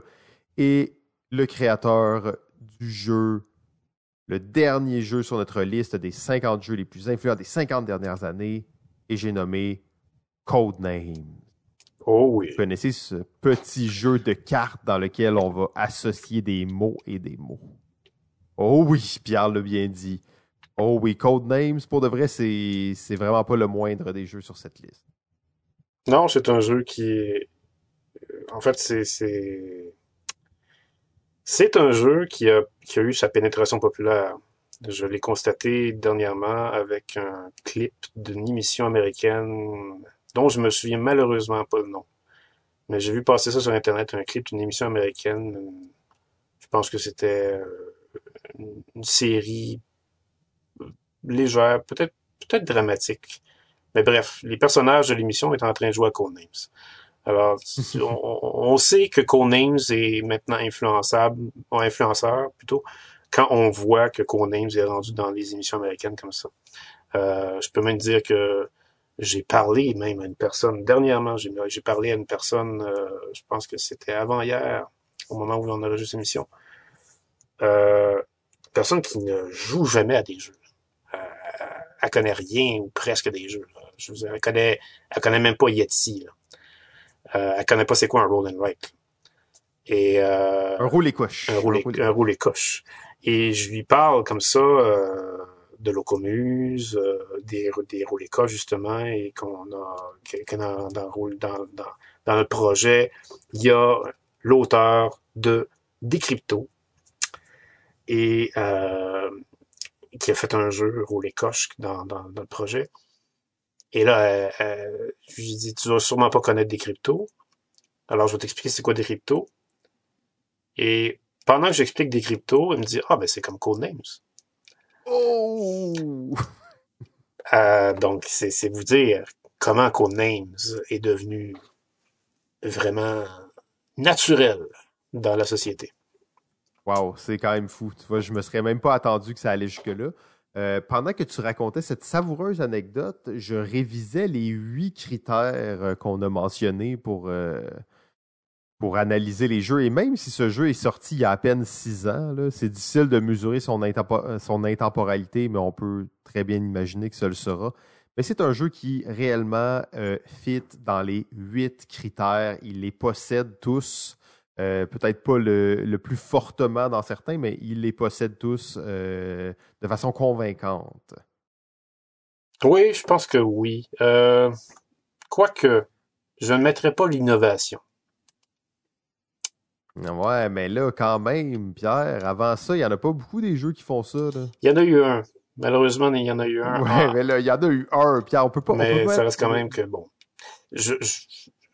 et le créateur du jeu, le dernier jeu sur notre liste des 50 jeux les plus influents des 50 dernières années, et j'ai nommé Codename. Oh oui. Vous connaissez ce petit jeu de cartes dans lequel on va associer des mots et des mots. Oh oui, Pierre l'a bien dit. Oh oui, Codenames, pour de vrai, c'est, vraiment pas le moindre des jeux sur cette liste. Non, c'est un jeu qui. En fait, c'est. C'est, c'est un jeu qui a, qui a eu sa pénétration populaire. Je l'ai constaté dernièrement avec un clip d'une émission américaine dont je me souviens malheureusement pas le nom. Mais j'ai vu passer ça sur Internet, un clip d'une émission américaine. Je pense que c'était euh, une série légère, peut-être peut-être dramatique. Mais bref, les personnages de l'émission étaient en train de jouer à Codenames. Alors, [LAUGHS] on, sait que Codenames est maintenant influençable, ou influenceur plutôt, quand on voit que Codenames est rendu dans les émissions américaines comme ça. Euh, je peux même dire que j'ai parlé même à une personne, dernièrement, j'ai parlé à une personne, euh, je pense que c'était avant-hier, au moment où on a reçu cette émission, euh, personne qui ne joue jamais à des jeux elle connaît rien ou presque des jeux. Je veux dire, elle connaît, elle connaît même pas Yeti. Là. Euh, elle connaît pas c'est quoi un roll and write. Et euh, un roule et coche. Un roule, un roule et coche. Et je lui parle comme ça euh, de Locomuse, euh, des des roulés coches justement, et qu'on a que, dans, dans, dans notre projet, il y a l'auteur de Décrypto. Et euh, qui a fait un jeu roulé coche dans, dans, dans, le projet. Et là, je lui dis, tu vas sûrement pas connaître des cryptos. Alors, je vais t'expliquer c'est quoi des cryptos. Et pendant que j'explique des cryptos, il me dit, ah, ben, c'est comme Codenames. Oh! Euh, donc, c'est vous dire comment Codenames est devenu vraiment naturel dans la société. Wow, c'est quand même fou. Tu vois, je me serais même pas attendu que ça allait jusque-là. Euh, pendant que tu racontais cette savoureuse anecdote, je révisais les huit critères euh, qu'on a mentionnés pour, euh, pour analyser les jeux. Et même si ce jeu est sorti il y a à peine six ans, c'est difficile de mesurer son, intemporalité, mais on peut très bien imaginer que ce le sera. Mais c'est un jeu qui réellement fit dans les huit critères. Il les possède tous. Euh, peut-être pas le, plus fortement dans certains, mais ils les possèdent tous euh, de façon convaincante. Oui, je pense que oui. Euh, quoique, je ne mettrais pas l'innovation. Ouais, mais là, quand même, Pierre, avant ça, il n'y en a pas beaucoup des jeux qui font ça. Il y en a eu un. Malheureusement, il y en a eu un. Ouais, mais là, il y en a eu un, Pierre. On peut pas. Mais ça reste quand même que, bon. je,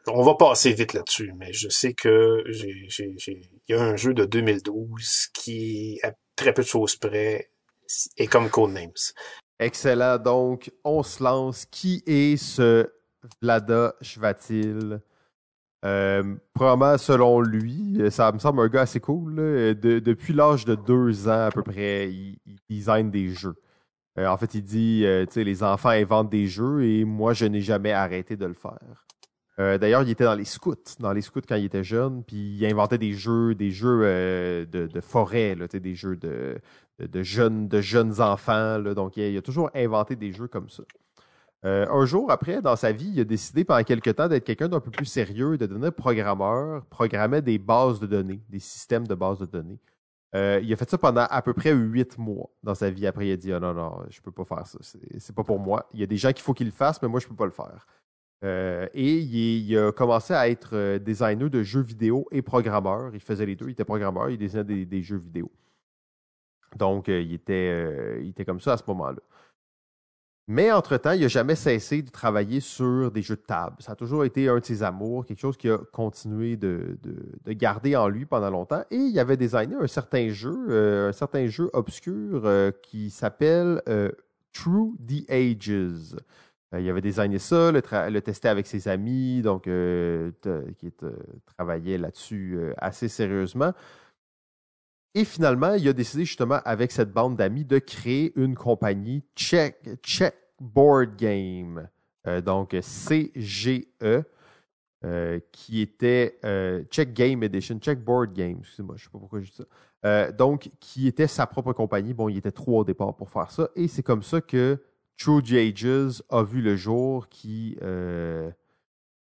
on va passer vite là-dessus, mais je sais que il y a un jeu de 2012 qui, à très peu de choses près, et comme Codenames. Excellent. Donc, on se lance. Qui est ce Vlada Shvatil? Euh, probablement, selon lui, ça me semble un gars assez cool. depuis l'âge de deux ans à peu près, il, design des jeux. Euh, en fait, il dit, euh, tu sais, les enfants inventent des jeux et moi, je n'ai jamais arrêté de le faire. Euh, d'ailleurs, il était dans les scouts, dans les scouts quand il était jeune, puis il inventait des jeux, des jeux de, forêt, là, des jeux de, jeunes, de jeunes enfants. donc, il a, toujours inventé des jeux comme ça. un jour après, dans sa vie, il a décidé pendant quelque temps d'être quelqu'un d'un peu plus sérieux, de devenir programmeur, programmer des bases de données, des systèmes de bases de données. Euh, il a fait ça pendant à peu près huit mois dans sa vie. Après, il a dit oh, non, non, je peux pas faire ça. C'est pas pour moi. Il y a des gens qu'il faut qu'ils le fassent, mais moi, je peux pas le faire. Euh, et il, a commencé à être euh, designer de jeux vidéo et programmeur. Il faisait les deux. Il était programmeur, il dessinait des, jeux vidéo. Donc, il, était, il était comme ça à ce moment-là. Mais entre-temps, il n'a jamais cessé de travailler sur des jeux de table. Ça a toujours été un de ses amours, quelque chose qu'il a continué de, garder en lui pendant longtemps. Et il avait designé un certain jeu, euh, un certain jeu obscur euh, qui s'appelle euh, True the Ages. Il avait designé ça, le, le testé avec ses amis, donc qui travaillait là-dessus assez sérieusement. Et finalement, il a décidé justement avec cette bande d'amis de créer une compagnie Check, Check Board Game, euh, donc CGE, euh, qui était euh, Check Game Edition, Check Board Game, excusez-moi, je ne sais pas pourquoi je dis ça. donc, qui était sa propre compagnie. Bon, il était trois au départ pour faire ça. Et c'est comme ça que True Ages a vu le jour, qui,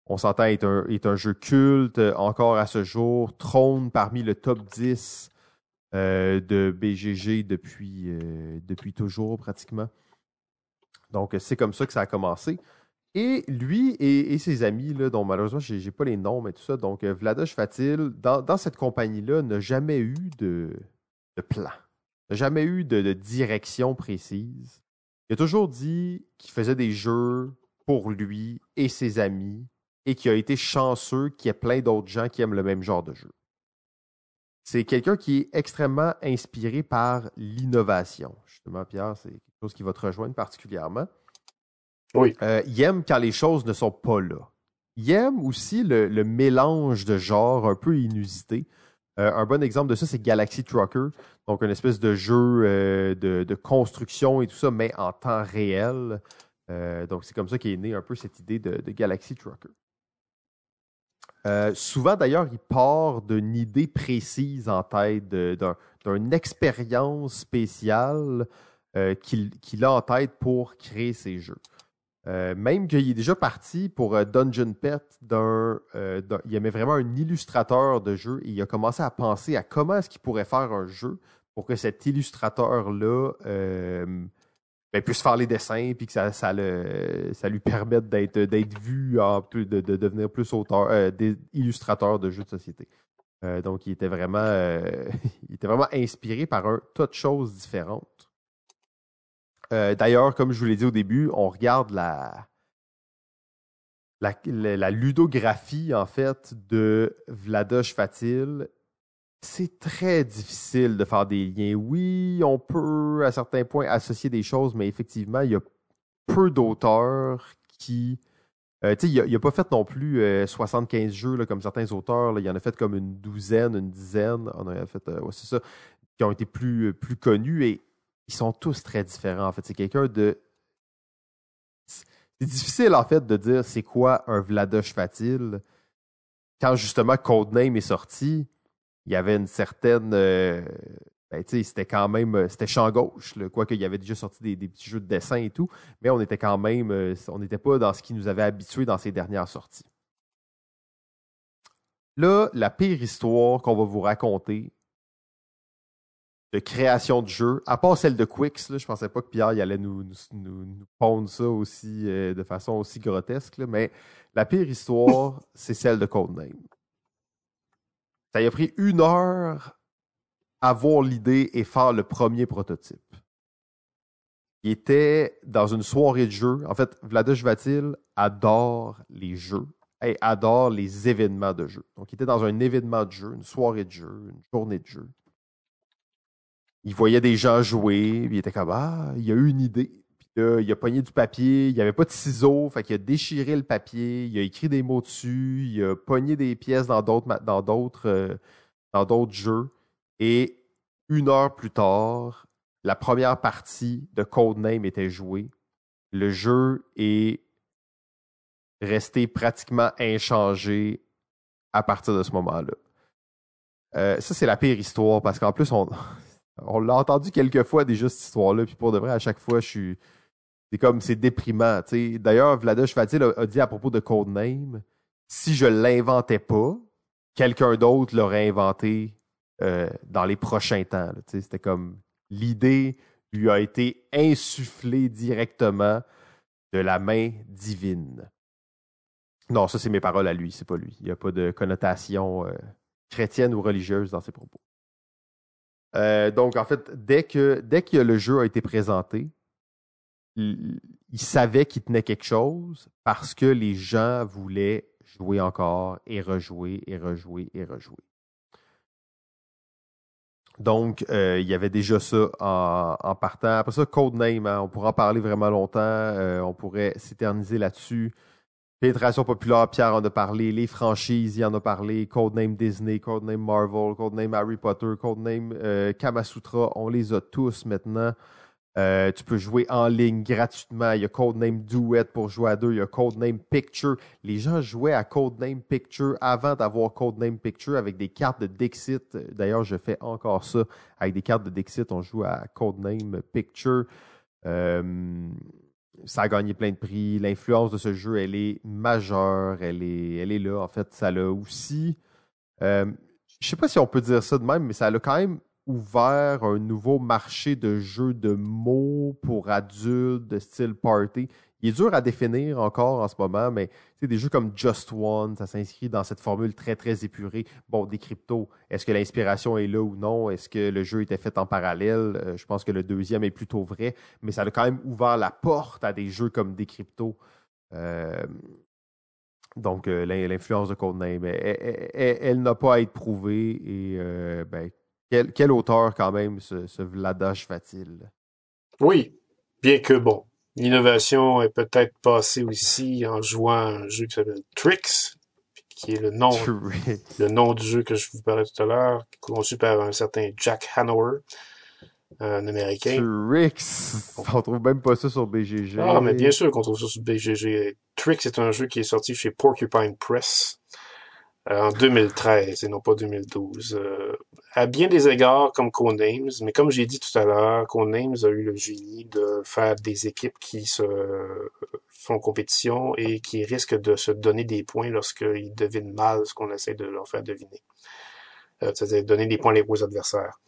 on s'entend, est un, est un jeu culte encore à ce jour, trône parmi le top 10 euh, de BGG depuis, euh, depuis toujours pratiquement. Donc, c'est comme ça que ça a commencé. Et lui et, ses amis, là, dont malheureusement, je n'ai pas les noms, mais tout ça, donc euh, Vladosh Fatil, dans, cette compagnie-là, n'a jamais eu de, de plan, n'a jamais eu de, direction précise. Il a toujours dit qu'il faisait des jeux pour lui et ses amis et qu'il a été chanceux qu'il y ait plein d'autres gens qui aiment le même genre de jeu. C'est quelqu'un qui est extrêmement inspiré par l'innovation. Justement, Pierre, c'est quelque chose qui va te rejoindre particulièrement. Oui. Euh, il aime quand les choses ne sont pas là. Il aime aussi le, mélange de genres un peu inusité. Euh, un bon exemple de ça, c'est Galaxy Trucker, donc une espèce de jeu euh, de, construction et tout ça, mais en temps réel. donc c'est comme ça qu'est née un peu cette idée de Galaxy Trucker. Euh, souvent, d'ailleurs, il part d'une idée précise en tête, d'une expérience spéciale euh, qu'il a en tête pour créer ses jeux. Euh, même qu'il est déjà parti pour Dungeon Pet d'un. il aimait vraiment un illustrateur de jeu et il a commencé à penser à comment est-ce qu'il pourrait faire un jeu pour que cet illustrateur-là ben, puisse faire les dessins puis que ça, le, ça lui permette d'être, d'être vu, plus, de, devenir plus auteur, euh, illustrateur de jeux de société. Euh, donc, il était vraiment, euh, [LAUGHS] il était vraiment inspiré par un tas de choses différentes. D'ailleurs, comme je vous l'ai dit au début, on regarde la, ludographie, en fait, de Vladosh Fatil c'est très difficile de faire des liens. Oui, on peut à certains points associer des choses, mais effectivement, il y a peu d'auteurs qui. Euh, il n'a pas fait non plus 75 euh, jeux là, comme certains auteurs. Il en a fait comme une douzaine, une dizaine. On a fait, euh, c'est ça, qui ont été plus, plus connus et ils sont tous très différents. En fait, c'est quelqu'un de. C'est difficile en fait de dire c'est quoi un Vladosh Fatil quand justement Codename est sorti il y avait une certaine. Euh, ben, c'était quand même. Euh, c'était champ gauche, quoique il y avait déjà sorti des, petits jeux de dessin et tout, mais on était quand même. Euh, on n'était pas dans ce qui nous avait habitués dans ses dernières sorties. Là, la pire histoire qu'on va vous raconter de création de jeu, à part celle de Quicks, là, je pensais pas que Pierre y allait nous, nous, pondre ça aussi de façon aussi grotesque, mais la pire histoire, [LAUGHS] c'est celle de Codename. Ça a pris une heure à voir l'idée et faire le premier prototype. Il était dans une soirée de jeu. En fait, Vladish Vatil adore les jeux et adore les événements de jeu. Donc, il était dans un événement de jeu, une soirée de jeu, une journée de jeu. Il voyait des gens jouer, puis il était comme Ah, il a eu une idée. Puis là, il a pogné du papier, il n'y avait pas de ciseaux, fait qu'il a déchiré le papier, il a écrit des mots dessus, il a pogné des pièces dans d'autres dans euh, dans d'autres jeux. Et une heure plus tard, la première partie de Codename était jouée. Le jeu est resté pratiquement inchangé à partir de ce moment-là. Euh, ça, c'est la pire histoire parce qu'en plus, on, on l'a entendu quelques fois déjà, cette histoire-là. Puis pour de vrai, à chaque fois, je suis. C'est comme, c'est déprimant. D'ailleurs, Vlada Fatil a, dit à propos de Codename si je l'inventais pas, quelqu'un d'autre l'aurait inventé euh, dans les prochains temps. C'était comme l'idée lui a été insufflée directement de la main divine. Non, ça c'est mes paroles à lui, c'est pas lui. Il n'y a pas de connotation euh, chrétienne ou religieuse dans ses propos. Euh, donc, en fait, dès que, dès le jeu a été présenté, il, savait qu'il tenait quelque chose parce que les gens voulaient jouer encore et rejouer et rejouer et rejouer. Donc, euh, il y avait déjà ça en, partant. Après ça, Codename, hein, on pourra en parler vraiment longtemps. Euh, on pourrait s'éterniser là-dessus. Pénétration populaire, Pierre en a parlé. Les franchises, il en a parlé. Codename Disney, Codename Marvel, Codename Harry Potter, Codename euh, Kamasutra. On les a tous maintenant. Euh, tu peux jouer en ligne gratuitement. Il y a Codename Duet pour jouer à deux. Il y a Codename Picture. Les gens jouaient à Codename Picture avant d'avoir Codename Picture avec des cartes de Dixit. D'ailleurs, je fais encore ça avec des cartes de Dixit. On joue à Codename Picture. Euh, ça a gagné plein de prix. L'influence de ce jeu, elle est majeure. Elle est, elle est là. En fait, ça l'a aussi. Euh, je sais pas si on peut dire ça de même, mais ça a quand même ouvert un nouveau marché de jeux de mots pour adultes de style party. Il est dur à définir encore en ce moment, mais des jeux comme Just One, ça s'inscrit dans cette formule très, très épurée. Bon, des cryptos, est-ce que l'inspiration est là ou non? Est-ce que le jeu était fait en parallèle? Euh, je pense que le deuxième est plutôt vrai, mais ça a quand même ouvert la porte à des jeux comme des cryptos. Euh, donc, euh, l'influence de Codename, elle, elle, n'a pas à être prouvée et ben, quel, auteur quand même, ce, ce Vladash va-t-il? Oui, bien que bon, L'innovation est peut-être passée aussi en jouant un jeu qui s'appelle Tricks, qui est le nom, le nom du jeu que je vous parlais tout à l'heure, conçu par un certain Jack Hanover, un Américain. Tricks! On trouve même pas ça sur BGG. Ah, mais bien sûr qu'on trouve ça sur BGG. Tricks est un jeu qui est sorti chez Porcupine Press. Euh, en 2013 et non pas 2012. Euh, à bien des égards comme Codenames, mais comme j'ai dit tout à l'heure, Codenames a eu le génie de faire des équipes qui se font compétition et qui risquent de se donner des points lorsqu'ils devinent mal ce qu'on essaie de leur faire deviner. Euh, c'est-à-dire donner des points aux adversaires.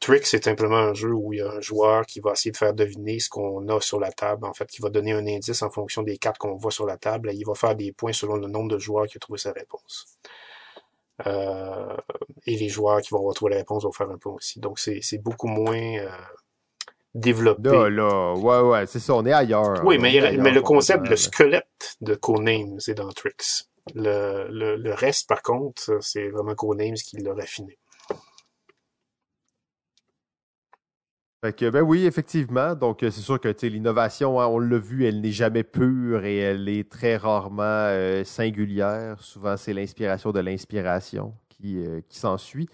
Trick, c'est simplement un jeu où il y a un joueur qui va essayer de faire deviner ce qu'on a sur la table, en fait, qui va donner un indice en fonction des cartes qu'on voit sur la table, et il va faire des points selon le nombre de joueurs qui ont trouvé sa réponse. Euh, et les joueurs qui vont retrouver la réponse vont faire un point aussi. Donc, c'est beaucoup moins euh, développé. Là, là, ouais, ouais, c'est ça, on est ailleurs. Oui, mais, mais le concept, le squelette de Conames, c'est dans Tricks. Le, le, le, reste, par contre, c'est vraiment Conames qui l'a raffiné. Ben oui, effectivement. Donc, euh, c'est sûr que l'innovation, hein, on l'a vu, elle n'est jamais pure et elle est très rarement euh, singulière. Souvent, c'est l'inspiration de l'inspiration qui, euh, qui s'ensuit.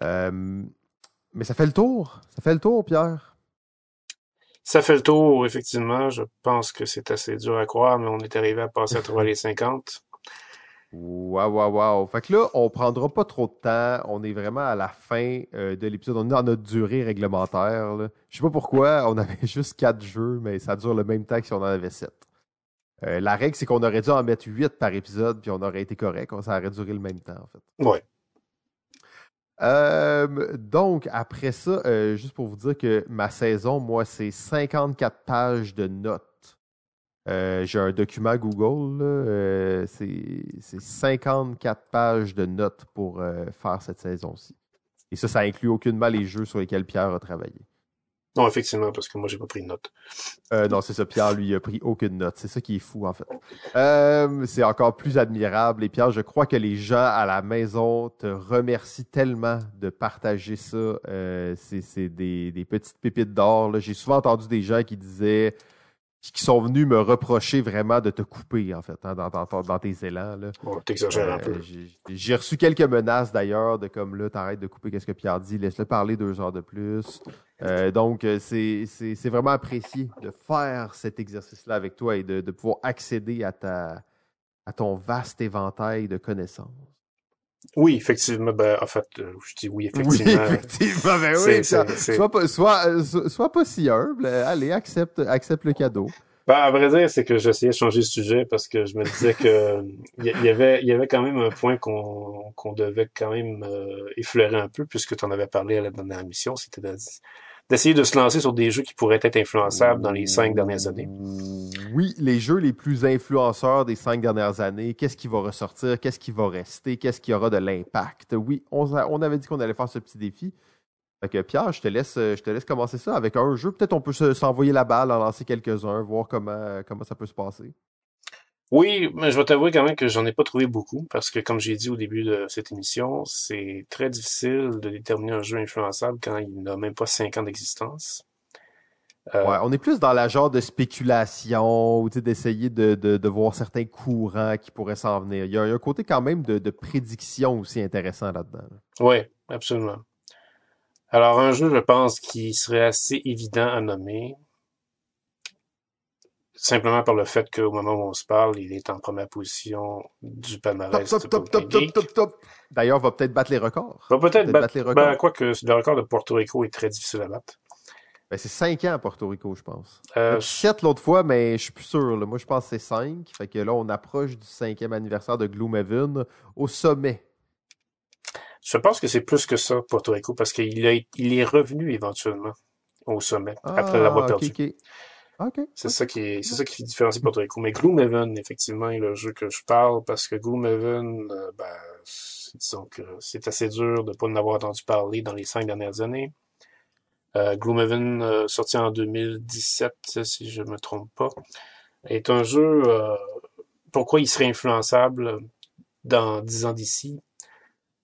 mais ça fait le tour. Ça fait le tour, Pierre. Ça fait le tour, effectivement. Je pense que c'est assez dur à croire, mais on est arrivé à passer à travers les 50. Waouh, waouh, waouh. Fait que là, on prendra pas trop de temps. On est vraiment à la fin euh, de l'épisode. On est dans notre durée réglementaire. Là. Je sais pas pourquoi, on avait [LAUGHS] juste quatre jeux, mais ça dure le même temps que si on en avait sept. Euh, la règle, c'est qu'on aurait dû en mettre huit par épisode, puis on aurait été correct. Ça aurait duré le même temps, en fait. Ouais. Euh, donc, après ça, juste pour vous dire que ma saison, moi, c'est 54 pages de notes. Euh, j'ai un document Google, euh, c'est 54 pages de notes pour euh, faire cette saison-ci. Et ça, ça inclut aucunement les jeux sur lesquels Pierre a travaillé. Non, effectivement, parce que moi, j'ai pas pris de note. Euh, non, c'est ça. Pierre, lui, il a pris aucune note. C'est ça qui est fou, en fait. Euh, c'est encore plus admirable. Et Pierre, je crois que les gens à la maison te remercient tellement de partager ça. Euh, c'est des, des petites pépites d'or. J'ai souvent entendu des gens qui disaient qui sont venus me reprocher vraiment de te couper, en fait, hein, dans, dans, dans, tes élans. Là. Bon, t'exagères un peu. Euh, j'ai reçu quelques menaces d'ailleurs de comme là, t'arrêtes de couper qu'est-ce que Pierre dit, laisse-le parler deux heures de plus. Euh, donc, euh, c'est vraiment apprécié de faire cet exercice-là avec toi et de, de pouvoir accéder à, ta, à ton vaste éventail de connaissances. Oui, effectivement. Ben, en fait, euh, je dis oui, effectivement. Oui, [LAUGHS] effectivement. Ben oui, Sois, pas, sois, sois, pas si humble. Allez, accepte, accepte le cadeau. Ben, à vrai dire, c'est que j'essayais de changer de sujet parce que je me disais que il y, avait, il y avait quand même un point qu'on qu'on devait quand même euh, effleurer un peu puisque tu en avais parlé à la dernière émission. C'était d'essayer de se lancer sur des jeux qui pourraient être influençables dans les cinq dernières années. Oui, les jeux les plus influenceurs des cinq dernières années, qu'est-ce qui va ressortir, qu'est-ce qui va rester, qu'est-ce qui aura de l'impact? Oui, on, avait dit qu'on allait faire ce petit défi. Fait que Pierre, je te laisse, laisse commencer ça avec un jeu. Peut-être on peut s'envoyer la balle, en lancer quelques-uns, voir comment ça peut se passer. Oui, mais je vais t'avouer quand même que j'en ai pas trouvé beaucoup parce que, comme j'ai dit au début de cette émission, c'est très difficile de déterminer un jeu influençable quand il n'a même pas cinq ans d'existence. Euh, ouais, on est plus dans la genre de spéculation ou d'essayer de, de, de, voir certains courants qui pourraient s'en venir. Il y, a, un côté quand même de, de prédiction aussi intéressant là-dedans. Oui, absolument. Alors, un jeu, je pense, qui serait assez évident à nommer, simplement par le fait qu'au moment où on se parle, il est en première position du palmarès. Top, top, top, top, top, top, D'ailleurs, va peut-être battre les records. Va peut-être battre, les records. Ben, quoique le record de Porto Rico est très difficile à battre. Ben, c'est 5 ans à Porto Rico, je pense. Euh, 7 l'autre fois, mais je suis plus sûr. Moi, je pense que c'est 5. Fait que là, on approche du cinquième anniversaire de Gloomhaven au sommet. Je pense que c'est plus que ça, Porto Rico, parce qu'il il est revenu éventuellement au sommet, après l'avoir ah, perdu. C'est ça qui est, c'est ça qui différencie Porto Rico. Mais Gloomhaven, effectivement, est le jeu que je parle parce que Gloomhaven, euh, ben, disons que c'est assez dur de ne pas en avoir entendu parler dans les cinq dernières années. Euh, Gloomhaven, euh, sorti en 2017, si je me trompe pas, est un jeu, euh, pourquoi il serait influençable dans dix ans d'ici?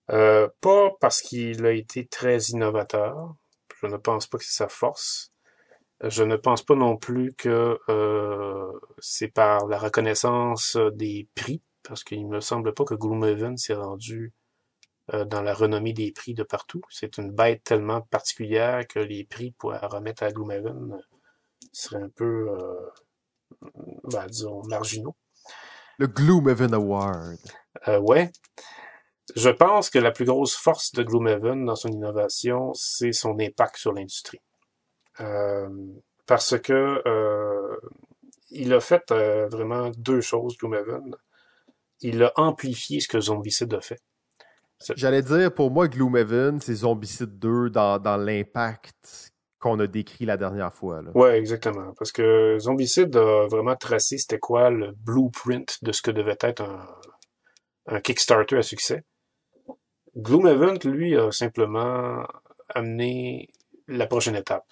pas parce qu'il a été très innovateur, je ne pense pas que c'est sa force, je ne pense pas non plus que euh, c'est par la reconnaissance des prix, parce qu'il me semble pas que Gloomhaven s'est rendu euh, dans la renommée des prix de partout. C'est une bête tellement particulière que les prix pour remettre à Gloomhaven euh, seraient un peu, ben, disons, marginaux. Le Gloomhaven Award. ouais. Je pense que la plus grosse force de Gloomhaven dans son innovation, c'est son impact sur l'industrie. Euh, parce que euh, il a fait euh, vraiment deux choses, Gloomhaven. Il a amplifié ce que Zombicide a fait. J'allais dire, pour moi, Gloomhaven, c'est Zombicide 2 dans, dans l'impact qu'on a décrit la dernière fois. Oui, exactement. Parce que Zombicide a vraiment tracé c'était quoi le blueprint de ce que devait être un, un Kickstarter à succès. Gloomhaven, lui, a simplement amené la prochaine étape.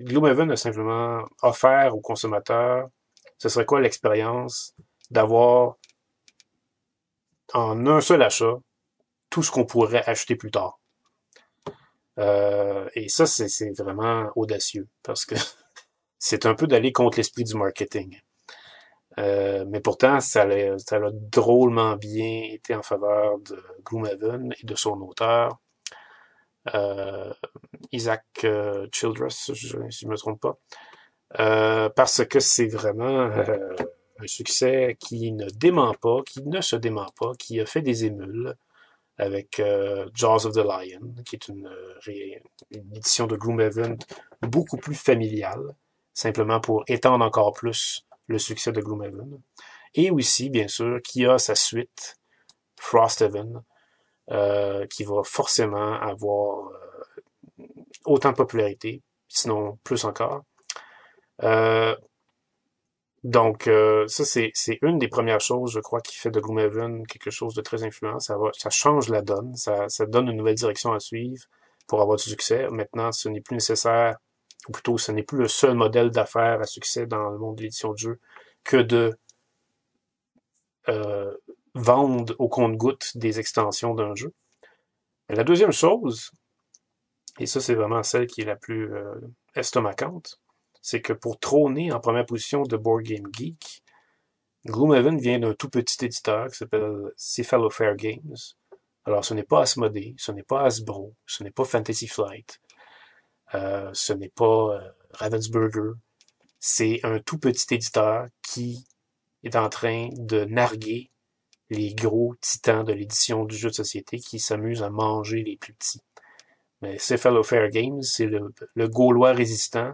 Gloomhaven a simplement offert aux consommateurs ce serait quoi l'expérience d'avoir en un seul achat tout ce qu'on pourrait acheter plus tard? Euh, et ça, c'est vraiment audacieux parce que [LAUGHS] c'est un peu d'aller contre l'esprit du marketing. Euh, mais pourtant, ça a, ça a drôlement bien été en faveur de Gloomhaven et de son auteur Isaac euh, Childress, si je ne me trompe pas, euh, parce que c'est vraiment un succès qui ne dément pas, qui ne se dément pas, qui a fait des émules avec Jaws of the Lion, qui est une, une édition de Gloomhaven beaucoup plus familiale, simplement pour étendre encore plus le succès de Gloomhaven. Et aussi, bien sûr, qui a sa suite, Frosthaven, euh, qui va forcément avoir euh, autant de popularité, sinon plus encore. Euh, donc, ça, c'est, une des premières choses, je crois, qui fait de Gloomhaven quelque chose de très influent. Ça, va, ça change la donne, ça, ça donne une nouvelle direction à suivre pour avoir du succès. Maintenant, ce n'est plus nécessaire, ou plutôt, ce n'est plus le seul modèle d'affaires à succès dans le monde de l'édition de jeu que de euh, vendre au compte-goutte des extensions d'un jeu. la deuxième chose, et ça c'est vraiment celle qui est la plus euh, estomacante, c'est que pour trôner en première position de Board Game Geek, Gloomhaven vient d'un tout petit éditeur qui s'appelle Cephalofair Games. Alors ce n'est pas Asmodee, ce n'est pas Hasbro, ce n'est pas Fantasy Flight, euh, ce n'est pas euh, Ravensburger, c'est un tout petit éditeur qui est en train de narguer les gros titans de l'édition du jeu de société qui s'amusent à manger les plus petits. Mais Cephalofair Games, c'est le, Gaulois résistant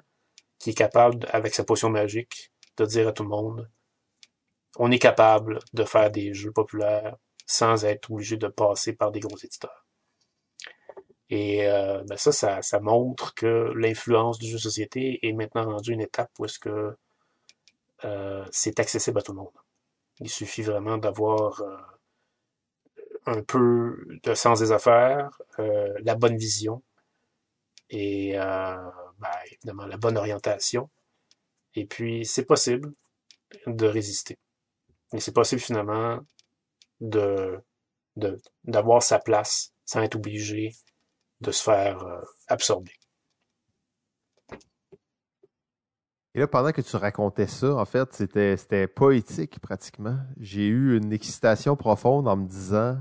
qui est capable, avec sa potion magique, de dire à tout le monde on est capable de faire des jeux populaires sans être obligé de passer par des gros éditeurs. Et euh, ben ça, ça, ça, montre que l'influence du jeu de société est maintenant rendue une étape où est-ce que euh, c'est accessible à tout le monde. Il suffit vraiment d'avoir euh, un peu de sens des affaires, euh, la bonne vision et euh, ben, évidemment la bonne orientation. Et puis, c'est possible de résister. Et c'est possible finalement de d'avoir sa place sans être obligé de se faire absorber. Et là, pendant que tu racontais ça, en fait, c'était, c'était poétique pratiquement. J'ai eu une excitation profonde en me disant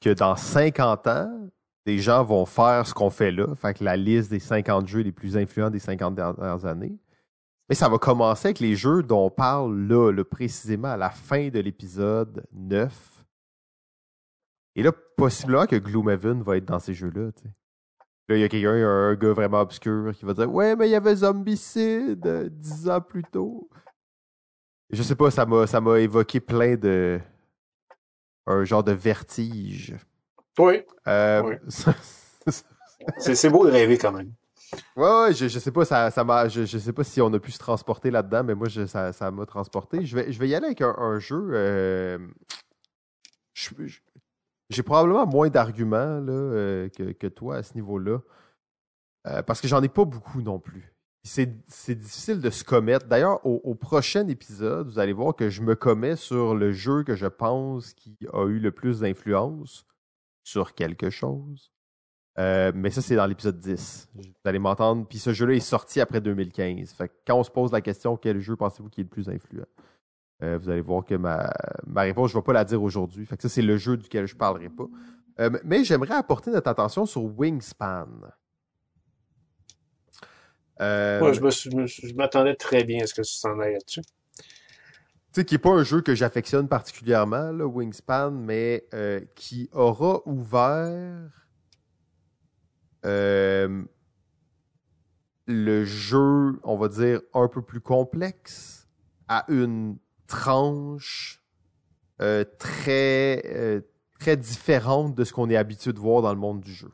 que dans 50 ans, des gens vont faire ce qu'on fait là, fait que la liste des 50 jeux les plus influents des 50 dernières années. Mais ça va commencer avec les jeux dont on parle là, précisément à la fin de l'épisode 9. Et là, possiblement que Gloomhaven va être dans ces jeux-là. Là, il y a quelqu'un, un gars vraiment obscur qui va dire Ouais, mais il y avait Zombicide euh, dix ans plus tôt. Je sais pas, ça m'a, ça m'a évoqué plein de. un genre de vertige. Oui. Euh, Oui. [LAUGHS] C'est c'est beau de rêver quand même. Ouais, ouais, je, je sais pas, ça, ça m'a, je, je sais pas si on a pu se transporter là-dedans, mais moi, je, ça, ça m'a transporté. Je vais, je vais y aller avec un, un jeu. euh, je- je- j'ai probablement moins d'arguments euh, que, toi à ce niveau-là, Euh, parce que j'en ai pas beaucoup non plus. C'est, difficile de se commettre. D'ailleurs, au, au prochain épisode, vous allez voir que je me commets sur le jeu que je pense qui a eu le plus d'influence sur quelque chose. Euh, mais ça, c'est dans l'épisode 10. Vous allez m'entendre. Puis ce jeu-là est sorti après 2015. Fait que quand on se pose la question, quel jeu pensez-vous qui est le plus influent? Euh, vous allez voir que ma, ma réponse, je ne vais pas la dire aujourd'hui. Fait que ça, c'est le jeu duquel je ne parlerai pas. Euh, mais j'aimerais apporter notre attention sur Wingspan. Euh, Moi, je m'attendais très bien à ce que tu s'en ailles là-dessus. Tu sais, qui n'est pas un jeu que j'affectionne particulièrement, là, Wingspan, mais qui aura ouvert le jeu, on va dire, un peu plus complexe à une tranche euh, très, euh, très différente de ce qu'on est habitué de voir dans le monde du jeu.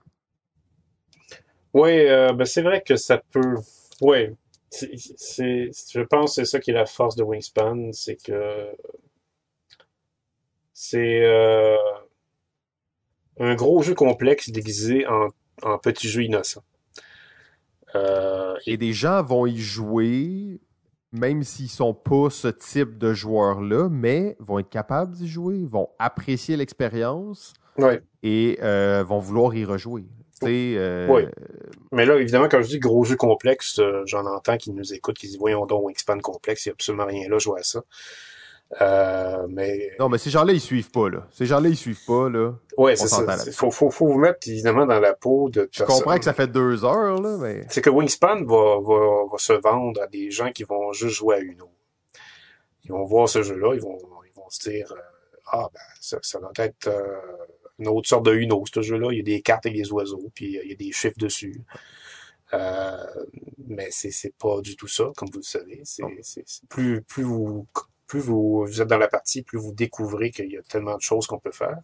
Oui, euh, ben c'est vrai que ça peut. Oui, c'est, je pense que c'est ça qui est la force de Wingspan, c'est que c'est euh, un gros jeu complexe déguisé en, en petit jeu innocent. Euh, Et des gens vont y jouer, même s'ils sont pas ce type de joueurs-là, mais vont être capables d'y jouer, vont apprécier l'expérience ouais. et euh, vont vouloir y rejouer. Euh, Oui. Mais là, évidemment, quand je dis gros jeu complexe, euh, j'en entends qui nous écoutent, qui disent Voyons donc, Wingspan complexe, il n'y a absolument rien là, je vois ça. Euh, mais Non, mais ces gens-là, ils suivent pas, là. Ces gens-là, ils suivent pas, là. ouais, c'est ça. Faut, faut, faut vous mettre évidemment dans la peau de Je comprends que ça fait deux heures, là, mais... c'est que Wingspan va, va, va se vendre à des gens qui vont juste jouer à Uno. Ils vont voir ce jeu-là, ils vont, ils vont se dire euh, Ah, ben, ça, ça doit être euh, une autre sorte de Uno, ce jeu-là. Il y a des cartes avec des oiseaux, puis euh, il y a des chiffres dessus. Euh, mais c'est pas du tout ça, comme vous le savez. C'est plus, plus, vous, plus vous, êtes dans la partie, plus vous découvrez qu'il y a tellement de choses qu'on peut faire.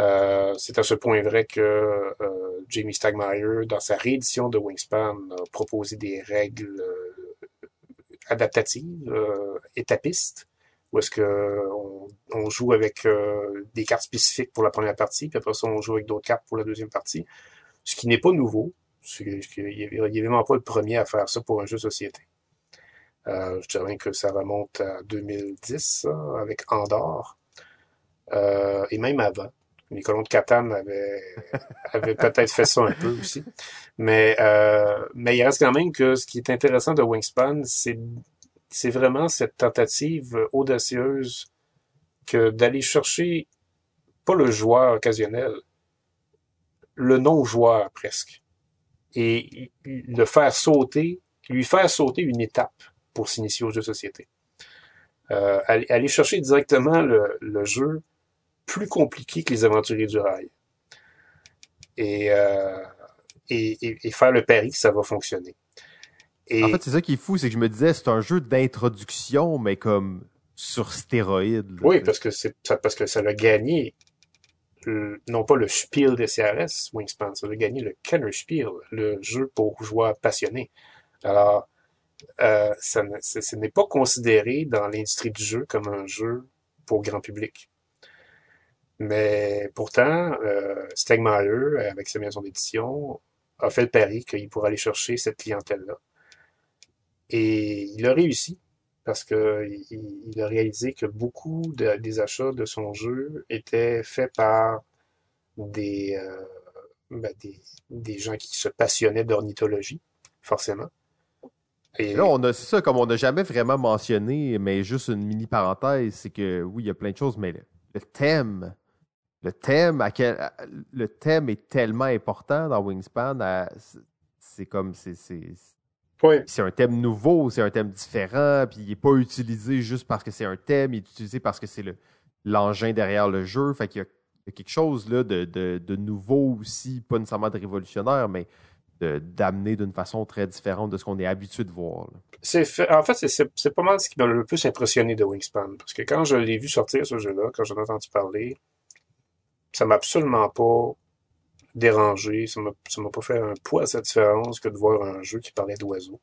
Euh, c'est à ce point vrai que euh, Jamie Stagmeyer, dans sa réédition de Wingspan, a proposé des règles euh, adaptatives, étapistes, où est-ce que on, joue avec des cartes spécifiques pour la première partie, puis après ça, on joue avec d'autres cartes pour la deuxième partie. ce qui n'est pas nouveau. Il n'y est vraiment pas le premier à faire ça pour un jeu de société. Euh, je dirais que ça remonte à 2010, avec Andorre. Euh, et même avant. Les colons de Catane avaient, [LAUGHS] avaient peut-être fait ça un peu aussi. Mais, euh, mais il reste quand même que ce qui est intéressant de Wingspan, c'est, c'est vraiment cette tentative audacieuse que d'aller chercher pas le joueur occasionnel, le non-joueur presque. Et le faire sauter, lui faire sauter une étape pour s'initier au jeu de société. Euh, aller chercher directement le, le, jeu plus compliqué que les aventuriers du rail. Et, euh, et, et, faire le pari que ça va fonctionner. Et... En fait, c'est ça qui est fou, c'est que je me disais, c'est un jeu d'introduction, mais comme sur stéroïdes. Oui, parce que c'est parce que ça l'a gagné non pas le Spiel des CRS, Wingspan, ça a gagné le Kenner Spiel, le jeu pour joueurs passionnés. Alors, euh, ce n'est pas considéré dans l'industrie du jeu comme un jeu pour grand public. Mais pourtant, euh, Stegmaier, avec sa maison d'édition, a fait le pari qu'il pourrait aller chercher cette clientèle-là. Et il a réussi parce que il, a réalisé que beaucoup des achats de son jeu étaient faits par des, euh, ben des, gens qui se passionnaient d'ornithologie, forcément. Et là, on a, c'est ça, comme on n'a jamais vraiment mentionné, mais juste une mini parenthèse, c'est que oui, il y a plein de choses, mais le, thème, le thème, à quel, le thème est tellement important dans Wingspan, c'est comme, c'est, c'est un thème nouveau, c'est un thème différent, puis il n'est pas utilisé juste parce que c'est un thème, il est utilisé parce que c'est le, l'engin derrière le jeu. Fait qu'il y a, quelque chose là, de, de, nouveau aussi, pas nécessairement de révolutionnaire, mais d'amener d'une façon très différente de ce qu'on est habitué de voir. En fait, c'est pas mal ce qui m'a le plus impressionné de Wingspan. Parce que quand je l'ai vu sortir, ce jeu-là, quand j'en ai entendu parler, ça m'a absolument pas dérangé. Ça m'a, pas fait un poids cette différence que de voir un jeu qui parlait d'oiseaux.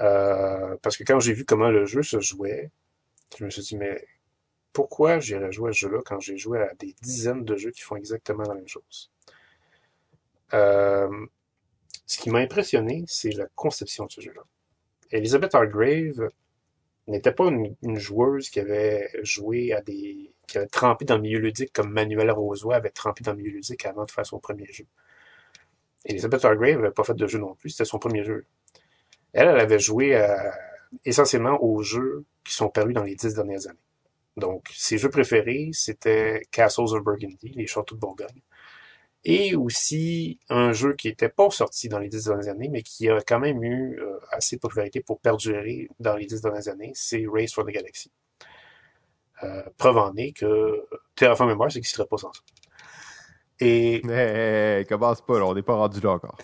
Euh, parce que quand j'ai vu comment le jeu se jouait, je me suis dit, mais pourquoi j'irais jouer à ce jeu-là quand j'ai joué à des dizaines de jeux qui font exactement la même chose? Euh, ce qui m'a impressionné, c'est la conception de ce jeu-là. Elizabeth Hargrave n'était pas une, joueuse qui avait joué à des. qui avait trempé dans le milieu ludique comme Manuel Rosoy avait trempé dans le milieu ludique avant de faire son premier jeu. Elizabeth Hargrave n'avait pas fait de jeu non plus, c'était son premier jeu. Elle, elle avait joué euh, essentiellement aux jeux qui sont parus dans les dix dernières années. Donc, ses jeux préférés, c'était Castles of Burgundy, les châteaux de Bourgogne et aussi un jeu qui n'était pas sorti dans les dix dernières années, mais qui a quand même eu euh, assez de popularité pour perdurer dans les dix dernières années, c'est Race for the Galaxy. Euh, preuve en est que Terraform Mars n'existerait pas sans ça. Et... Hey, commence pas, là, on n'est pas rendu là encore.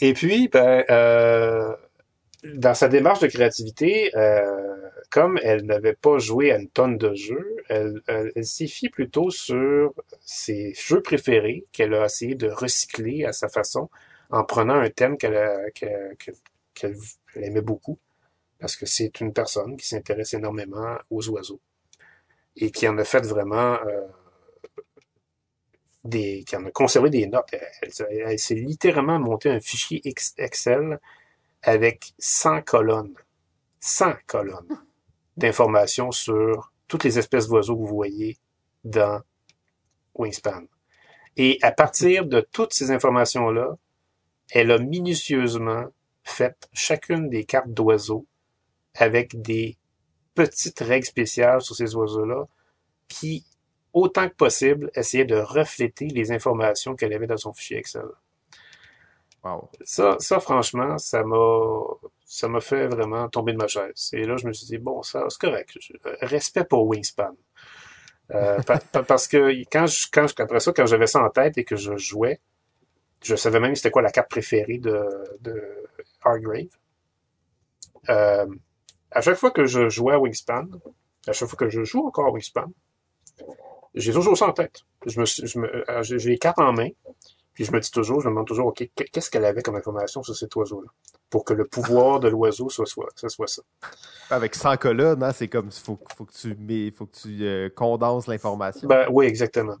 Et puis, ben, euh, dans sa démarche de créativité, euh, comme elle n'avait pas joué à une tonne de jeux, elle, elle, s'y fie plutôt sur ses jeux préférés qu'elle a essayé de recycler à sa façon en prenant un thème qu'elle qu'elle aimait beaucoup, parce que c'est une personne qui s'intéresse énormément aux oiseaux et qui en a fait vraiment euh, des, qui en a conservé des notes. Elle, elle s'est littéralement monté un fichier Excel avec 100 colonnes. 100 colonnes d'informations sur toutes les espèces d'oiseaux que vous voyez dans Wingspan. Et à partir de toutes ces informations-là, elle a minutieusement fait chacune des cartes d'oiseaux avec des petites règles spéciales sur ces oiseaux-là qui, autant que possible, essayaient de refléter les informations qu'elle avait dans son fichier Excel. Ça, ça, franchement, ça m'a, ça m'a fait vraiment tomber de ma chaise. Et là, je me suis dit, bon, ça, c'est correct. Respect pour Wingspan. Euh, [LAUGHS] parce que quand je, quand après ça, quand j'avais ça en tête et que je jouais, je savais même c'était quoi la carte préférée de, de Hargrave. Euh, à chaque fois que je jouais à Wingspan, à chaque fois que je joue encore à Wingspan, j'ai toujours ça en tête. Je me, je me, euh, j'ai les cartes en main, puis je me dis toujours, je me demande toujours, OK, qu'est-ce qu'elle avait comme information sur cet oiseau-là? Pour que le pouvoir de l'oiseau soit, soit, ça soit ça. Avec 100 colonnes, hein, c'est comme, faut, faut que tu, mets, faut que tu euh, condenses l'information. Ben, oui, exactement.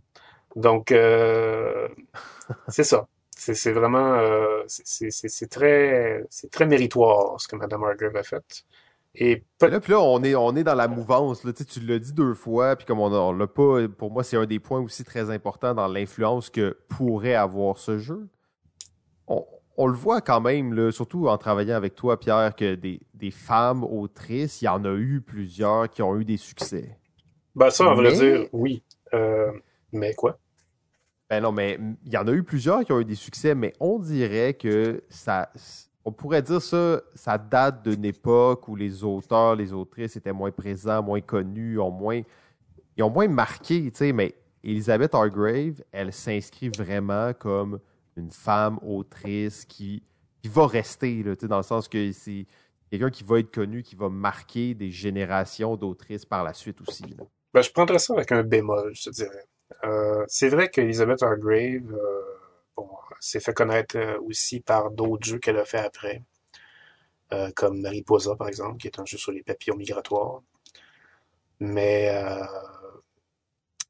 Donc, euh, [LAUGHS] c'est ça. C'est vraiment, euh, c'est très, c'est très méritoire ce que Mme Hargrave a fait. Et là, puis là, on est, on est dans la mouvance. Là. Tu, tu l'as dit deux fois, puis comme on l'a pas, pour moi, c'est un des points aussi très importants dans l'influence que pourrait avoir ce jeu. On, on le voit quand même, là, surtout en travaillant avec toi, Pierre, que des, des femmes autrices, il y en a eu plusieurs qui ont eu des succès. Ben ça, on va dire, oui. Euh, mais quoi? Ben non, mais il y en a eu plusieurs qui ont eu des succès, mais on dirait que ça. On pourrait dire ça, ça date d'une époque où les auteurs, les autrices étaient moins présents, moins connus, ont moins, ils ont moins marqué, tu mais Elizabeth Hargrave, elle s'inscrit vraiment comme une femme autrice qui, qui va rester, là, dans le sens que c'est quelqu'un qui va être connu, qui va marquer des générations d'autrices par la suite aussi. Ben, je prendrais ça avec un bémol, je te dirais. Euh, c'est vrai qu'Elizabeth Hargrave euh, s'est fait connaître euh, aussi par d'autres jeux qu'elle a fait après, euh, comme Mariposa, par exemple, qui est un jeu sur les papillons migratoires. Mais euh,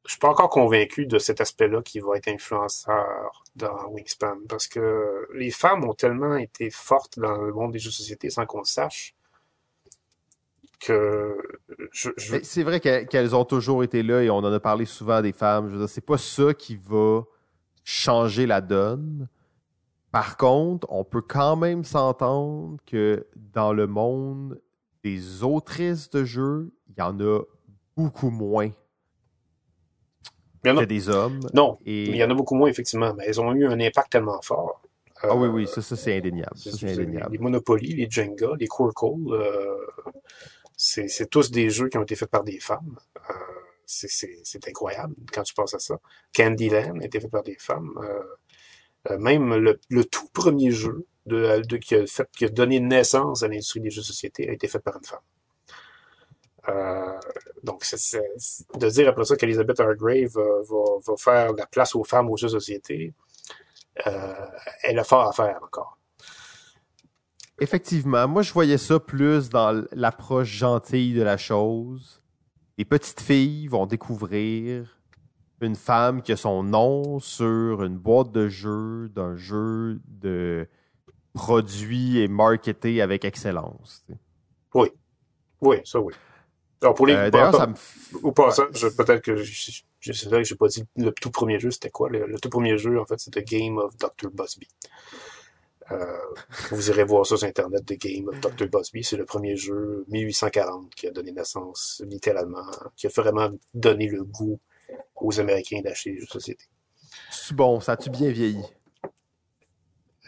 je suis pas encore convaincu de cet aspect-là qui va être influenceur dans Wingspan, parce que les femmes ont tellement été fortes dans le monde des jeux de société sans qu'on le sache que je, C'est vrai qu'elles ont toujours été là et on en a parlé souvent des femmes. Je veux dire, c'est pas ça qui va changer la donne. Par contre, on peut quand même s'entendre que dans le monde des autrices de jeux, il y en a beaucoup moins il y a... des hommes. Non, il y en a beaucoup moins, effectivement, mais elles ont eu un impact tellement fort. ah oui, oui, ça, ça c'est indéniable. Les Monopoly, les Jenga, les Quirkle, euh, c'est tous des jeux qui ont été faits par des femmes. Euh, c'est incroyable quand tu penses à ça. Candyland a été fait par des femmes. Euh, euh même le, tout premier jeu qui, a fait, qui a donné naissance à l'industrie des jeux de société a été fait par une femme. Euh, donc, de dire après ça qu'Elizabeth Hargrave va, faire la place aux femmes aux jeux de société, elle a fort à faire encore. Effectivement, moi je voyais ça plus dans l'approche gentille de la chose. Les petites filles vont découvrir une femme qui a son nom sur une boîte de jeu d'un jeu de produit et marketé avec excellence. Oui. Oui, ça oui. Alors pour les, euh, D'ailleurs, ça me... Ou pas ça, peut-être que je, je sais que j'ai pas dit le tout premier jeu, c'était quoi? Le, tout premier jeu, en fait, c'était Game of Dr. Busby. Euh, vous irez voir ça sur Internet, The Game of Dr. Busby. C'est le premier jeu 1840 qui a donné naissance, littéralement, qui a vraiment donné le goût aux Américains d'acheter des jeux de société. C'est bon, ça a-tu bien vieilli?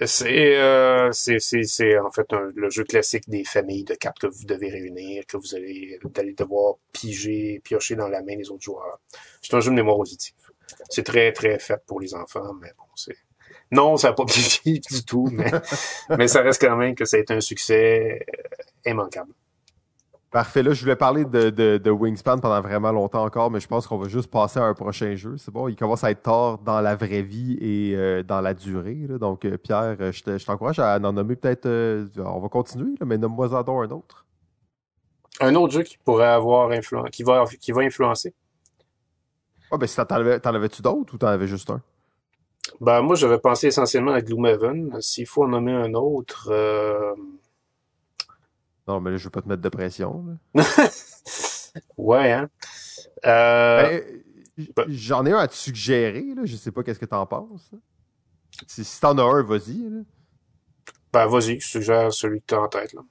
C'est euh, c'est en fait le jeu classique des familles de cartes que vous devez réunir, que vous allez, allez devoir piger, piocher dans la main des autres joueurs. C'est un jeu de mémoire auditive. C'est très très fait pour les enfants, mais bon, c'est non, ça n'a pas [LAUGHS] vieilli du tout, mais mais ça reste quand même que ça a été un succès euh, immanquable. Parfait. Là, je voulais parler de, de, de, Wingspan pendant vraiment longtemps encore, mais je pense qu'on va juste passer à un prochain jeu. C'est bon, il commence à être tard dans la vraie vie et euh, dans la durée. Donc, euh, Pierre, je t'encourage à en nommer peut-être. on va continuer, mais nomme-moi un autre. Un autre jeu qui pourrait avoir influencé, qui va, qui va influencer. Ah, ben, si t'en avais, avais-tu d'autres ou t'en avais juste un? Ben, moi, j'avais pensé essentiellement à Gloomhaven. S'il faut en nommer un autre. Non, mais là, je veux pas te mettre de pression. [LAUGHS] ouais, hein. Euh... Ben, j'en ai un à te suggérer, là. Je sais pas qu'est-ce que t'en penses. Si, si t'en as un, vas-y. Ben, vas-y, je suggère celui que t'as en tête, là.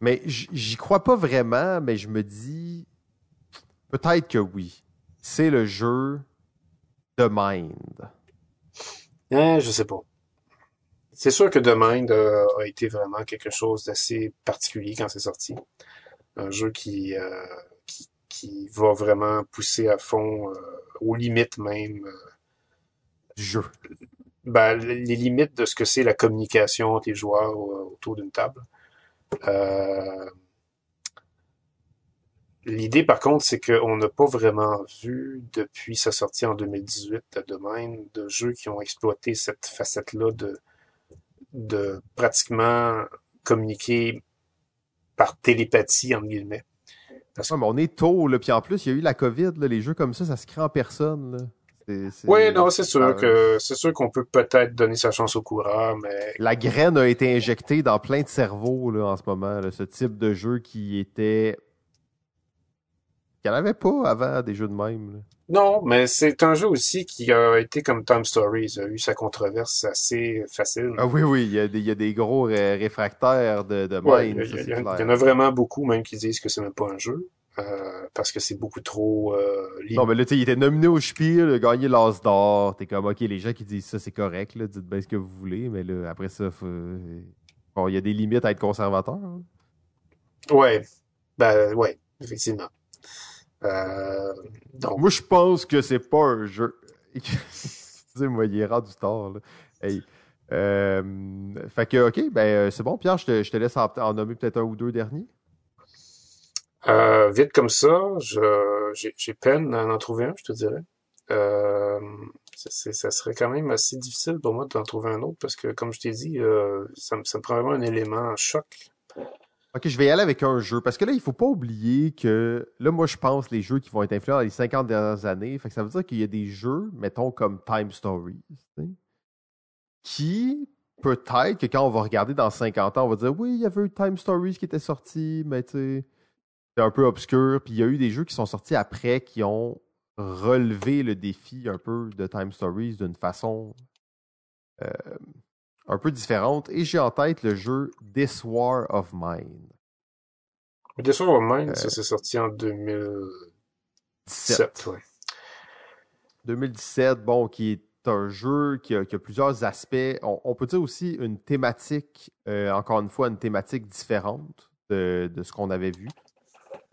Mais j'y crois pas vraiment, mais je me dis peut-être que oui. C'est le jeu de Mind. Eh, je sais pas. C'est sûr que The Mind euh, a été vraiment quelque chose d'assez particulier quand c'est sorti. Un jeu qui, euh, qui, qui, va vraiment pousser à fond, euh, aux limites même du jeu. Ben, les limites de ce que c'est la communication entre les joueurs autour d'une table. L'idée, par contre, c'est qu'on n'a pas vraiment vu, depuis sa sortie en 2018 à Mind, de jeux qui ont exploité cette facette-là de de pratiquement communiquer par télépathie, entre guillemets. Parce... mais on est tôt, là, puis en plus, il y a eu la COVID, là, les jeux comme ça, ça se crée en personne. Oui, non, c'est sûr que c'est sûr qu'on peut peut-être donner sa chance au coureur, mais la graine a été injectée dans plein de cerveaux là, en ce moment. ce type de jeu qui était qu'il n'y en avait pas avant des jeux de même. Non, mais c'est un jeu aussi qui a été comme Time Stories, a eu sa controverse assez facile. Ah oui, oui, il y a des, il y a des gros réfractaires de, de ouais, il, y il, y en a vraiment beaucoup même qui disent que c'est même pas un jeu. Euh, parce que c'est beaucoup trop euh, Non, mais là, tu sais, il était nominé au Spiel, il a gagné l'As d'or. T'es comme, OK, les gens qui disent ça, c'est correct, là, dites bien ce que vous voulez, mais là, après ça, bon, il y a des limites à être conservateur. Hein. Ouais, ben, ouais, effectivement. Euh, donc... Moi, je pense que c'est pas un jeu. [LAUGHS] Excusez-moi, il est rendu tard, là. Hey. Euh, fait que, OK, ben, c'est bon, Pierre, je te, je te laisse en, en nommer peut-être un ou deux derniers. Euh, vite comme ça, j'ai peine à en trouver un, je te dirais. Euh, ça serait quand même assez difficile pour moi d'en trouver un autre parce que, comme je t'ai dit, euh, ça, me, ça me prend vraiment un élément choc. Ok, je vais y aller avec un jeu parce que là, il faut pas oublier que là, moi, je pense les jeux qui vont être influents dans les 50 dernières années. Fait que ça veut dire qu'il y a des jeux, mettons comme Time Stories, qui peut-être que quand on va regarder dans 50 ans, on va dire oui, il y avait eu Time Stories qui était sorti, mais tu sais c'est un peu obscur. Puis il y a eu des jeux qui sont sortis après qui ont relevé le défi un peu de Time Stories d'une façon euh, un peu différente. Et j'ai en tête le jeu This War of Mine. This War of Mine, ça euh, s'est sorti en 2017. 2017, bon, qui est un jeu qui a, plusieurs aspects. On, peut dire aussi une thématique, euh, encore une fois, une thématique différente de ce qu'on avait vu.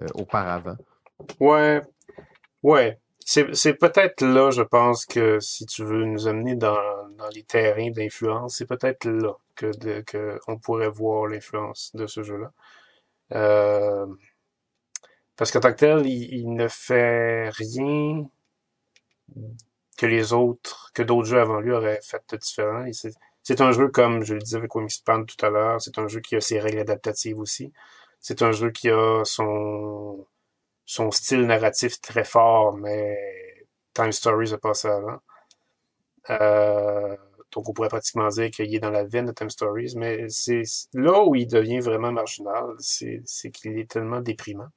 Euh, auparavant. Ouais, ouais. C'est peut-être là, je pense, que si tu veux nous amener dans, dans les terrains d'influence, c'est peut-être là que, de, que on pourrait voir l'influence de ce jeu-là. Euh, parce qu'en tant que tel, il, ne fait rien que les autres, que d'autres jeux avant lui auraient fait de différent. C'est un jeu, comme je le disais avec Wingspan tout à l'heure, c'est un jeu qui a ses règles adaptatives aussi. C'est un jeu qui a son, son style narratif très fort, mais Time Stories a passé avant. Euh, donc on pourrait pratiquement dire qu'il est dans la veine de Time Stories, mais c'est là où il devient vraiment marginal, c'est qu'il est tellement déprimant.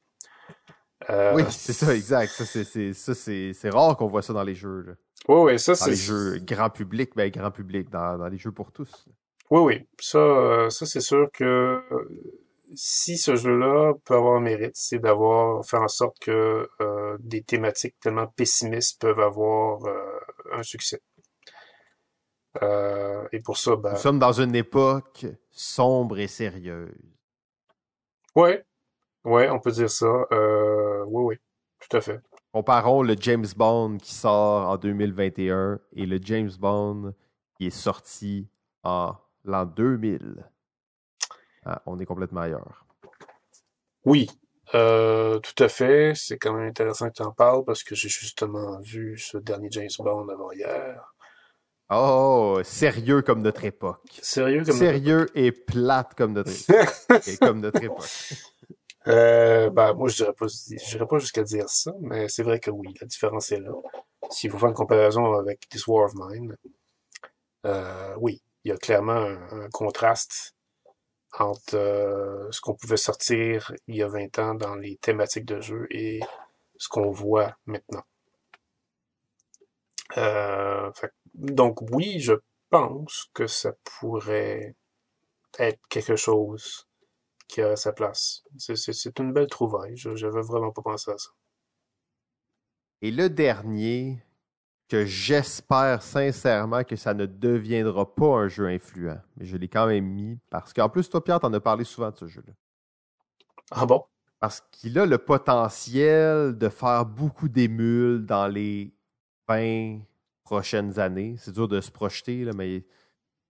Euh, oui, c'est ça, exact. Ça, c'est rare qu'on voit ça dans les jeux. Là. Oui, oui, ça c'est. Dans les jeux grand public, ben grand public, dans, dans les jeux pour tous. Oui, oui. Ça, euh, ça c'est sûr que si ce jeu-là peut avoir un mérite, c'est d'avoir fait en sorte que euh, des thématiques tellement pessimistes peuvent avoir euh, un succès. Euh, et pour ça, ben... Nous sommes dans une époque sombre et sérieuse. Ouais, ouais, on peut dire ça. oui, oui, tout à fait. Comparons le James Bond qui sort en 2021 et le James Bond qui est sorti en l'an 2000. Ah, on est complètement ailleurs. Oui, euh, tout à fait. C'est quand même intéressant que tu en parles parce que j'ai justement vu ce dernier James Bond avant-hier. Oh, sérieux comme notre époque. Sérieux comme Sérieux et plate comme notre [LAUGHS] époque. et comme notre époque. Euh, ben, moi, je dirais pas, je dirais pas jusqu'à dire ça, mais c'est vrai que oui, la différence est là. S'il faut faire une comparaison avec This War of Mine, euh, oui, il y a clairement un contraste entre euh, ce qu'on pouvait sortir il y a 20 ans dans les thématiques de jeu et ce qu'on voit maintenant. Euh, donc oui, je pense que ça pourrait être quelque chose qui a sa place. C'est une belle trouvaille. Je n'avais vraiment pas pensé à ça. Et le dernier, que j'espère sincèrement que ça ne deviendra pas un jeu influent. Mais je l'ai quand même mis parce qu'en plus, toi, Pierre, t'en as parlé souvent de ce jeu-là. Ah bon? Parce qu'il a le potentiel de faire beaucoup d'émules dans les 20 prochaines années. C'est dur de se projeter, là, mais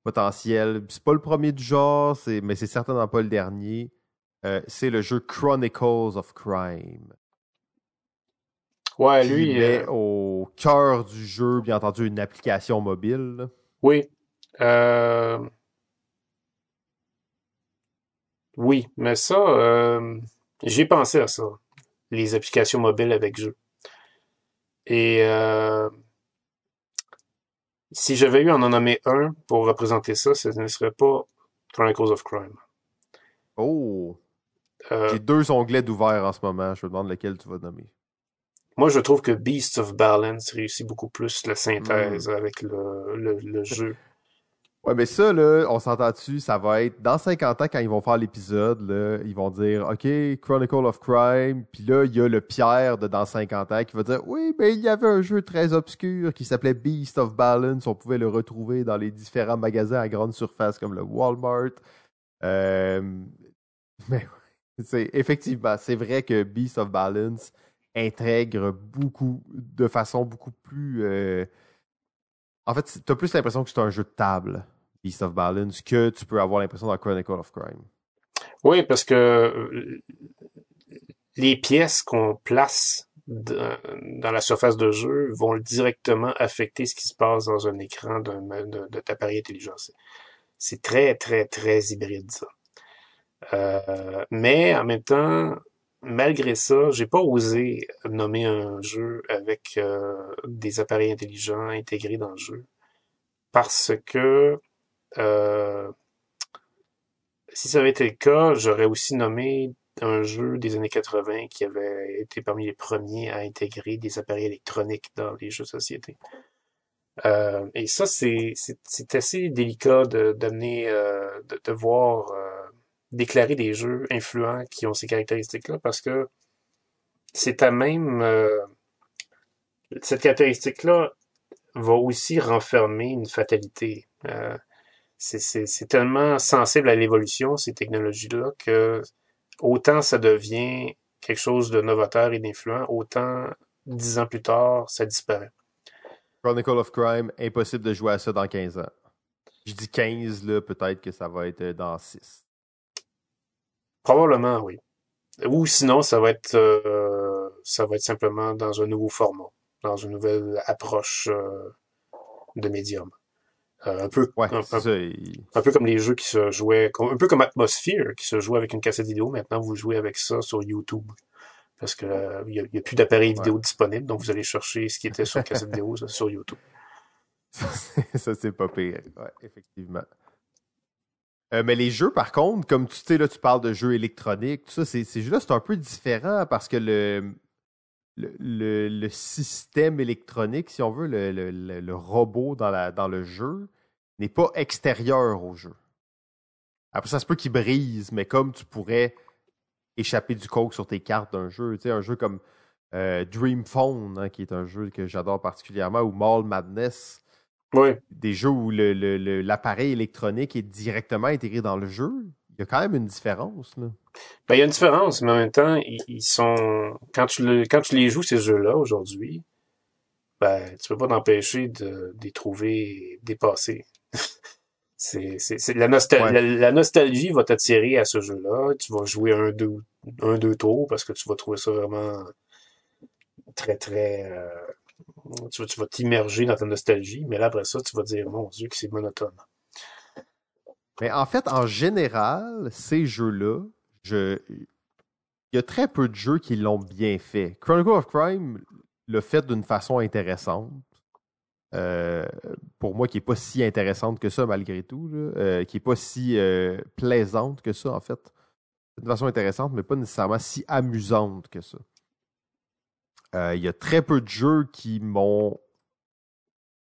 potentiel. C'est pas le premier du genre, mais c'est certainement pas le dernier. Euh, c'est le jeu Chronicles of Crime. Ouais, lui. met euh, au cœur du jeu, bien entendu, une application mobile. Oui. Euh... Oui, mais ça, euh... j'ai pensé à ça. Les applications mobiles avec jeu. Et si j'avais eu à en nommer un pour représenter ça, ce ne serait pas Chronicles of Crime. Oh! J'ai deux onglets d'ouvert en ce moment. Je me demande lequel tu vas nommer. Moi, je trouve que Beast of Balance réussit beaucoup plus la synthèse avec le, le, le jeu. Ouais, mais ça, là, on s'entend dessus, ça va être dans 50 ans quand ils vont faire l'épisode, là, ils vont dire OK, Chronicle of Crime, puis là, il y a le Pierre de dans 50 ans qui va dire Oui, mais il y avait un jeu très obscur qui s'appelait Beast of Balance, on pouvait le retrouver dans les différents magasins à grande surface comme le Walmart. Euh, [LAUGHS] mais c'est effectivement, c'est vrai que Beast of Balance intègre beaucoup de façon beaucoup plus euh, en fait, t'as plus l'impression que c'est un jeu de table, Beast of Balance, que tu peux avoir l'impression dans Chronicle of Crime. Oui, parce que euh, les pièces qu'on place dans la surface de jeu vont directement affecter ce qui se passe dans un écran d'un de, de d'appareil intelligent. C'est- C'est très, très, très hybride, ça. Euh, mais en même temps, malgré ça, j'ai pas osé nommer un jeu avec euh, des appareils intelligents intégrés dans le jeu. Parce que euh, si ça avait été le cas, j'aurais aussi nommé un jeu des années 80 qui avait été parmi les premiers à intégrer des appareils électroniques dans les jeux de société. Euh, et ça, c'est assez délicat d'amener, de, de voir déclarer des jeux influents qui ont ces caractéristiques-là parce que c'est à même euh, cette caractéristique-là va aussi renfermer une fatalité. Euh, c'est tellement sensible à l'évolution, ces technologies-là, que autant ça devient quelque chose de novateur et d'influent, autant dix ans plus tard, ça disparaît. Chronicle of Crime, impossible de jouer à ça dans 15 ans. Je dis 15, là, peut-être que ça va être euh, dans 6. Probablement, oui. Ou sinon, ça va être euh, ça va être simplement dans un nouveau format, dans une nouvelle approche euh, de médium. Euh, un peu Ouais, un, peu comme les jeux qui se jouaient, un peu comme Atmosphere, qui se jouait avec une cassette vidéo. Maintenant, vous jouez avec ça sur YouTube. Parce que euh, il n'y a, plus d'appareil vidéo disponible, donc vous allez chercher ce qui était sur cassette vidéo ça, sur YouTube. Ça, [LAUGHS] c'est- ça, c'est pas pire. Ouais, effectivement. Euh, mais les jeux, par contre, comme tu sais, là, tu parles de jeux électroniques, tout ça, ces, ces jeux-là, c'est un peu différent parce que le, système électronique, si on veut, le, robot dans le jeu, n'est pas extérieur au jeu. Après, ça se peut qu'il brise, mais comme tu pourrais échapper du coke sur tes cartes d'un jeu, tu sais, un jeu comme euh, Dream Phone, hein, qui est un jeu que j'adore particulièrement, ou Mall Madness, Oui, des jeux où le- le- le- l'appareil électronique est directement intégré dans le jeu, il y a quand même une différence. Là. ben, il y a une différence, mais en même temps, ils, ils sont quand tu le, quand tu les joues ces jeux-là aujourd'hui, ben tu peux pas t'empêcher de, de les trouver dépassés. [LAUGHS] C'est, c'est, c'est la, nostal- Ouais. la, la nostalgie va t'attirer à ce jeu-là. Tu vas jouer un deux, un, deux tours parce que tu vas trouver ça vraiment très, très. euh, tu vas, t'immerger dans ta nostalgie, mais là, après ça, tu vas dire, mon Dieu, que c'est monotone. Mais en fait, en général, ces jeux-là, je... il y a très peu de jeux qui l'ont bien fait. Chronicle of Crime l'a fait d'une façon intéressante. Euh, pour moi, qui n'est pas si intéressante que ça, malgré tout, euh, qui n'est pas si euh, plaisante que ça, en fait. D'une façon intéressante, mais pas nécessairement si amusante que ça. Euh, Il y a très peu de jeux qui m'ont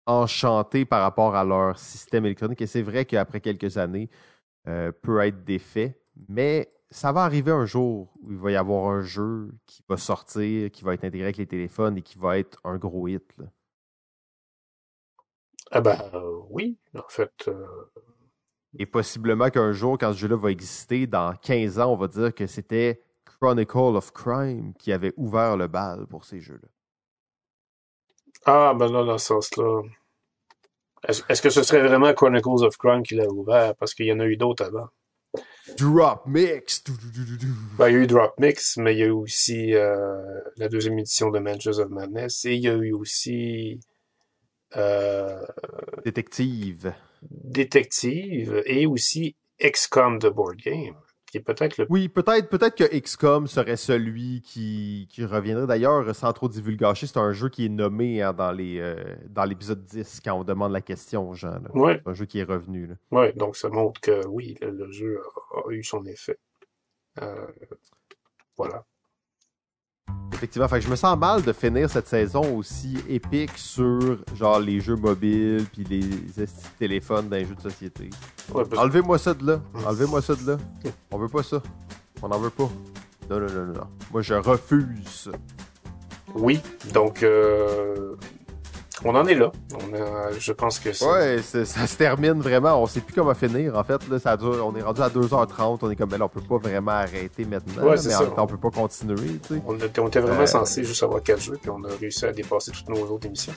enchanté par rapport à leur système électronique. Et c'est vrai qu'après quelques années, euh, peut être défait. Mais ça va arriver un jour où il va y avoir un jeu qui va sortir, qui va être intégré avec les téléphones et qui va être un gros hit. là. Ah ben euh, oui, en fait. euh, Et possiblement qu'un jour, quand ce jeu-là va exister, dans 15 ans, on va dire que c'était Chronicle of Crime qui avait ouvert le bal pour ces jeux-là. Ah, ben là, dans ce sens-là. Est-ce que ce serait vraiment Chronicles of Crime qui l'a ouvert? Parce qu'il y en a eu d'autres avant. Drop Mix! Ben, il y a eu Drop Mix, mais il y a eu aussi euh, la deuxième édition de Mansions of Madness et il y a eu aussi euh, Détective. Détective et aussi XCOM de Board Game, qui qui est peut-être le... Oui, peut-être peut-être que XCOM serait celui qui, qui reviendrait. D'ailleurs, sans trop divulgacher, c'est un jeu qui est nommé hein, dans les euh, dans l'épisode 10 quand on demande la question aux gens. Ouais, C'est un jeu qui est revenu. ouais, donc ça montre que oui, le, le jeu a, a eu son effet. Euh, voilà. Effectivement, fait que je me sens mal de finir cette saison aussi épique sur genre les jeux mobiles puis les téléphones les jeux de société. Ouais, parce- Enlevez-moi ça de là. Enlevez-moi ça de là. On veut pas ça. On n'en veut pas. Non, non, non, non, non. Moi, je refuse. Oui, donc euh, on en est là. On a, je pense que c'est... Ouais, ça se termine vraiment. On sait plus comment finir. En fait, là, ça dure, on est rendu à 2h30. On est comme, ben là, on peut pas vraiment arrêter maintenant. Ouais, mais en ça. même temps, on peut pas continuer, tu sais. On était, on était vraiment Euh, censé juste avoir quatre jeux, puis on a réussi à dépasser toutes nos autres émissions.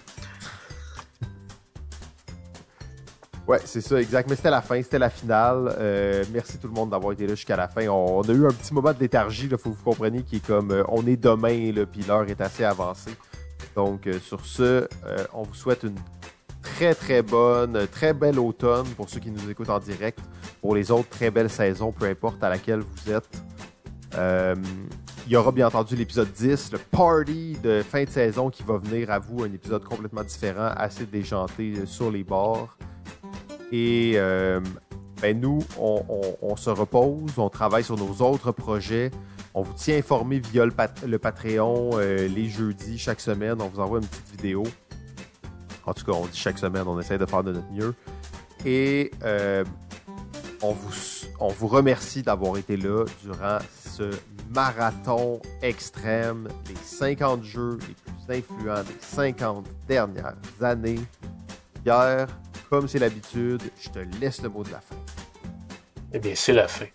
Ouais, c'est ça, exact. Mais c'était la fin, c'était la finale. Euh, merci tout le monde d'avoir été là jusqu'à la fin. On, on a eu un petit moment de léthargie, il faut que vous compreniez, qui est comme euh, on est demain, là, puis l'heure est assez avancée. Donc, euh, sur ce, euh, on vous souhaite une très très bonne, très belle automne pour ceux qui nous écoutent en direct. Pour les autres, très belle saison, peu importe à laquelle vous êtes. Euh, il y aura bien entendu l'épisode 10, le party de fin de saison qui va venir à vous, un épisode complètement différent, assez déjanté sur les bords. Et ben nous, on se repose, on travaille sur nos autres projets. On vous tient informé via le, pat- le Patreon euh, les jeudis, chaque semaine. On vous envoie une petite vidéo. En tout cas, on dit chaque semaine, on essaie de faire de notre mieux. Et euh, on, vous, on vous remercie d'avoir été là durant ce marathon extrême, les 50 jeux les plus influents des 50 dernières années. Pierre, comme c'est l'habitude, je te laisse le mot de la fin. Eh bien, c'est la fin.